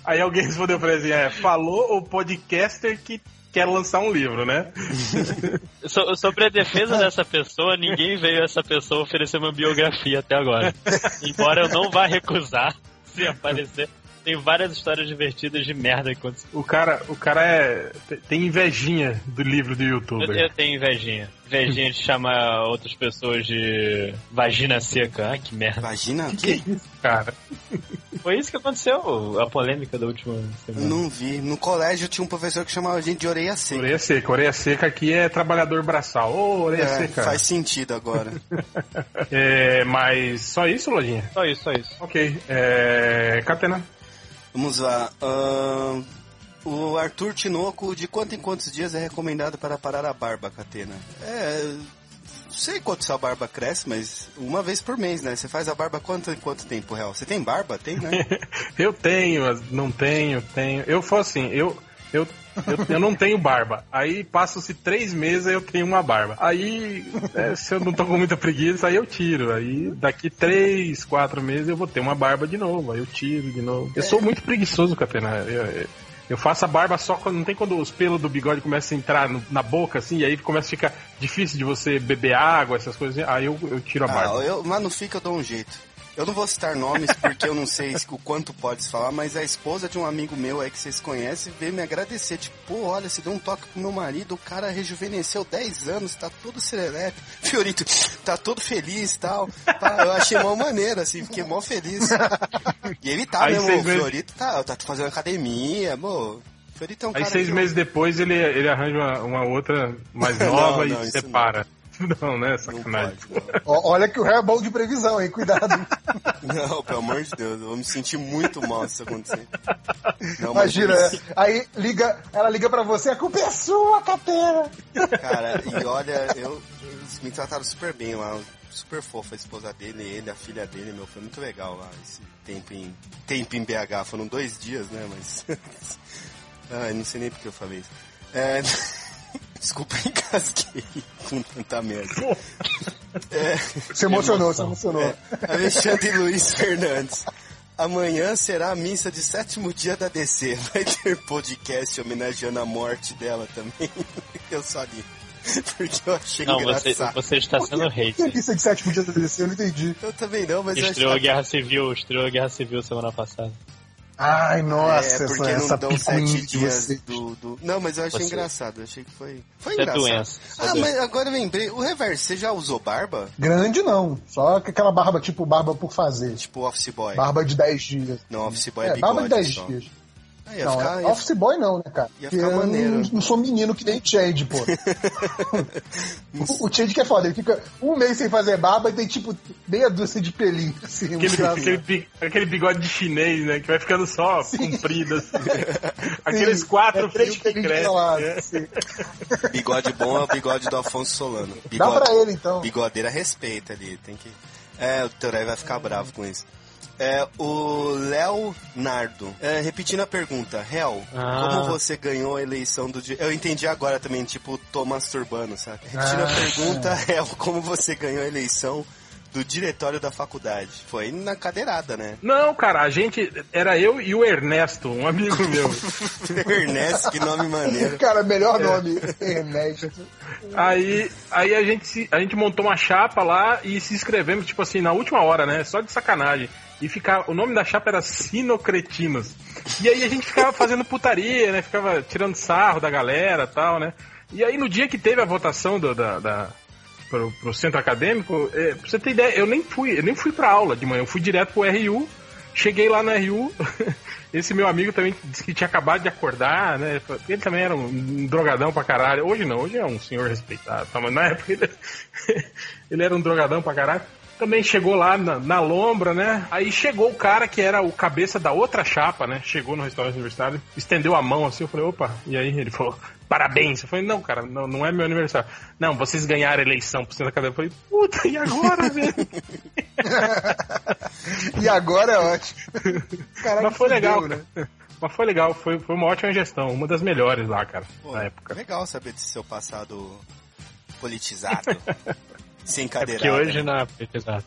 Aí alguém respondeu pra ele assim: é, falou o podcaster que quer lançar um livro, né? So- sobre a defesa dessa pessoa, ninguém veio essa pessoa oferecer uma biografia até agora. Embora eu não vá recusar se aparecer. Tem várias histórias divertidas de merda que aconteceu. O cara, o cara é, tem invejinha do livro do Eu, youtuber. eu tenho invejinha. Invejinha de chamar outras pessoas de vagina seca. Ai, que merda. Imagina, o Que quê? isso, cara? Foi isso que aconteceu, a polêmica da última semana. Não vi. No colégio tinha um professor que chamava a gente de orelha seca. Orelha seca. Orelha seca aqui é trabalhador braçal. Ô, orelha É, seca. faz sentido agora. É, mas só isso, Lojinha? Só isso, só isso. Ok. É, Catena. Vamos lá. ahn, o Arthur Tinoco, de quanto em quantos dias é recomendado para parar a barba, Catena? É. Não sei quanto sua barba cresce, mas uma vez por mês, né? Você faz a barba quanto em quanto tempo, real? Você tem barba? Tem, né? Eu tenho, não tenho, tenho. Eu falo assim, eu, eu, eu, eu não tenho barba. Aí passam-se três meses eu tenho uma barba. Aí, é, se eu não tô com muita preguiça, aí eu tiro. Aí daqui três, quatro meses eu vou ter uma barba de novo. Aí eu tiro de novo. Eu sou muito preguiçoso, Catena. Eu, eu, eu faço a barba só quando. Não tem quando os pelos do bigode começam a entrar no- na boca, assim, e aí começa a ficar difícil de você beber água, essas coisas. Aí eu, eu tiro a Ah, barba. eu, mas não fica, eu dou um jeito. Eu não vou citar nomes porque eu não sei o quanto pode se falar, mas a esposa de um amigo meu aí que vocês conhecem veio me agradecer. Tipo, pô, olha, você deu um toque pro meu marido, o cara rejuvenesceu 10 anos, tá todo serelepe. Fiorito, tá todo feliz e tal. Eu achei mó maneiro, assim, fiquei mó feliz. E ele tá mesmo, o Fiorito tá, tá fazendo academia, pô. Fiorito é um Aí seis eu- meses depois ele, ele arranja uma, uma outra mais nova Não, não, e isso separa. Não, né? Não Sacanagem. pode, não. Ó, olha que o réu é bom de previsão, hein? Cuidado. Não, pelo amor de Deus, eu vou me sentir muito mal se isso acontecer. Não, mas Imagina, por isso- aí liga, ela liga pra você, a culpa é sua, Catena. Cara, e olha, eu, eles me trataram super bem lá, super fofa a esposa dele, ele, a filha dele, meu, foi muito legal lá esse tempo em, tempo em BH, foram dois dias, né, mas... Ai, não sei nem porque eu falei isso. É... Desculpa, encasquei com tanta merda. É... Se emocionou, se emocionou. É, Alexandre Luiz Fernandes. Amanhã será a missa de sétimo dia da DC. Vai ter podcast homenageando a morte dela também. Eu só li. Porque eu achei Não, você, engraçado. você está sendo Que hater. lista de sétimo dia da DC, eu não entendi. Eu também não, mas eu Estreou a achei... Guerra Civil, estreou a Guerra Civil semana passada. Ai, nossa, É, porque essa, não essa dão sete dias você. do, do... Não, mas eu achei Você- engraçado. Eu achei que foi... Foi Isso é engraçado. doença. É Ah, doença. mas agora eu lembrei. O reverso, você já usou barba? Grande não, só que aquela barba tipo barba por fazer. Tipo office boy. Barba de 10 dias. Não, office boy é, É, bigode barba de 10 só. dias. Ia Não, ficar- é ia- office boy não, né, cara? ia ficar eu maneiro. não, não sou menino que nem Change, pô. o, o Change que é foda, ele fica um mês sem fazer barba e tem tipo meia dúzia de pelinho assim. Aquele, aquele, aquele bigode de chinês, né? Que vai ficando só comprido assim. Aqueles quatro é três fios que crescem. né? assim. Bigode bom é o bigode do Afonso Solano. Dá Bigode, pra ele então. Bigodeira respeita ali, tem que. É, o Toré vai ficar bravo com isso. É, o Leonardo, é, repetindo a pergunta, Hel, Ah. como você ganhou a eleição do. di- Eu entendi agora também, tipo, tô masturbando, sabe? Repetindo a Ah. pergunta, Hel, como você ganhou a eleição do diretório da faculdade? Foi na cadeirada, né? Não, cara, a gente. Era eu e o Ernesto, um amigo meu. Ernesto, que nome maneiro. Cara, melhor nome, Ernesto. Aí, aí a, gente se- a gente montou uma chapa lá e se inscrevemos, tipo assim, na última hora, né? Só de sacanagem. E ficava, o nome da chapa era Sinocretinos. E aí a gente ficava fazendo putaria, né? Ficava tirando sarro da galera tal, né? E aí no dia que teve a votação do, da, da, pro, pro centro acadêmico, é, pra você ter ideia, eu nem fui, eu nem fui pra aula de manhã, eu fui direto pro RU. Cheguei lá no RU, esse meu amigo também disse que tinha acabado de acordar, né? Ele também era um drogadão pra caralho. Hoje não, hoje é um senhor respeitado, tá? mas na época ele, ele era um drogadão pra caralho. Também chegou lá na, na lombra, né? Aí chegou o cara que era o cabeça da outra chapa, né? Chegou no restaurante universitário, estendeu a mão assim, eu falei, opa, e aí ele falou, parabéns. Eu falei, não, cara, não, não é meu aniversário. Não, vocês ganharam a eleição por cima da cadeira. Eu falei, puta, e agora, velho? e agora é ótimo. Caraca, Mas foi legal, né? Mas foi legal, foi, foi uma ótima gestão, uma das melhores lá, cara, Pô, na época. Legal saber desse seu passado politizado. sem cadeira. É porque hoje não é politizado.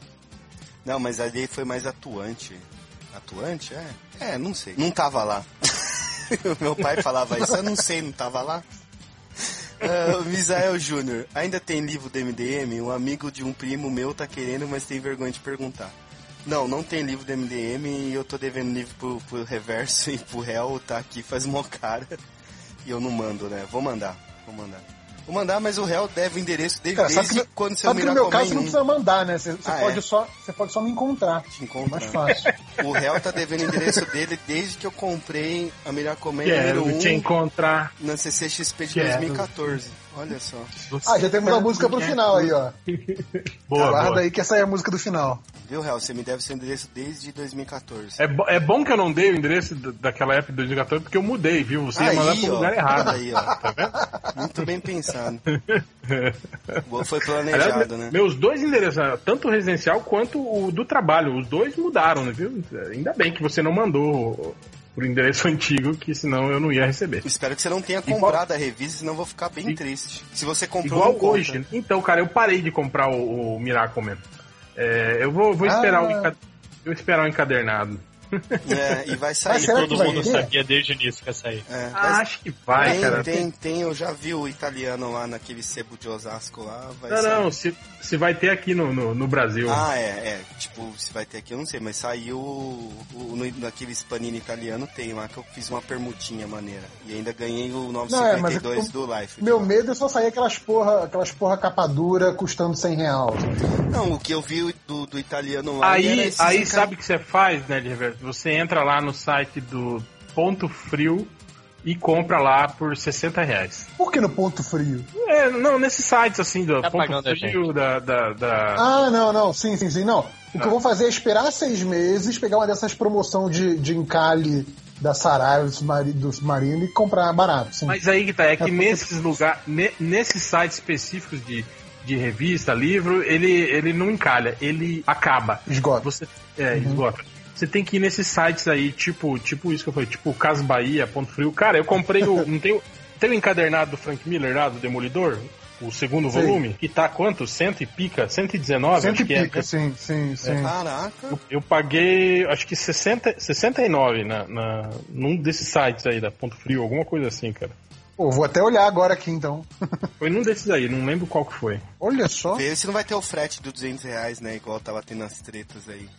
Não, mas ali foi mais atuante. Atuante? É? É, não sei. Não tava lá. Meu pai falava isso, eu não sei, não tava lá. Uh, Misael Júnior, ainda tem livro do MDM? Um amigo de um primo meu tá querendo, mas tem vergonha de perguntar. Não, não tem livro do MDM e eu tô devendo livro pro, pro Reverso e pro Hell, tá aqui faz uma cara. E eu não mando, né? Vou mandar, vou mandar. Vou mandar, mas o réu deve o endereço dele Cara, desde que, quando você sabe que no meu caso você não precisa mandar, né? Você, você ah, pode, é? só, você pode só me encontrar. Te encontrar. É mais fácil. o réu tá devendo o endereço dele desde que eu comprei a melhor comenda número 1 te encontrar. na CCXP de Quero. 2014. Olha só. ah, já temos a música pro final aí, ó. boa, Guarda boa. aí que essa é a música do final. Viu, Real? Você me deve seu endereço desde 2014. É, bo é bom que eu não dei o endereço daquela época de 2014 porque eu mudei, viu? Você aí, ia mandar pro lugar errado. Aí, ó. Tá vendo? Muito bem pensado. Foi planejado, Aliás, né? Meus dois endereços, tanto o residencial quanto o do trabalho, os dois mudaram, né, viu? Ainda bem que você não mandou por endereço antigo, que senão eu não ia receber. Espero que você não tenha comprado Igual... a revista, senão eu vou ficar bem e... triste. Se você comprou Igual hoje. Então, cara, eu parei de comprar o, o Miracle Man. É, eu vou, vou esperar ah. o, eu esperar o encadernado. É, e vai sair. todo mundo sabia desde o início que ia sair. É, ah, acho que vai, tem, cara. Tem, tem, eu já vi o italiano lá naquele sebo de Osasco lá. não, sair. não, se, se vai ter aqui no, no, no, Brasil. Ah, é, é. Tipo, se vai ter aqui, eu não sei, mas saiu o, no, naquele panini italiano, tem lá que eu fiz uma permutinha maneira. E ainda ganhei o 952 não, é, do Life. Meu medo é só sair aquelas porra, aquelas porra capa dura custando 100 reais. Não, o que eu vi do, do italiano lá. Aí, aí sabe o que você faz, né, de reverso? Você entra lá no site do Ponto Frio e compra lá por 60 reais. Por que no Ponto Frio? É, não, nesses sites assim do tá Ponto Frio, da, da, da, Ah, não, não, sim, sim, sim, não. O que eu vou fazer é esperar seis meses, pegar uma dessas promoções de, de encalhe da Saraiva, do Submarino e comprar barato. Sim. Mas aí que tá, é que é nesses lugares, nesses sites específicos de de revista, livro, ele, ele não encalha, ele acaba. Esgota. Você, é, uhum. esgota. Você tem que ir nesses sites aí, tipo, tipo isso que eu falei, tipo Cas Bahia, Ponto Frio. Cara, eu comprei o. não tem, tem o encadernado do Frank Miller lá, do Demolidor? O segundo sim. volume, que tá quanto? Cento e pica? 119? Cento e pica, é, né? sim, sim, sim. É. Caraca. Eu, eu, paguei, acho que 60, 69 na, na, num desses sites aí, da Ponto Frio, alguma coisa assim, cara. Pô, vou até olhar agora aqui então. foi num desses aí, não lembro qual que foi. Olha só. Vê se não vai ter o frete do 200 reais, né? Igual tava tendo as tretas aí.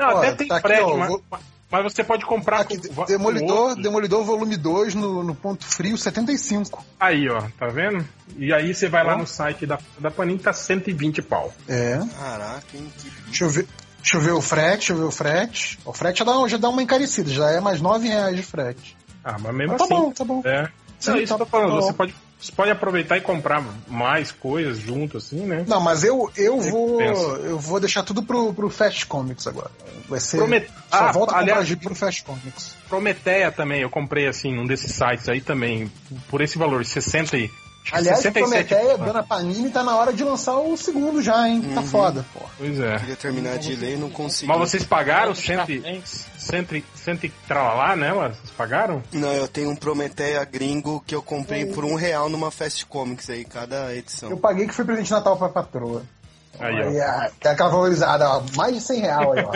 Não, até tem tá frete, aqui, ó, mas, vou... mas, você pode comprar aqui, com, Demolidor, com Demolidor volume 2 no, no ponto frio 75. Aí, ó, tá vendo? E aí você vai lá no site da, da Panini, tá 120 pau. É. Caraca, hein? Deixa eu ver. Deixa eu ver o frete, deixa eu ver o frete. O frete já dá, já dá uma encarecida, já é mais 9 reais de frete. Ah, mas mesmo mas tá assim. Tá bom, tá bom. É. Sim, é isso tá, que eu tô falando. Tá você pode, você pode aproveitar e comprar mais coisas junto, assim, né? Não, mas eu, eu vou. Eu vou deixar tudo pro, pro Fast Comics agora. Vai ser. Promet... Só ah, volta aliás, a comprar pro Fast Comics. Prometeia também, eu comprei assim, num desses sites aí também, por esse valor, 60 e. Aliás, 67, Prometeia, Dona Panini, tá na hora de lançar o segundo já, hein? Tá uhum. Tá foda, pô. Pois é. Queria terminar de ler e não consegui. Mas vocês pagaram 100, 100, 100 tralalá nela? Vocês pagaram? Não, eu tenho um Prometeia gringo que eu comprei por um real numa Fast Comics aí, cada edição. Eu paguei que foi presente de Natal pra patroa. Aí, ó. Aí, ah, aquela valorizada, ó, mais de 100 reais aí, ó.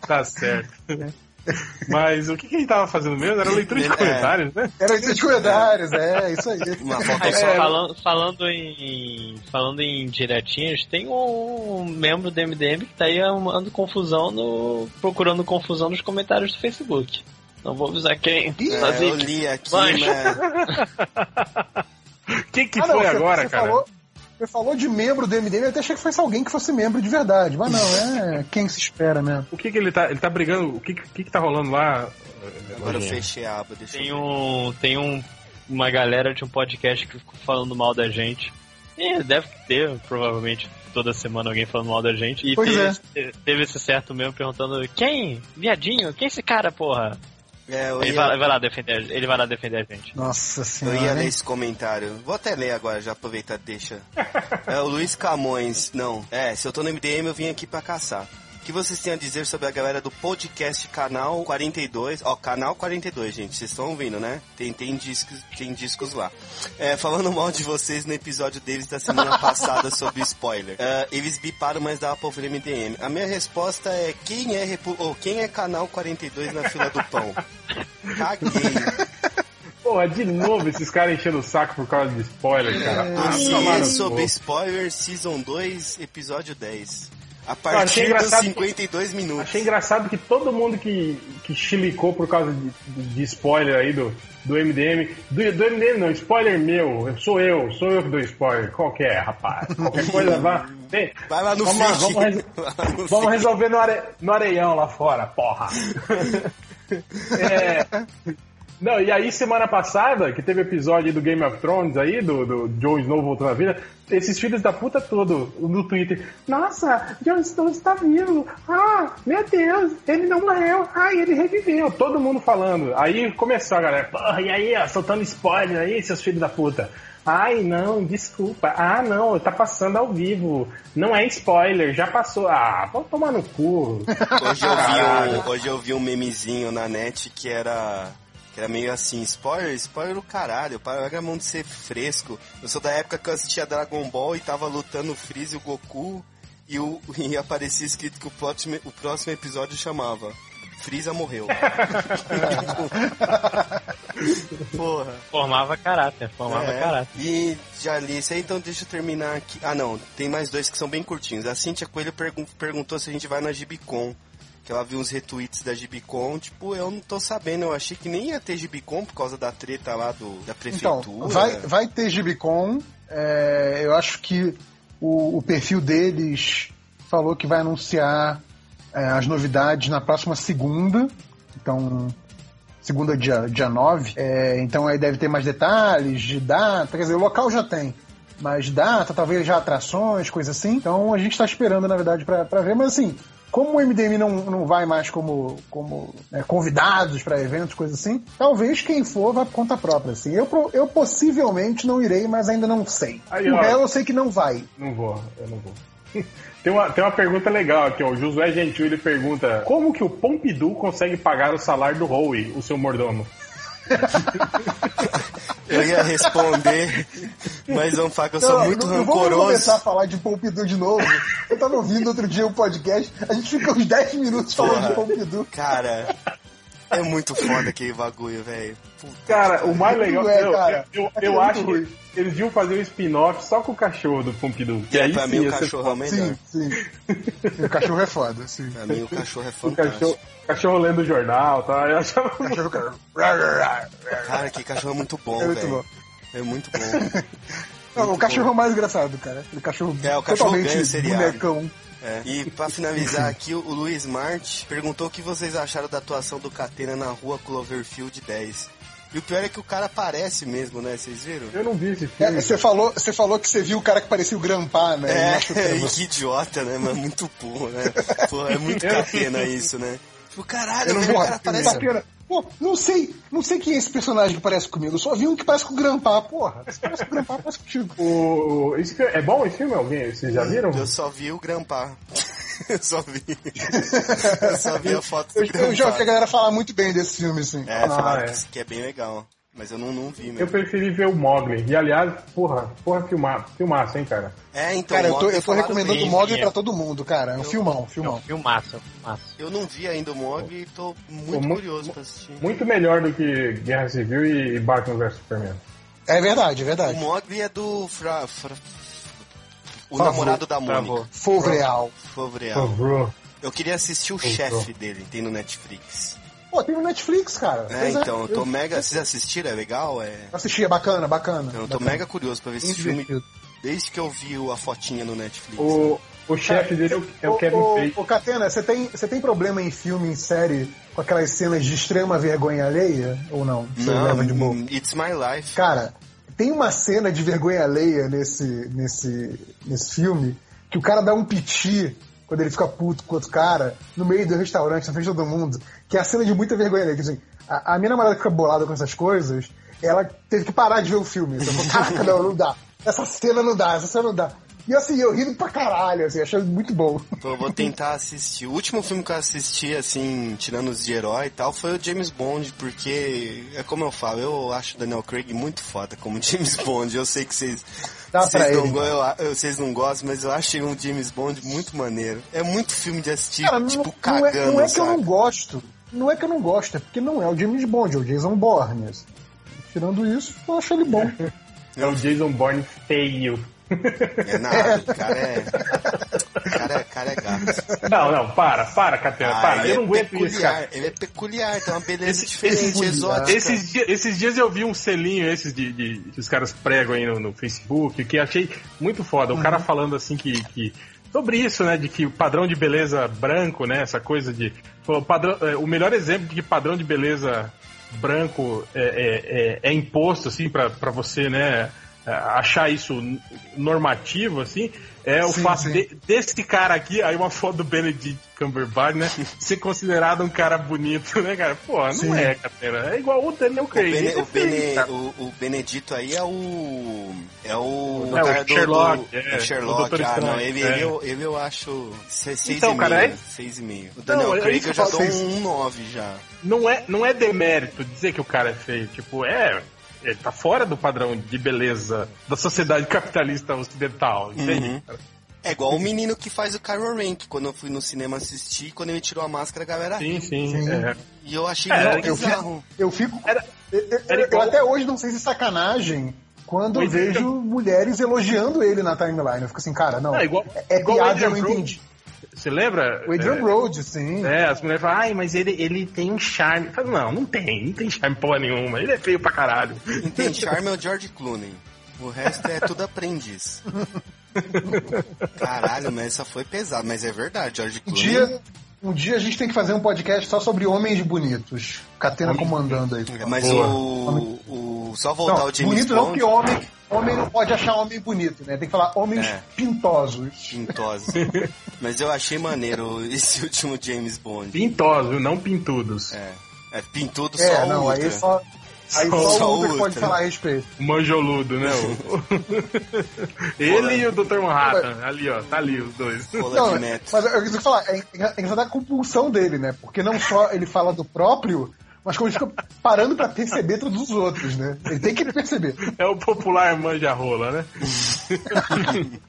tá certo. Mas o que, que a gente tava fazendo mesmo? Era leitura de é. comentários, né? Era leitura de comentários, é, isso aí. É, falando, falando, em, falando em diretinhas, tem um membro do MDM que tá aí arrumando confusão no. procurando confusão nos comentários do Facebook. Não vou avisar quem. É, eu li aqui, mas... Quem que ah, foi agora, você cara? Falou, você falou de membro do MDM, eu até achei que fosse alguém que fosse membro de verdade. Mas não, é quem se espera mesmo. O que que ele tá. Ele tá brigando. O que que, que tá rolando lá? Agora eu fechei a aba, deixa Tem um. Tem um, uma galera de um podcast que ficou falando mal da gente. É, deve ter, provavelmente, toda semana alguém falando mal da gente. E Pois teve, teve esse certo mesmo perguntando: quem? Viadinho? Quem é esse cara, porra? É, eu Ele ia, vai, vai lá defender, ele vai lá defender a gente. Nossa eu senhora. ia ler esse comentário. Vou até ler agora, já aproveitar, deixa. É o Luiz Camões. Não, é, se eu tô no MDM, eu vim aqui pra caçar. O que vocês têm a dizer sobre a galera do podcast Canal 42? Ó, Canal 42, gente, vocês estão ouvindo, né? Tem, tem, discos, tem discos lá. É, falando mal de vocês no episódio deles da semana passada sobre spoiler. É, eles biparam, mas dava pra ouvir MDM. A minha resposta é: quem é, Repu ou quem é Canal 42 na fila do pão? Caguei. Porra, de novo esses caras enchendo o saco por causa de spoiler, cara. Ah, tomar no sobre spoiler Season 2, episódio 10. A achei partir dos engraçado 52 minutos. Achei engraçado que todo mundo que, que chilicou por causa de, de spoiler aí do, do MDM. Do, do MDM não, spoiler meu. Eu Sou eu, sou eu que dou spoiler. Qual que é, rapaz? Qualquer coisa vá. Vem, Vai lá no vamos, lá, vamos, lá no vamos resolver no, are, no areião lá fora, porra. É, não, e aí semana passada, que teve episódio do Game of Thrones aí, do, do Jon Snow voltando à vida, esses filhos da puta todo no Twitter. Nossa, Jon Snow está vivo. Ah, meu Deus, ele não morreu. Ah, ele reviveu. Todo mundo falando. Aí começou a galera, porra, e aí, ó, soltando spoiler aí, seus filhos da puta. Ai, não, desculpa. Ah, não, tá passando ao vivo. Não é spoiler, já passou. Ah, vamos tomar no cu. Hoje eu, vi um, hoje eu vi um memezinho na net que era. Que era meio assim, spoiler, spoiler do caralho, para a mão de ser fresco. Eu sou da época que eu assistia Dragon Ball e tava lutando o Freeze e o Goku e, o, e aparecia escrito que o próximo, o próximo episódio chamava Freeza morreu. Porra. Formava caráter, formava É, caráter. E já li isso aí, então deixa eu terminar aqui. Ah, não, tem mais dois que são bem curtinhos. A Cintia Coelho pergun- perguntou se a gente vai na Gibicon. Que ela viu uns retweets da Gibicon. Tipo, eu não tô sabendo. Eu achei que nem ia ter Gibicon por causa da treta lá do, da prefeitura. Então, vai, vai ter Gibicon. é, eu acho que o, o perfil deles falou que vai anunciar é, as novidades na próxima segunda. Então, segunda, dia, dia 9. É, então aí deve ter mais detalhes de data. Quer dizer, o local já tem. Mas data, talvez já atrações, coisa assim. Então a gente tá esperando, na verdade, pra ver. Mas assim, como o MDM não, não vai mais como, como né, convidados para eventos, coisas assim, talvez quem for vá por conta própria. Assim. Eu, eu possivelmente não irei, mas ainda não sei. Aí, o ó. réu eu sei que não vai. Não vou, eu não vou. Tem uma, tem uma pergunta legal aqui, ó. O Josué Gentil ele pergunta: Como que o Pompidou consegue pagar o salário do Howie, o seu mordomo? Eu ia responder, mas vamos falar que eu sou Não, muito não, não vamos começar a rancoroso. falar de Pompidou de novo. Eu tava ouvindo outro dia o podcast, a gente fica uns 10 minutos falando de Porra. Pompidou. Cara, é muito foda aquele bagulho, velho. Cara, o mais legal. É, cara. eu, eu, É eu muito acho ruim. que eles deviam fazer um spin-off só com o cachorro do Pompidou. Que É, aí pra sim mim o cachorro é o melhor. Sim, sim. O cachorro é foda, sim. Pra mim o cachorro é O fantástico. cachorro, cachorro lendo o jornal, tá? Eu achava O cachorro fica- Cara, que cachorro é muito bom, É muito velho. bom. É muito bom. Não, o cachorro é o mais engraçado, cara. O cachorro, É, o cachorro totalmente o bonecão. É. E pra finalizar aqui, o Luiz Marte perguntou o que vocês acharam da atuação do Catena na rua Cloverfield 10. E o pior é que o cara aparece mesmo, né? Vocês viram? Eu não vi esse É, filme. você, falou, você falou que você viu o cara que parecia o Grampá, né? É, que que idiota, né? Mas muito burro, né? Pô, é muito catena isso, né? Tipo, caralho, Eu não o vou cara aparece. Bacana. Pô, não sei, não sei quem é esse personagem que parece comigo. Eu só vi um que parece com o Grampá, porra. Se parece com o Grampá, parece contigo. O, esse é bom esse filme? Alguém? Vocês já viram? Eu só vi o Grampar. Eu só vi. Eu só vi a foto do Eu, eu já ouvi a galera falar muito bem desse filme, assim. É, Ah, é. que é bem legal. Mas eu não, não vi Eu mesmo. preferi ver o Mogli. E aliás, porra, porra, filmar, filmaço, hein, cara? É, então, Cara, eu tô, eu tô recomendando o Mogli é. pra todo mundo, cara. É um filmão, filmão. Filmaço, filmaço. Eu não vi ainda o Mogli e tô muito Pô, curioso pra assistir. Muito melhor do que Guerra Civil e Batman vs Superman. É verdade, é O verdade. Mogli é do Fra... Fra- O Favreau. namorado da Mônica. Favreal. Favreal. Favreau. Eu queria assistir o chefe dele, tem no Netflix. Pô, tem no Netflix, cara. É, Pois então, eu tô mega. Vocês assistiram? É legal? É. Assisti, é bacana, bacana. Então, eu tô Bacana. mega curioso pra ver esse Bem filme desde que eu vi a fotinha no Netflix. O, o chefe dele é o, é o Kevin Feige. ô, Catena, você tem, você tem problema em filme, em série, com aquelas cenas de extrema vergonha alheia? Ou não? Você leva de boa? Não, It's My Life. Cara, Tem uma cena de vergonha alheia nesse, nesse, nesse filme que o cara dá um piti quando ele fica puto com outro cara no meio do restaurante, na frente de todo mundo, que é a cena de muita vergonha alheia. Que, assim, a, a minha namorada que fica bolada com essas coisas, ela teve que parar de ver o filme. Então, caraca, não, não dá. Essa cena não dá, essa cena não dá. E assim, eu rindo pra caralho, assim, achando muito bom. Pô, eu vou tentar assistir. O último filme que eu assisti, assim, tirando os de herói e tal, foi o James Bond, porque, é como eu falo, eu acho o Daniel Craig muito foda como James Bond. Eu sei que vocês. Vocês não, ele. go- eu, eu- vocês não gostam, mas eu achei um James Bond muito maneiro. É muito filme de assistir, Cara, não, tipo, não cagando, é, não é que eu não gosto. Não é que eu não gosto, é porque não é o James Bond, é o Jason Bourne. assim. Tirando isso, eu acho ele bom. É o Jason Bourne feio. É nada, o cara é. O cara é, o cara é gato. Não, não, para, para, Catena, Ah, para. ele Eu não é aguento isso, peculiar, cara. ele é peculiar, tem uma beleza Esse- diferente, esse- exótica. Esses, dia- esses dias eu vi um selinho, esses de, de- que os caras pregam aí no, no Facebook, que achei muito foda. O cara falando assim que, que- Sobre isso, né? De que o padrão de beleza branco, né? Essa coisa de. falou, padrão, é, o melhor exemplo de que padrão de beleza branco é, é- é- é imposto, assim, pra você, né? É, Achar isso normativo, assim, é o Sim, fato sim. de- desse cara aqui, aí uma foto do Benedict Cumberbatch, né? ser considerado um cara bonito, né, cara? Pô, não Sim. é, Catena. É igual o Daniel O, Craig. Bene- é o, Bene- cara. o- o Benedito aí é o. É o. É, o cara do- Sherlock, do- é, o o Sherlock, ah, não. Ele, é. ele, eu, ele eu acho. se- Seis Então, e cara, meio, é- Seis e meio. O Daniel Não, é Craig eu que já eu dou falo, um 9 já. Não é, não é demérito dizer que o cara é feio. Tipo, é. Ele tá fora do padrão de beleza da sociedade capitalista ocidental, entende? Uhum. É igual o menino que faz o Kylo Ren, que quando eu fui no cinema assistir, quando ele tirou a máscara, a galera Sim, sim. Sim. é. E eu achei É, eu bizarro. Eu fico. Era- eu, era até hoje não sei se é sacanagem quando Pois eu é, vejo mulheres elogiando ele na timeline. Eu fico assim, cara, não. É, igual- é igual piada, eu não entendi. Você lembra? O Adrian é, Brody, sim. É, as mulheres falam, ai, mas ele, ele tem um charme. Falo, não, não tem, não tem charme porra nenhuma. Ele é feio pra caralho. Quem tem charme é o George Clooney. O resto é tudo aprendiz. Caralho, mas essa foi pesada, mas é verdade, George Um Clooney. dia, um dia a gente tem que fazer um podcast só sobre homens bonitos. Catena comandando aí. Mas Boa. o, o. Só voltar Não, ao James bonito não, Bond. porque homem, homem não pode achar homem bonito, né? Tem que falar homens É. pintosos. Pintosos. Mas eu achei maneiro esse último James Bond. Pintosos, não pintudos. É. É pintudo É, só não, o aí só. Aí Só- só, o Ultra pode falar a respeito. O manjoludo, né? Ele e o Dr. Manhattan. Ali, ó. Tá ali os dois. Rola Não, mas eu preciso falar, é é engraçado a compulsão dele, né? Porque não só ele fala do próprio, mas como ele fica parando pra perceber todos os outros, né? Ele tem que perceber. É o popular manja-rola, né?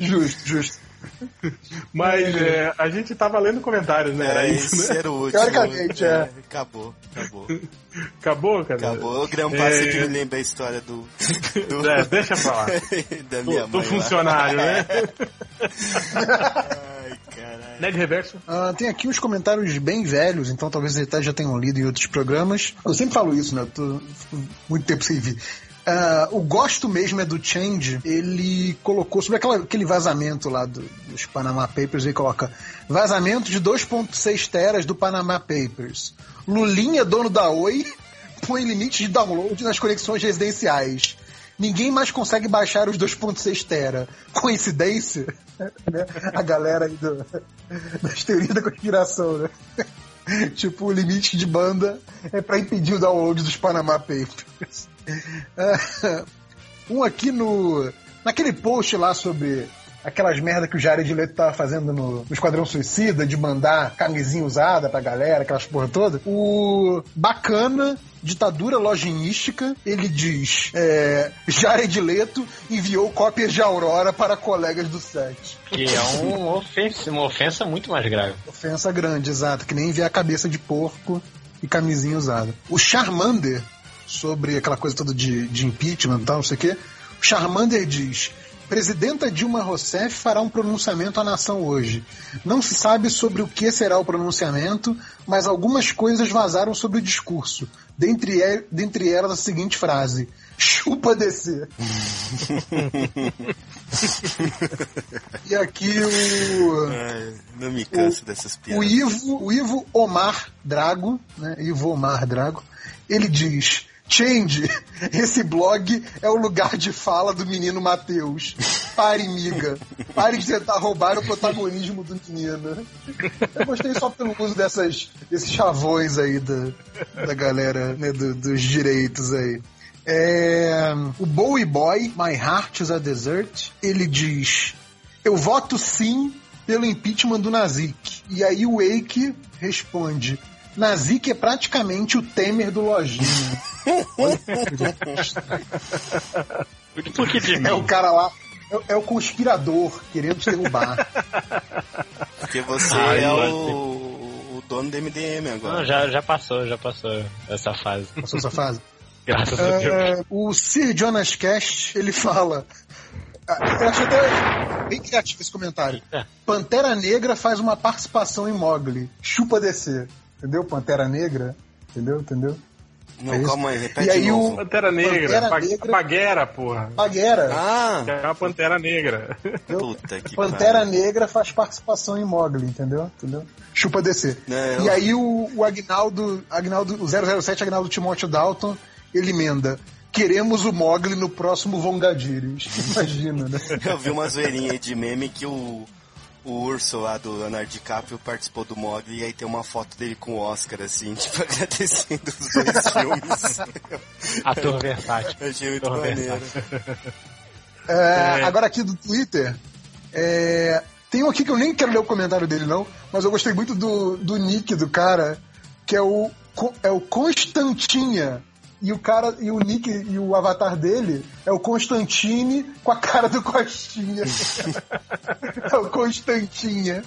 Justo, justo. Mas é, a gente tava lendo comentários, né? Era É, isso, né? era o último. Teoricamente, é. Acabou, acabou. Acabou, cara? Acabou. O Grampar É. sempre me lembra a história do. do É, deixa pra lá. da minha Do, do mãe. lá. funcionário, né? Ai, caralho. Ned Reverso. Ah, tem aqui uns comentários bem velhos, então talvez até já tenham lido em outros programas. Eu sempre falo isso, né? Eu tô muito tempo sem vir. Ah, o gosto mesmo é do Change, ele colocou sobre aquela- aquele vazamento lá do- dos Panama Papers, ele coloca vazamento de 2.6 teras do Panama Papers. Lulinha, dono da Oi, põe limite de download nas conexões residenciais. Ninguém mais consegue baixar os 2.6 tera. Coincidência? Né? A galera aí do, das teorias da conspiração, né? tipo, o limite de banda é pra impedir o download dos Panama Papers. Ah, um aqui no. Naquele post lá sobre aquelas merda que o Jared Leto tava fazendo no, no Esquadrão Suicida, de mandar camisinha usada pra galera, aquelas porra toda. O Bacana, ditadura loginística, ele diz: é, Jared Leto enviou cópias de Aurora para colegas do set. Que é um ofensa, uma ofensa muito mais grave. Ofensa grande, exato, que nem enviar cabeça de porco e camisinha usada. O Charmander, sobre aquela coisa toda de, de impeachment e tal, não sei o quê, o Charmander diz. Presidenta Dilma Rousseff fará um pronunciamento à nação hoje. Não se sabe sobre o que será o pronunciamento, mas algumas coisas vazaram sobre o discurso. Dentre, e- dentre elas a seguinte frase: chupa descer. e aqui o. Ai, não me canso dessas O piadas. Ivo, o Ivo Omar Drago, né? Ivo Omar Drago, ele diz: Change, esse blog é o lugar de fala do menino Matheus. Pare, miga. Pare de tentar roubar o protagonismo do menino. Eu gostei só pelo uso dessas, desses chavões aí da, da galera, né, do- dos direitos aí. É, o Bowie Boy, My Heart is a Desert, ele diz: Eu voto sim pelo impeachment do Nazik. E aí o Wake responde: Nazik é praticamente o Temer do Lojinha. Por que de É o cara lá, é, é o conspirador querendo te derrubar. Porque você Ai, é mano. o, o dono do MDM agora. Não, já, já passou, já passou essa fase. Passou essa fase. Graças a Deus. É, o Sir Jonas Cast, ele fala. ah, Eu acho até bem criativo esse comentário. É. Pantera Negra faz uma participação em Mogli. Chupa descer. Entendeu? Pantera Negra. Entendeu? Entendeu? Não, É isso. calma aí, repete E aí o- Pantera Negra, Pantera Negra. Paguera, porra. Paguera. Ah, É a Pantera Negra. puta que Pantera pariu. Negra faz participação em Mogli, entendeu? entendeu? Chupa descer. É, eu- E aí o, o Agnaldo, Agnaldo, o 007 Agnaldo Timóteo Dalton, ele emenda. Queremos o Mogli no próximo Vongadiris. Imagina, né? Eu vi uma zoeirinha aí de meme que o, o urso lá do Leonardo DiCaprio participou do Mogli e aí tem uma foto dele com o Oscar, assim, tipo, agradecendo os dois filmes. Ator versátil. Eu Achei muito Ator maneiro. versátil. É, Agora aqui do Twitter, é, tem um aqui que eu nem quero ler o comentário dele não, mas eu gostei muito do, do nick do cara, que é o, é o Constantinha. E o cara, e o nick e o avatar dele é o Constantine com a cara do Costinha. é o Constantinha.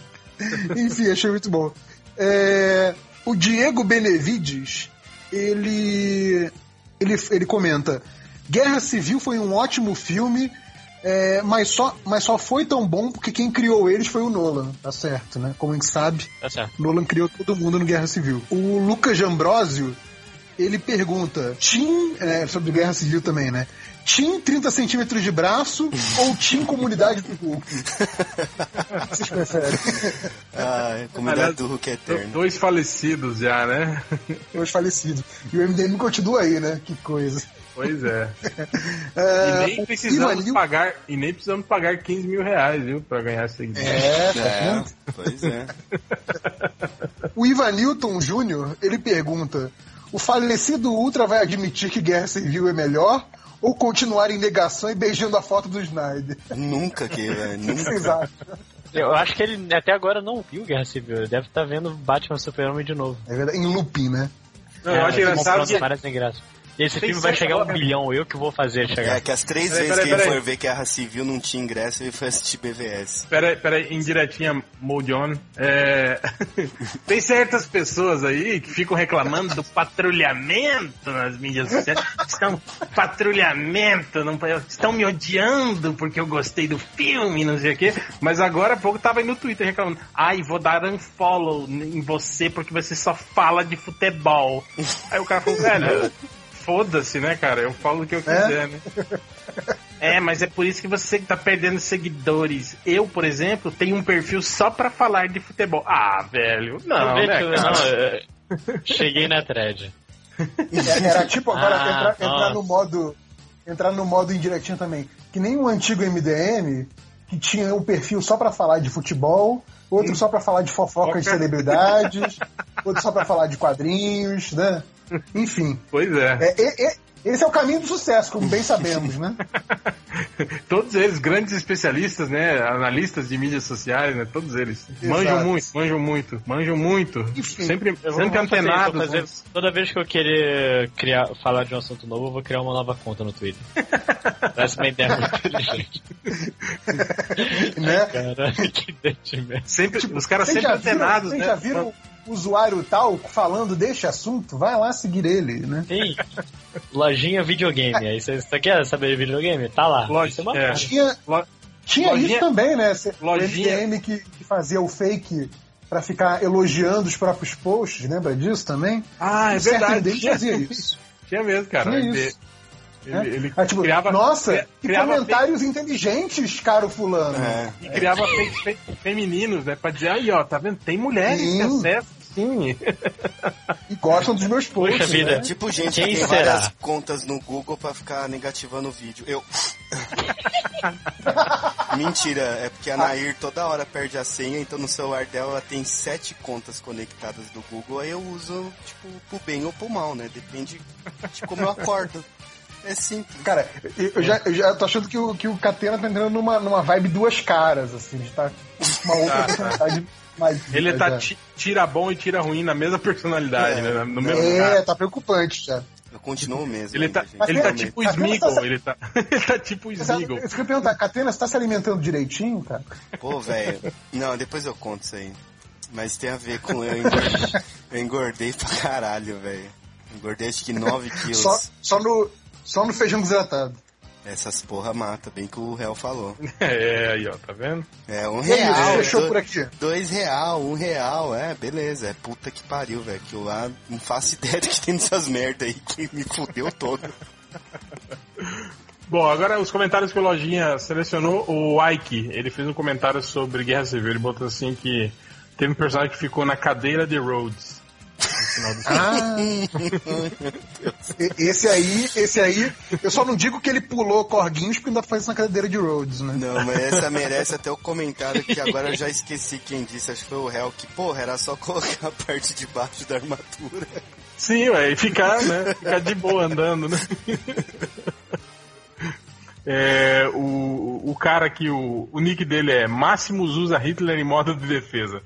Enfim, achei muito bom. É, o Diego Benevides, ele, ele, ele comenta: Guerra Civil foi um ótimo filme, é, mas, só, mas só foi tão bom porque quem criou eles foi o Nolan, tá certo, né? Como a gente sabe, Tá. Nolan criou todo mundo no Guerra Civil. O Lucas Ambrosio, ele pergunta: Tim, é, sobre Guerra Civil também, né? Tim 30 centímetros de braço ou Tim comunidade do Hulk? O que vocês preferem? Ah, é comunidade Aliás, do Hulk Eterno. Dois falecidos já, né? Hoje falecido. E o MDM continua aí, né? Que coisa. Pois é. É, E nem precisamos Ivanil- pagar, e nem precisamos pagar 15 mil reais, viu, pra ganhar seguidor. É, tá É, pois é. O Ivan Newton Jr., ele pergunta: o falecido Ultra vai admitir que Guerra Civil é melhor ou continuar em negação e beijando a foto do Snyder? Nunca que, velho. Nunca. vocês acham? Eu acho que ele até agora não viu Guerra Civil. Ele deve estar vendo Batman Super-Homem de novo. É verdade, em looping, né? Não, eu acho É, engraçado que várias engraças. Esse Tem filme vai chegar a um bilhão, eu que vou fazer chegar. É que as três Peraí, vezes peraí, que ele peraí. for ver Guerra Civil não tinha ingresso, ele foi assistir BVS. Pera, pera aí, indiretinha Moldion. É... Tem certas pessoas aí que ficam reclamando do patrulhamento nas mídias sociais. Estão patrulhamento, não, estão me odiando porque eu gostei do filme, não sei o quê. Mas agora há pouco tava aí no Twitter reclamando. Ai, vou dar unfollow em você porque você só fala de futebol. Aí o cara falou, velho, foda-se, né, cara? Eu falo o que eu quiser, né? É, mas é por isso que você tá perdendo seguidores. Eu, por exemplo, tenho um perfil só pra falar de futebol. Ah, velho, não, Não, né, não, cara? é, cheguei na thread. É, Era tipo agora Ah, entrar, entrar no modo. Entrar no modo indiretinho também. Que nem o antigo MDM, que tinha um perfil só pra falar de futebol, outro só pra falar de fofoca de celebridades, outro só pra falar de quadrinhos, né? Enfim. Pois é. É, é- é- esse é o caminho do sucesso, como bem sabemos, né? Todos eles, grandes especialistas, né? Analistas de mídias sociais, né? Todos eles. Exato. Manjam muito, manjam muito, manjam muito. Enfim. sempre sempre fazer antenados. fazer- né? toda vez que eu querer criar, falar de um assunto novo, eu vou criar uma nova conta no Twitter. Parece uma ideia muito inteligente. né? Cara, que ideia de merda. Sempre, os caras sempre já viram, antenados, vocês né? já viram usuário tal falando deste assunto? Vai lá seguir ele, né? Tem lojinha videogame. Aí você, você quer saber de videogame? Tá lá. Loja- é é. Tinha, Lo- Tinha Lojinha- isso também, né? Cê- Lojinha- O MDM que, que fazia o fake pra ficar elogiando os próprios posts, lembra disso também? Ah, é Um verdade. Tinha, fazia isso. tinha mesmo, cara. Tinha isso. Ele, né? ele Ah, tipo, criava, nossa, criava comentários inteligentes, caro fulano. É. E criava fakes fe- femininos, né? Pra dizer, aí, ó, tá vendo? Tem mulheres Sim. que acessam Sim. E gostam dos meus posts. Poxa vida. né? Tipo gente Quem que tem será? várias contas no Google pra ficar negativando o vídeo. Eu. Mentira, é porque a Nair toda hora perde a senha, então no celular dela ela tem sete contas conectadas do Google, aí eu uso, tipo, pro bem ou pro mal, né? Depende de como eu acordo. É simples. Cara, eu já, eu já tô achando que o, que o Catena tá entrando numa, numa vibe duas caras, assim. A gente tá com uma outra Tá, tá. personalidade mais. Ele tá já. tira bom e tira ruim na mesma personalidade, É. né? No mesmo É, lugar. tá preocupante já. Eu continuo mesmo. Ele tá, ainda, gente. ele tá tipo o Smeagol, ele tá, ele tá tipo o Smeagol. eu ia perguntar, Catena, você tá se alimentando direitinho, cara? Pô, velho. Não, depois eu conto isso aí. Mas tem a ver com eu engordei, eu engordei pra caralho, velho. Engordei acho que 9 quilos. Só, só, no, só no feijão desidratado. Essas porra mata, bem que o réu falou. É, aí, ó, tá vendo? É um aí, real. fechou do- por aqui? Dois real, um real, é, beleza. É puta que pariu, velho. Que eu lá não faço ideia do que tem nessas merda aí que me fudeu todo. Bom, agora os comentários que o Lojinha selecionou, o Ike, ele fez um comentário sobre Guerra Civil, ele botou assim que teve um personagem que ficou na cadeira de Rhodes. Final do Ah, esse aí, esse aí, eu só não digo que ele pulou corguinhos porque ainda faz isso na cadeira de Rhodes, né? Não, mas essa merece até o comentário que agora eu já esqueci quem disse, acho que foi o réu, que porra, era só colocar a parte de baixo da armadura. Sim, ué, e ficar, né? Ficar de boa andando, né? É, o, o cara que o, o nick dele é Máximos usa Hitler em modo de defesa.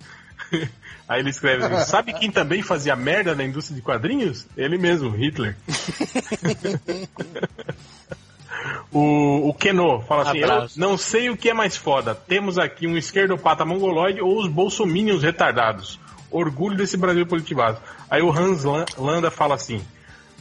Aí ele escreve assim, sabe quem também fazia merda na indústria de quadrinhos? Ele mesmo, Hitler. o, o Keno fala assim, eu não sei o que é mais foda, temos aqui um esquerdopata mongoloide ou os bolsominions retardados. Orgulho desse Brasil politivado. Aí o Hans Lan- Landa fala assim,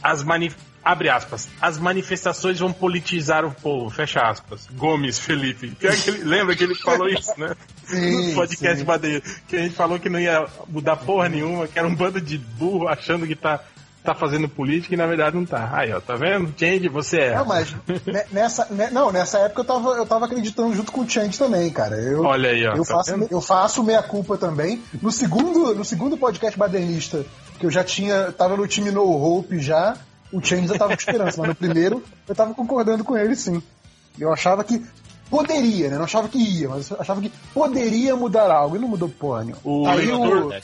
as mani abre aspas, as manifestações vão politizar o povo, fecha aspas. Gomes, Felipe. Que ele, lembra que ele falou isso, né? Sim, no podcast sim. Que a gente falou que não ia mudar porra nenhuma, que era um bando de burro achando que tá, tá fazendo política e na verdade não tá. Aí, ó, tá vendo? Change, você é. Não, mas ne- nessa, ne- não, nessa época eu tava, eu tava acreditando junto com o Change também, cara. Eu, Olha aí, ó. eu, tá faço, vendo? eu faço meia culpa também. No segundo, no segundo podcast badernista, que eu já tinha, tava no time No Hope já, o Change já tava com esperança, mas no primeiro eu tava concordando com ele sim. Eu achava que poderia, né? Não achava que ia, mas eu achava que poderia mudar algo e não mudou porra nenhuma. O Aí o, leitor-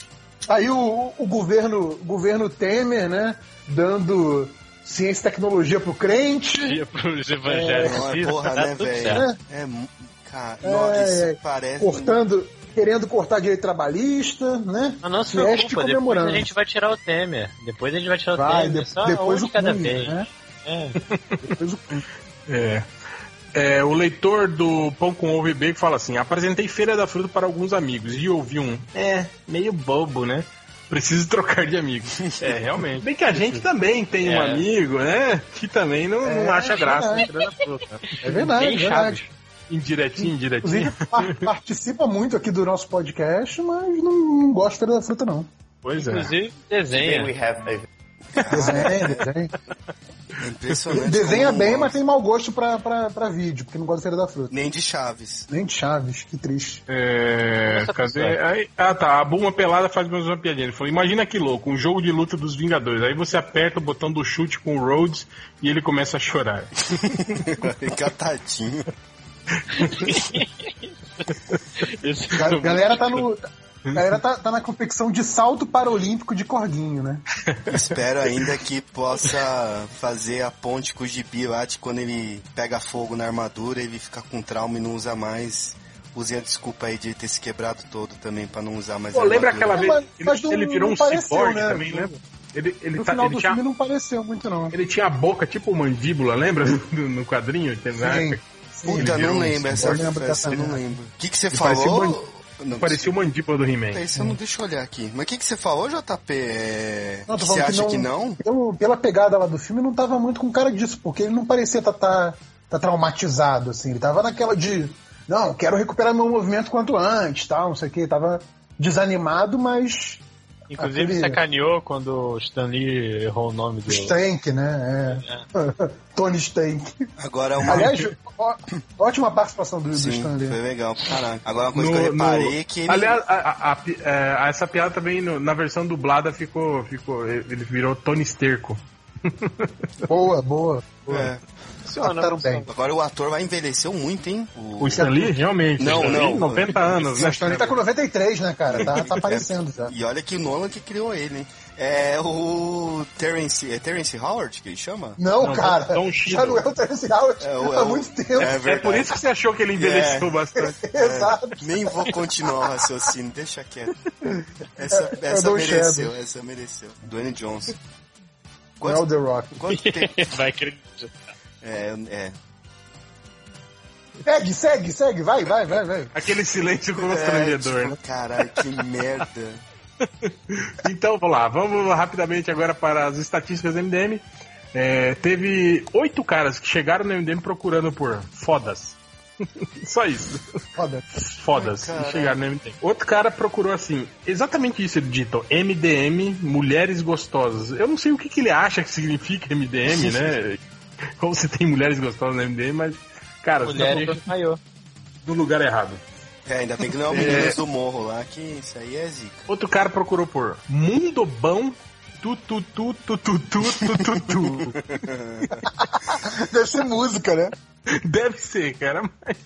Aí o, o governo, o governo Temer, né, dando ciência e tecnologia pro crente. Ia pros evangélicos. É porra, tá né, tudo velho? É, mu- cara, É, nossa, é, isso parece... cortando, querendo cortar direito trabalhista, né? Mas não se Fieste preocupa, depois a gente vai tirar o Temer. Depois a gente vai tirar o Vai, Temer. de- só depois um o cada Cunha, vez. né? É. Depois o cu. É. É, o leitor do Pão com Ovo e Bacon fala assim: apresentei Feira da Fruta para alguns amigos e ouvi um. É, meio bobo, né? Preciso trocar de amigo. É, realmente. Bem que a gente também tem um É. amigo, né? Que também não, não É, acha graça é. na Feira da Fruta. É verdade, é verdade. Indiretinho, indiretinho. Participa muito aqui do nosso podcast, mas não, não gosta de Feira da Fruta, não. Pois é. Inclusive, desenha. Desenha, desenha. É impressionante. Desenha bem, mas tem mau gosto pra, pra, pra vídeo, porque não gosta de Feira da Fruta. Nem de Chaves. Nem de Chaves, que triste. É, cadê? Aí- ah tá, a Buma Pelada faz mais uma piadinha. Ele falou: Imagina que louco, um jogo de luta dos Vingadores. Aí você aperta o botão do chute com o Rhodes e ele começa a chorar. Catadinho. Esse A galera tá no. A galera tá, tá na competição de salto paralímpico de corguinho, né? Espero ainda que possa fazer a ponte com o Gibi lá de quando ele pega fogo na armadura, ele fica com trauma e não usa mais. Use a desculpa aí de ter se quebrado todo também pra não usar mais Pô, a lembra aquela vez Mas- ele, mas não- ele virou um pareceu, ciborgue né? também, lembra? Ele, ele, No tá- final ele do tinha, filme não pareceu muito, não. ele tinha a boca tipo mandíbula, lembra? No, no quadrinho? Na Sim. Puta, não um lembro essa. Eu dessa não lembro. O que, que você Ele parecia falou? um Não, Parecia o mandíbula do He-Man. Isso eu não deixa eu olhar aqui. Mas o que, que você falou, JP? É... Não, que você acha que que não- não? Pelo, pela pegada lá do filme, não tava muito com cara disso, porque ele não parecia estar tá, tá, tá traumatizado, assim. Ele tava naquela de, não, quero recuperar meu movimento quanto antes, tal, não sei o que. Tava desanimado, mas Inclusive Aquele- sacaneou quando o Stan Lee errou o nome do. Stank, né? É. Tony Stank. Agora uma. Aliás, ó- ótima participação do, do Sim, Stanley. foi legal caralho. Agora uma coisa No- que eu reparei no- é que ele. Aliás, a- a- a é, essa piada também no- na versão dublada ficou, ficou. Ele virou Tony Esterco. Boa, boa. É. Funciona, bem. Agora o ator vai envelheceu muito, hein? O Stan Lee, realmente. Não, Stan Lee, não. 90 anos, né? O Stanley tá com 93, né, cara? Tá, tá aparecendo já. E olha que o Nolan que criou ele, hein? É o Terence, é Terence Howard que ele chama? Não, Não, cara. Já não é o Terence Howard É, o- é há o- muito tempo. É, É por isso que você achou que ele envelheceu É. bastante. Exato. Nem vou continuar o raciocínio, deixa quieto. Essa, É, essa mereceu, essa mereceu. Dwayne Johnson. Não é o The Rock. quanto tempo? Vai acreditar. É, é. Segue, segue, segue. Vai, vai, vai, vai. Aquele silêncio é constrangedor, né? tipo, caralho, que merda. Então, vamos lá, vamos rapidamente agora para as estatísticas do MDM. É, teve oito caras que chegaram no MDM procurando por fodas. Só isso. Foda. Fodas. Ai, e chegaram no MDM. Outro cara procurou assim, exatamente isso, ele digitou MDM, mulheres gostosas. Eu não sei o que, que ele acha que significa MDM, né? Ou se tem mulheres gostosas no MDM, mas, cara, você tá Mulheres procurando de maiô. no lugar errado. É, ainda bem que não é o Meninos do Morro lá, que isso aí é zica. Outro cara procurou por Mundo Bom tu tu tu tu tu tu tu tu tu. Deve ser música, né? Deve ser, cara, mas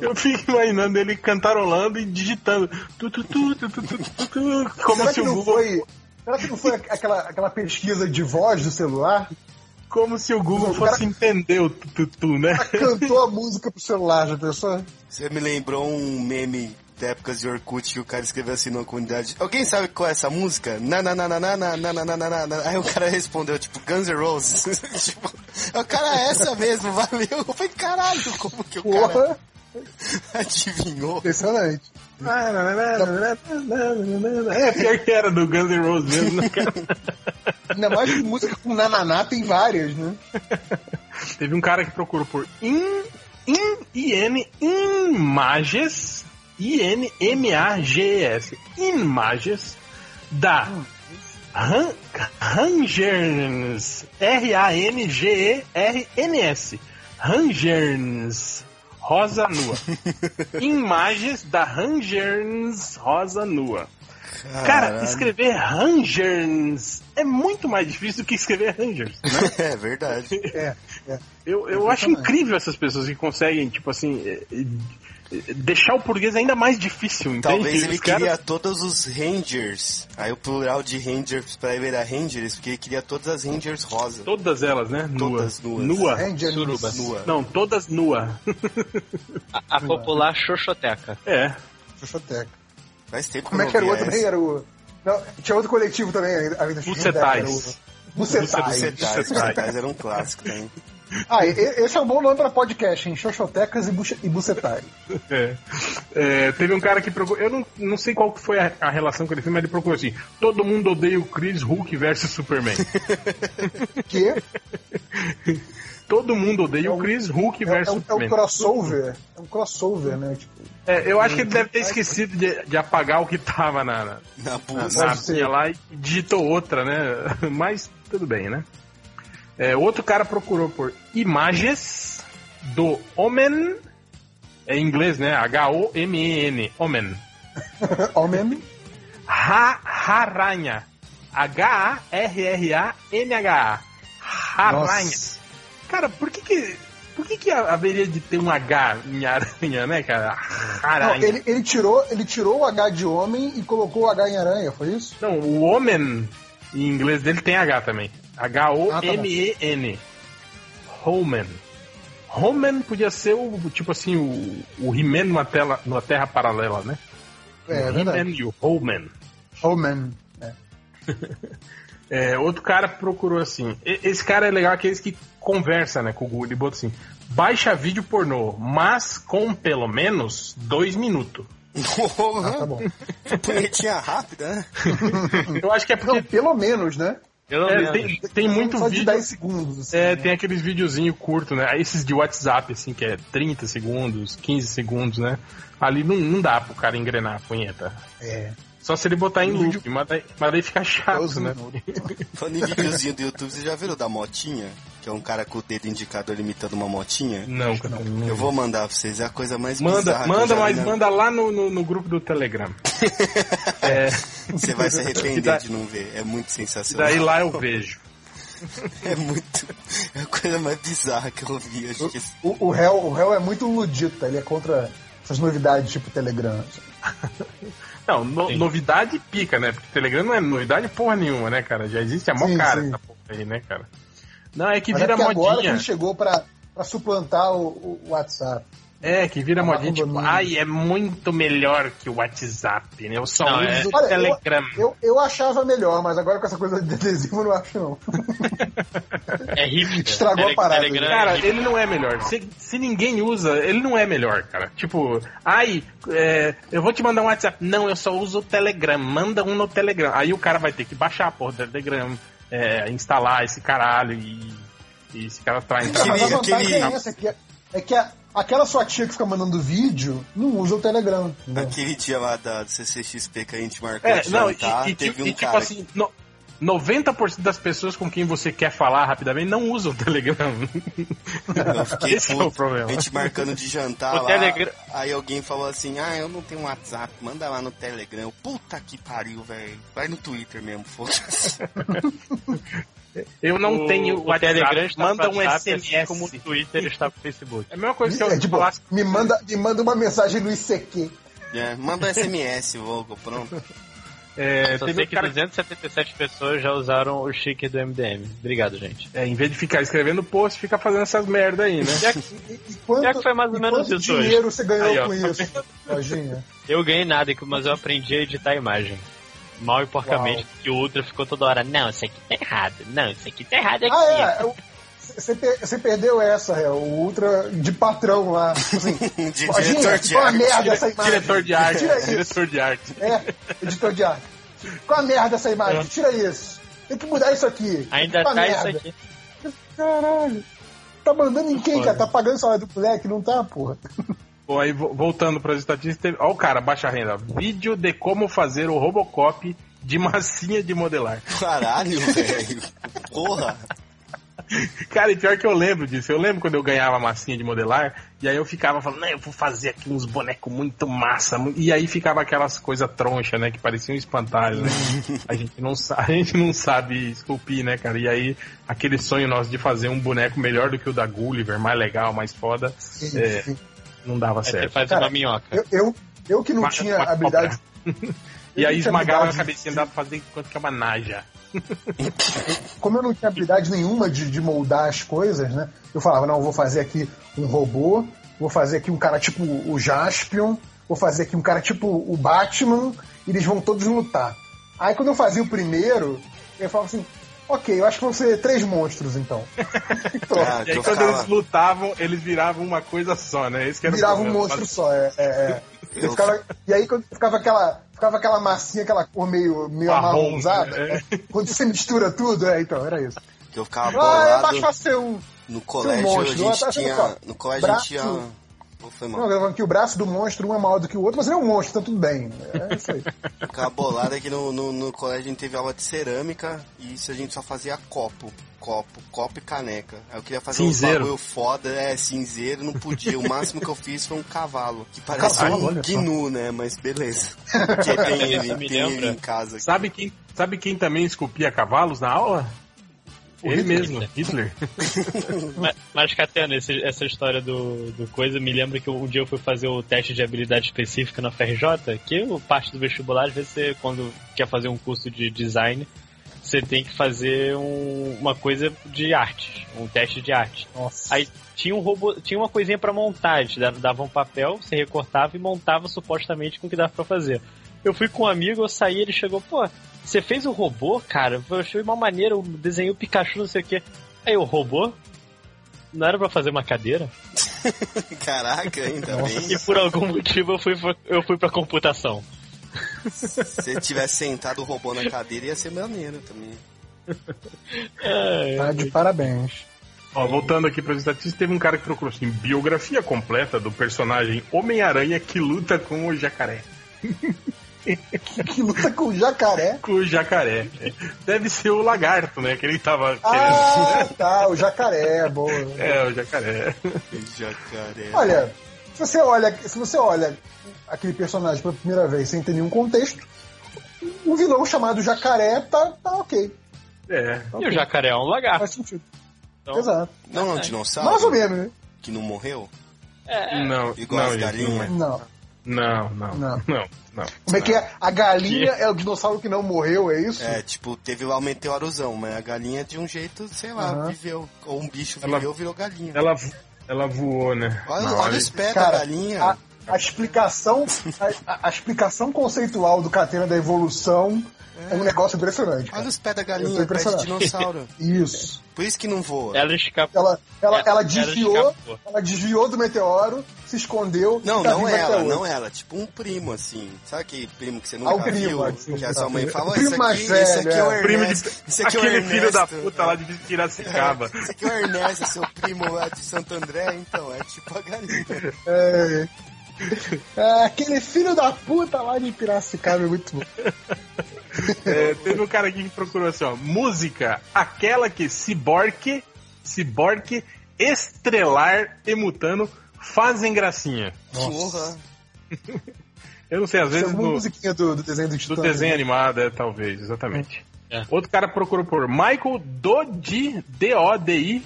eu fico imaginando ele cantarolando e digitando tu tu tu tu tu tu tu, tu como será se o Google foi. Será que não foi aquela, aquela pesquisa de voz do celular? como se o Google O cara- fosse entender o tu tu tu, né? Cantou a música pro celular, já pensou? Você me lembrou um meme épocas de Orkut que o cara escreveu assim numa comunidade. Alguém sabe qual é essa música? Na na na na na na na na na na. Aí o cara respondeu, tipo, Guns N' Roses. tipo, o cara é essa mesmo, valeu. Eu falei, caralho, como que o cara Porra, adivinhou? impressionante. É, pior que era do Guns N' Roses mesmo, né, cara? Ainda mais que música com nananá tem várias, né? Teve um cara que procurou por in, in, IN, imagens, I-N-M-A-G-E-S, imagens da Ran- Rangerns, R-A-N-G-E-R-N-S, Rangerns, rosa nua. imagens da Rangerns, rosa nua. Cara, escrever Rangerns é muito mais difícil do que escrever Rangers, né? É verdade. É, é. Eu, eu acho incrível essas pessoas que conseguem, tipo assim, eh, deixar o português ainda mais difícil, entende? Talvez ele Os caras- queria todos os Rangers. Aí o plural de Rangers pra ele era Rangers, porque ele queria todas as Rangers rosa. Todas elas, né? Todas nuas. nuas. Nua. Ranger Surubas. Nua. Não, todas nua. A, a popular Xoxoteca. É. Xoxoteca. Faz tempo que Como é que era o outro também? Era o. Não, tinha outro coletivo também. Xoxoteca, Bucetais. era o- Bucetais. Bucetais, Bucetais era um clássico também. Ah, esse é um bom nome pra podcast, hein? Xoxotecas e, buche- e bucetais. É. É, teve um cara que procurou. Eu não, não sei qual que foi a, a relação que ele fez, mas ele procurou assim: todo mundo odeia o Chris Hulk versus Superman. Que todo mundo odeia o Chris Hulk é, é versus um, é um Superman. crossover. É um crossover, né? Tipo, É, eu acho que ele deve ter esquecido de, de apagar o que tava na, na, Na na, lá e digitou outra, né? Mas tudo bem, né? É, outro cara procurou por imagens do Omen, é em inglês, né? H-O-M-E-N, Omen. homem. Ha Haranha. H-A-R-R-A-N-H-A. Haranha. Cara, por que que. Por que, que haveria de ter um H em aranha, né, cara? Não, Aranha. ele, ele, tirou, ele tirou o H de homem e colocou o H em aranha, foi isso? Não, o homem em inglês dele tem H também. H-O-M-E-N. Homan. Homan podia ser o, tipo assim, o, o He-Man numa, tela- numa terra paralela, né? É, é o verdade. He-Man e o Homan. Homem. É. É, outro cara procurou assim. Esse cara é legal, aqueles que conversa, né, com o Google. Ele botou assim: baixa vídeo pornô, mas com pelo menos dois minutos. Ah, tá bom. Punhetinha rápida, né? Eu acho que é Não, porque pelo menos, né? Pelo é, menos. tem, tem muito Só de vídeo. 10 segundos. Assim, É, né? tem aqueles videozinhos curtos, né? Aí Esses de WhatsApp, assim, que é 30 segundos, 15 segundos, né? Ali não, não dá pro cara engrenar a punheta. É. Só se ele botar em loop, mas daí, mas daí fica chato, né? Falando em videozinho do YouTube, você já viram da motinha? Que é um cara com o dedo indicador imitando uma motinha? Não, cara. Não. Eu vou mandar pra vocês, é a coisa mais Manda, manda, mas vi manda lá no, no, no grupo do Telegram. é, Você vai se arrepender Da- de não ver, é muito sensacional. daí lá eu vejo. É muito. É a coisa mais bizarra que eu vi. Acho que O, o, réu, o réu é muito ludita, ele é contra essas novidades tipo Telegram. Não, no- novidade pica, né? Porque Telegram não é novidade porra nenhuma, né, cara? Já existe a mó Sim, cara sim. essa porra aí, né, cara? Não, é que Mas é vira agora que modinha. ele chegou pra, pra suplantar o, o WhatsApp. É, que vira Ah, modinha, tipo, ai, é muito melhor que o WhatsApp, né? Eu só Não, uso é- o Olha, eu- Telegram. Eu, eu achava melhor, mas agora com essa coisa de adesivo eu não acho não. É hipster. Estragou a Tele- parada, Telegram é Cara, hipster. ele não é melhor. Se, se ninguém usa, ele não é melhor, cara. Tipo, ai, é, eu vou te mandar um WhatsApp. Não, eu só uso o Telegram. Manda um no Telegram. Aí o cara vai ter que baixar a porra do Telegram, é, instalar esse caralho e, e esse cara a Aquele- vantagem aquele- é essa, que é, é que a- aquela sua tia que fica mandando vídeo não usa o Telegram. entendeu? Aquele dia lá da do CCXP que a gente marcou É, de não, e, jantar, e, teve tipo, um e, tipo cara assim, no, 90% das pessoas com quem você quer falar rapidamente não usam o Telegram. Eu fiquei Esse é puto. o problema. A gente marcando de jantar O lá. Telegram- Aí alguém falou assim: Ah, eu não tenho WhatsApp, manda lá no Telegram. Puta que pariu, velho. Vai no Twitter mesmo, foda-se. Eu não o, tenho o WhatsApp. Telegram está Manda um WhatsApp, SMS. assim como o Twitter está pro Facebook. É a mesma coisa que eu É, tipo, falasse. me, manda, me manda uma mensagem no ICQ. É, manda um SMS logo, pronto. É, Só sei que cara 277 pessoas já usaram o sticker do MDM. Obrigado, gente. É, em vez de ficar escrevendo post, fica fazendo essas merda aí, né? Quanto, que foi mais ou menos isso hoje. dinheiro você ganhou Aí, ó. com isso, Lojinha? Eu ganhei nada, mas eu aprendi a editar a imagem. Mal e porcamente, que o Ultra ficou toda hora, não, isso aqui tá errado, não, isso aqui tá errado aqui. Ah, é. eu- Você per- perdeu essa, é, o Ultra de patrão lá. Assim, De Lojinha, diretor de ficou uma arte. merda essa imagem. Diretor de arte. Tira isso. Diretor de arte. É, editor de arte. Ficou uma merda essa imagem, tira isso. Tem que mudar isso aqui. Ainda tá uma isso merda. aqui. Caralho. Tá mandando em quem, cara? Tá pagando o salário do moleque? Não tá, porra. Bom, aí vo- voltando para as estatísticas, teve... ó o cara, baixa renda. Vídeo de como fazer o Robocop de massinha de modelar. Caralho, velho. Porra. Cara, e pior que eu lembro disso. Eu lembro quando eu ganhava massinha de modelar, e aí eu ficava falando, não, eu vou fazer aqui uns bonecos muito massa. mu-" E aí ficava aquelas coisas tronchas, né? Que pareciam espantalhos, né? a, gente não a gente não sabe esculpir, né, cara? E aí, aquele sonho nosso de fazer um boneco melhor do que o da Gulliver, mais legal, mais foda, é, não dava você certo. faz Cara, uma minhoca. Eu, eu, eu que não Uma- tinha uma habilidade. E aí esmagava a cabecinha, dava pra fazer quanto que é uma naja. Como eu não tinha habilidade nenhuma de, de moldar as coisas, né? Eu falava, não, eu vou fazer aqui um robô, vou fazer aqui um cara tipo o Jaspion, vou fazer aqui um cara tipo o Batman, e eles vão todos lutar. Aí quando eu fazia o primeiro, eu falava assim, ok, eu acho que vão ser três monstros então. Ah, E aí quando eles lutavam, eles viravam uma coisa só, né? Esse que era o Virava um monstro só, é. é, é. Eu ficava- e aí quando ficava aquela, ficava aquela massinha, aquela cor meio, meio amarronzada. né? né? Quando você mistura tudo, é, então, era isso. Que eu ficava Ah, é mais bolado. fácil ser um. No colégio monstro. a Ah, gente tinha. No colégio a gente tinha. Foi Não, mal. gravando que o braço do monstro um é maior do que o outro, mas ele é um monstro, tá tudo bem. É isso aí. Bolado é que no, no, no colégio a gente teve aula de cerâmica e isso a gente só fazia copo. Copo, copo e caneca. Aí eu queria fazer Cinzeiro. um bagulho foda, é, cinzeiro, não podia. O máximo que eu fiz foi um cavalo. Que parece Cavalo, um gnu, né? Mas beleza. Porque tem ele, tem ele em casa. aqui. Sabe quem, sabe quem também esculpia cavalos na aula? Ele Hitler. mesmo, Hitler. Mas, mas Catena, esse- essa história do, do coisa me lembra que um dia eu fui fazer o teste de habilidade específica na FRJ, que o parte do vestibular, às vezes você, quando quer fazer um curso de design, você tem que fazer um- uma coisa de arte, um teste de arte. Nossa. Aí tinha um robô, tinha uma coisinha pra montar, eles da- davam um papel, você recortava e montava supostamente com o que dava pra fazer. Eu fui com um amigo, eu saí, ele chegou, pô, você fez o robô, cara? Eu achei uma maneira, eu desenhei o Pikachu, não sei o quê. Aí o robô? Não era pra fazer uma cadeira? Caraca, ainda bem. E por algum motivo eu fui, pra- eu fui pra computação. Se você tivesse sentado o robô na cadeira, ia ser maneiro também. É, Tá de parabéns. Ó, voltando aqui para as estatísticas, teve um cara que procurou assim, biografia completa do personagem Homem-Aranha que luta com o jacaré. que, que luta com o jacaré. Com o jacaré. Deve ser o lagarto, né? Que ele tava querendo. Ah, tá, o jacaré, boa. É, o jacaré. Jacaré. Olha, se você olha, se você olha aquele personagem pela primeira vez sem ter nenhum contexto, um vilão chamado jacaré tá, tá ok. É. E o jacaré é um lagarto. Faz sentido. Então, Exato. Não é um dinossauro? Mais ou menos, né? Que não morreu? Não, Igual não, as galinhas? não é. Não. Não, não, Não. não. Como é que é? A galinha é o dinossauro que não morreu, é isso? É, tipo, teve lá o meteorozão, mas a galinha de um jeito, sei lá, Aham. viveu. Ou um bicho Ela- viveu, virou galinha. Ela, ela voou, né? Olha, olha Cara, da galinha. A, a explicação, a, a- explicação conceitual do Catena da evolução é, um negócio impressionante. Olha Cara. os pés da galinha, pé de dinossauro. Isso. Por isso que não voa. Ela escapou. Ela, ela, É, ela ela desviou, escapou. ela desviou do meteoro, se escondeu. Não, tá não ela, não ela. Tipo um primo, assim. Sabe aquele primo que você nunca Ah, o primo, viu? ah, sim, que a sua mãe "Ó, primo isso mais aqui, velho, isso aqui é o é. Primo de- Ernesto. Isso aqui é o Aquele filho da Ernesto." puta lá de Piracicaba. Esse aqui é o Ernesto, seu primo lá de Santo André, então, é tipo a galinha. É. É, aquele filho da puta lá de Piracicaba é muito bom. É, teve um cara aqui que procurou assim, ó. Música, aquela que Cyborg, Cyborg, Estrelar e Mutano fazem gracinha. Porra. Eu não sei, às Isso é vezes uma no, musiquinha do, do desenho do do Titã. desenho animado, é, talvez, exatamente. É. Outro cara procurou por Michael Dodi, D-O-D-I,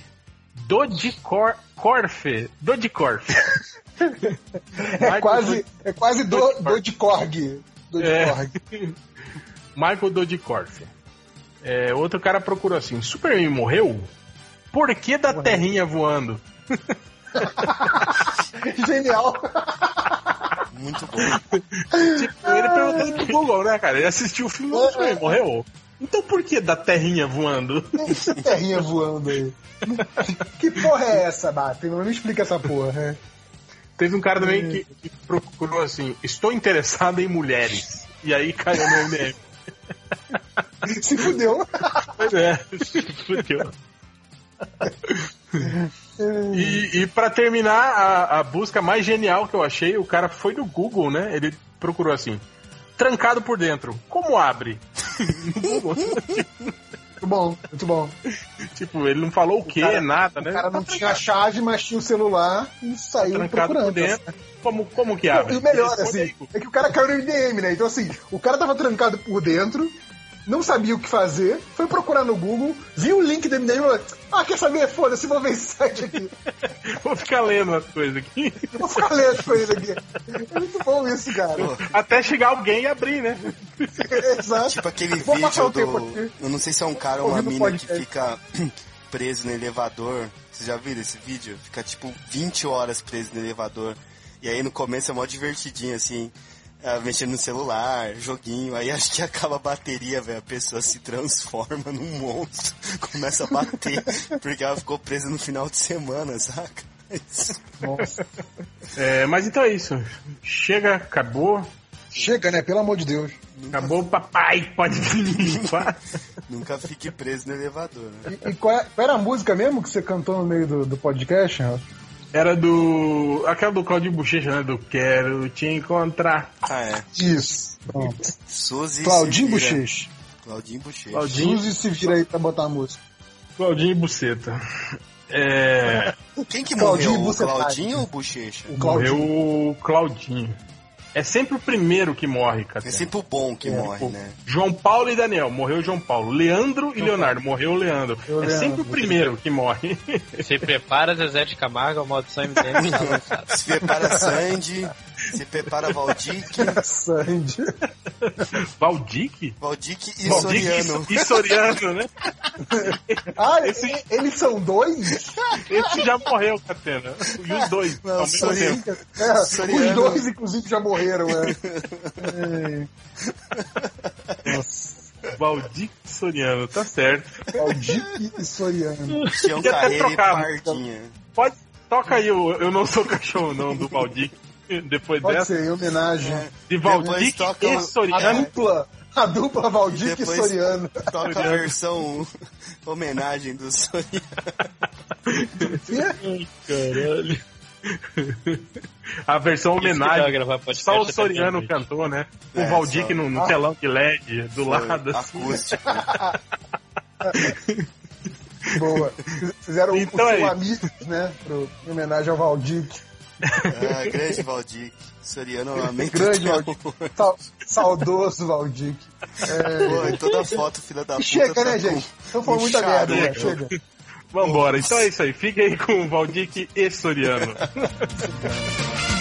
Dodicorfe, Dodicorfe. É quase, é quase do, Dodge do de Korg. Do de É. Korg. Michael Dodicorfe. É, outro cara procurou assim: Superman morreu? Por que da terrinha voando? Genial. Muito bom. Tipo, ele perguntou no Google, né, cara? Ele assistiu o filme do Superman, morreu? Então por que da terrinha voando? Essa terrinha voando aí. Que porra é essa, Batem? Não me explica essa porra. Teve um cara também que, que procurou assim: Estou interessado em mulheres. E aí caiu no MDM. Se fudeu. Pois é, fudeu. E, e para terminar, a, a busca mais genial que eu achei, o cara foi no Google, né? Ele procurou assim: trancado por dentro, como abre? Muito bom, muito bom. tipo, ele não falou o que, cara- nada, O né? cara não tinha a chave, mas tinha o celular e saiu por procurando. dentro. Como, como que abre? E o melhor, assim, é que o cara caiu no MDM, né? Então, assim, o cara tava trancado por dentro, não sabia o que fazer, foi procurar no Google, viu o link do MDM e falou: Ah, quer saber? Foda-se, vou ver esse site aqui. Vou ficar lendo as coisas aqui. Vou ficar lendo as coisas aqui. É muito bom isso, cara. Até chegar alguém e abrir, né? Exato. Tipo aquele Vou vídeo do. Eu não sei se é um cara ou uma mina que fica preso no elevador. Vocês já viram esse vídeo? Fica tipo 20 horas preso no elevador. E aí no começo é mó divertidinho, assim. Ah, mexendo no celular, joguinho, aí acho que acaba a bateria, velho. A pessoa se transforma num monstro, começa a bater, porque ela ficou presa no final de semana, saca? Nossa. É, mas então é isso. Chega, acabou. Chega, né? Pelo amor de Deus. Acabou, papai, pode vir limpar. Nunca fique preso no elevador, né? E, e qual, é- qual era a música mesmo que você cantou no meio do, do podcast, Renato? Era do. aquela do Claudinho Bochecha, né? Do Quero te encontrar. Ah, é. Isso. Pronto. Suzy Claudinho. Bochecha. Claudinho Bochecha. Claudinho, Suzy se vira aí pra botar a música. Claudinho e Buceta. É. Quem que Claudinho morreu? O Bucetari. Claudinho ou o Bochecha? O Claudinho. Morreu o Claudinho. É sempre o primeiro que morre, cara. É sempre o bom que morre, né? João Paulo e Daniel, morreu João Paulo. Leandro e Leonardo, morreu o Leandro. Eu é Leandro. sempre o primeiro que morre. Se prepara, Zezé de Camargo, a maldição MDM. Se prepara Sandy, se prepara Valdic, Sandy. Valdic? Valdic e Valdic Soriano. e Soriano, né? Ah, e- eles são dois? Esse já morreu, Catena. E os dois, Não, ao mesmo Soriano. tempo. É, Soriano. os dois, inclusive, já morreram, né? É. Nossa. Valdic e Soriano, tá certo. Valdic e Soriano. Tião Podia ter Carreira e. Pardinha. Pode, toca aí o Eu Não Sou Cachorro Não, do Valdic. Depois Pode dessa, ser, em homenagem. É. de toca e o- A Soriano. dupla, a dupla Valdic e Depois- Soriano. Toca a versão homenagem do Soriano. Caralho. A versão homenagem. gravar Só o Soriano cantou, né? Com É, o Valdir só. no, no telão de LED do Foi lado. Assim. acústico. Boa. Fizeram Então o é seu isso. amigo, né? Pro, em homenagem ao Valdir. Ah, grande Valdir. Soriano lamento Grande Valdir. Sa- saudoso Valdir. É... Pô, em toda foto, filha da puta. Chega, tá né, com gente? Então foi um muita merda, né? Chega. Vambora, então é isso aí. Fique aí com o Valdir e Soriano.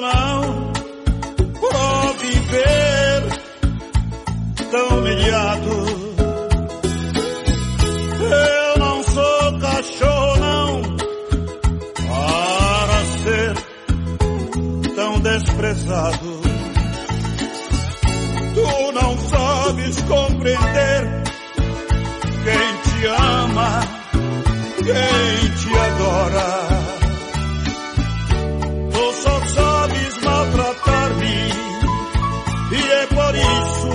não, pra viver tão humilhado. Eu não sou cachorro não, para ser tão desprezado. Tu não sabes compreender quem te ama, quem te adora. Tu só sabes maltratar-me e é por isso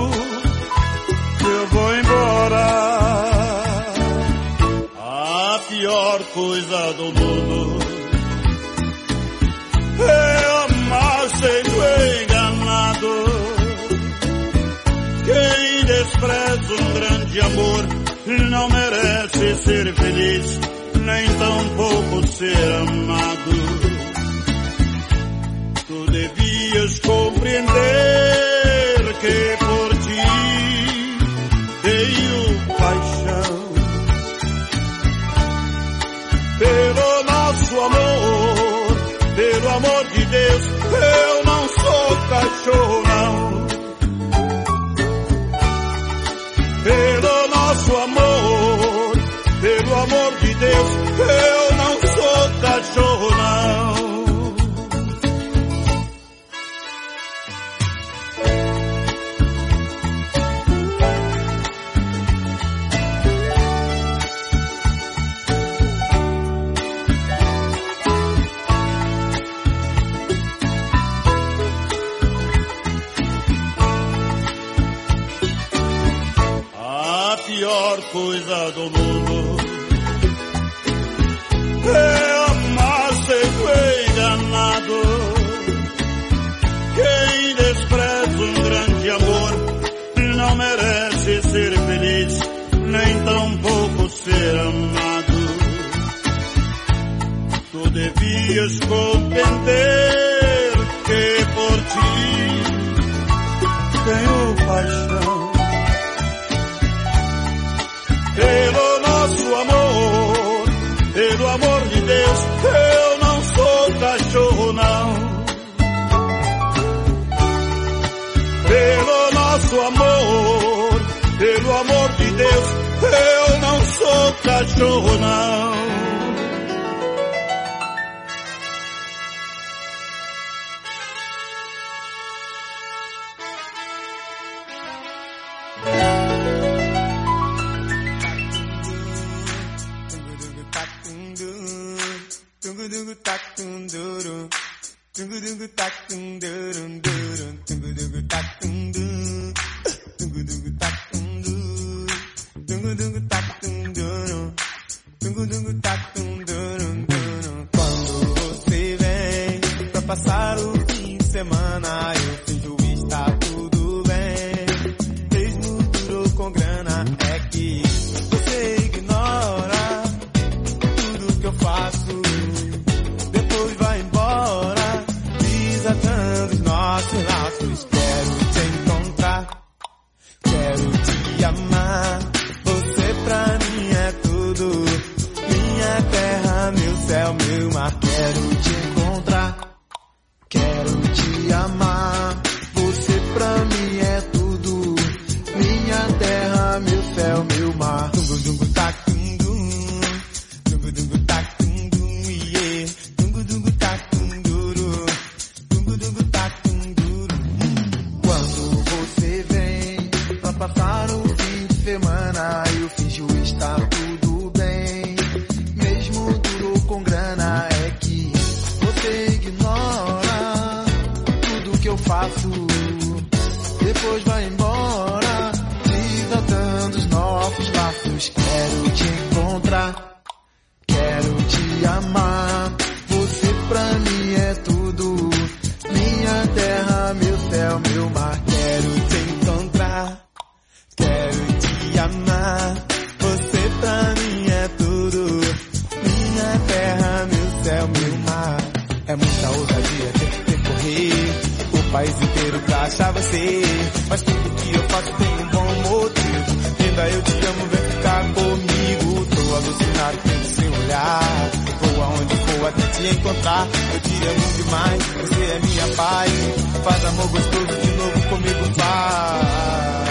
que eu vou embora. A pior coisa do mundo é amar sendo enganado. Quem despreza um grande amor não merece ser feliz, nem tampouco ser amado. Devias compreender que por ti tenho paixão. Pelo nosso amor, pelo amor de Deus, eu não sou cachorro Devias compreender que por ti tenho paixão. Pelo nosso amor, pelo amor de Deus, eu não sou cachorro não. Pelo nosso amor, pelo amor de Deus, eu não sou cachorro não. Quando você vem pra passar o fim de semana, eu achava você. Mas tudo que eu faço tem um bom motivo. Linda, eu te amo, vem ficar comigo. Tô alucinado pelo seu olhar. Vou aonde for até te encontrar. Eu te amo demais, você é minha paz. Faz amor gostoso de novo comigo, faz.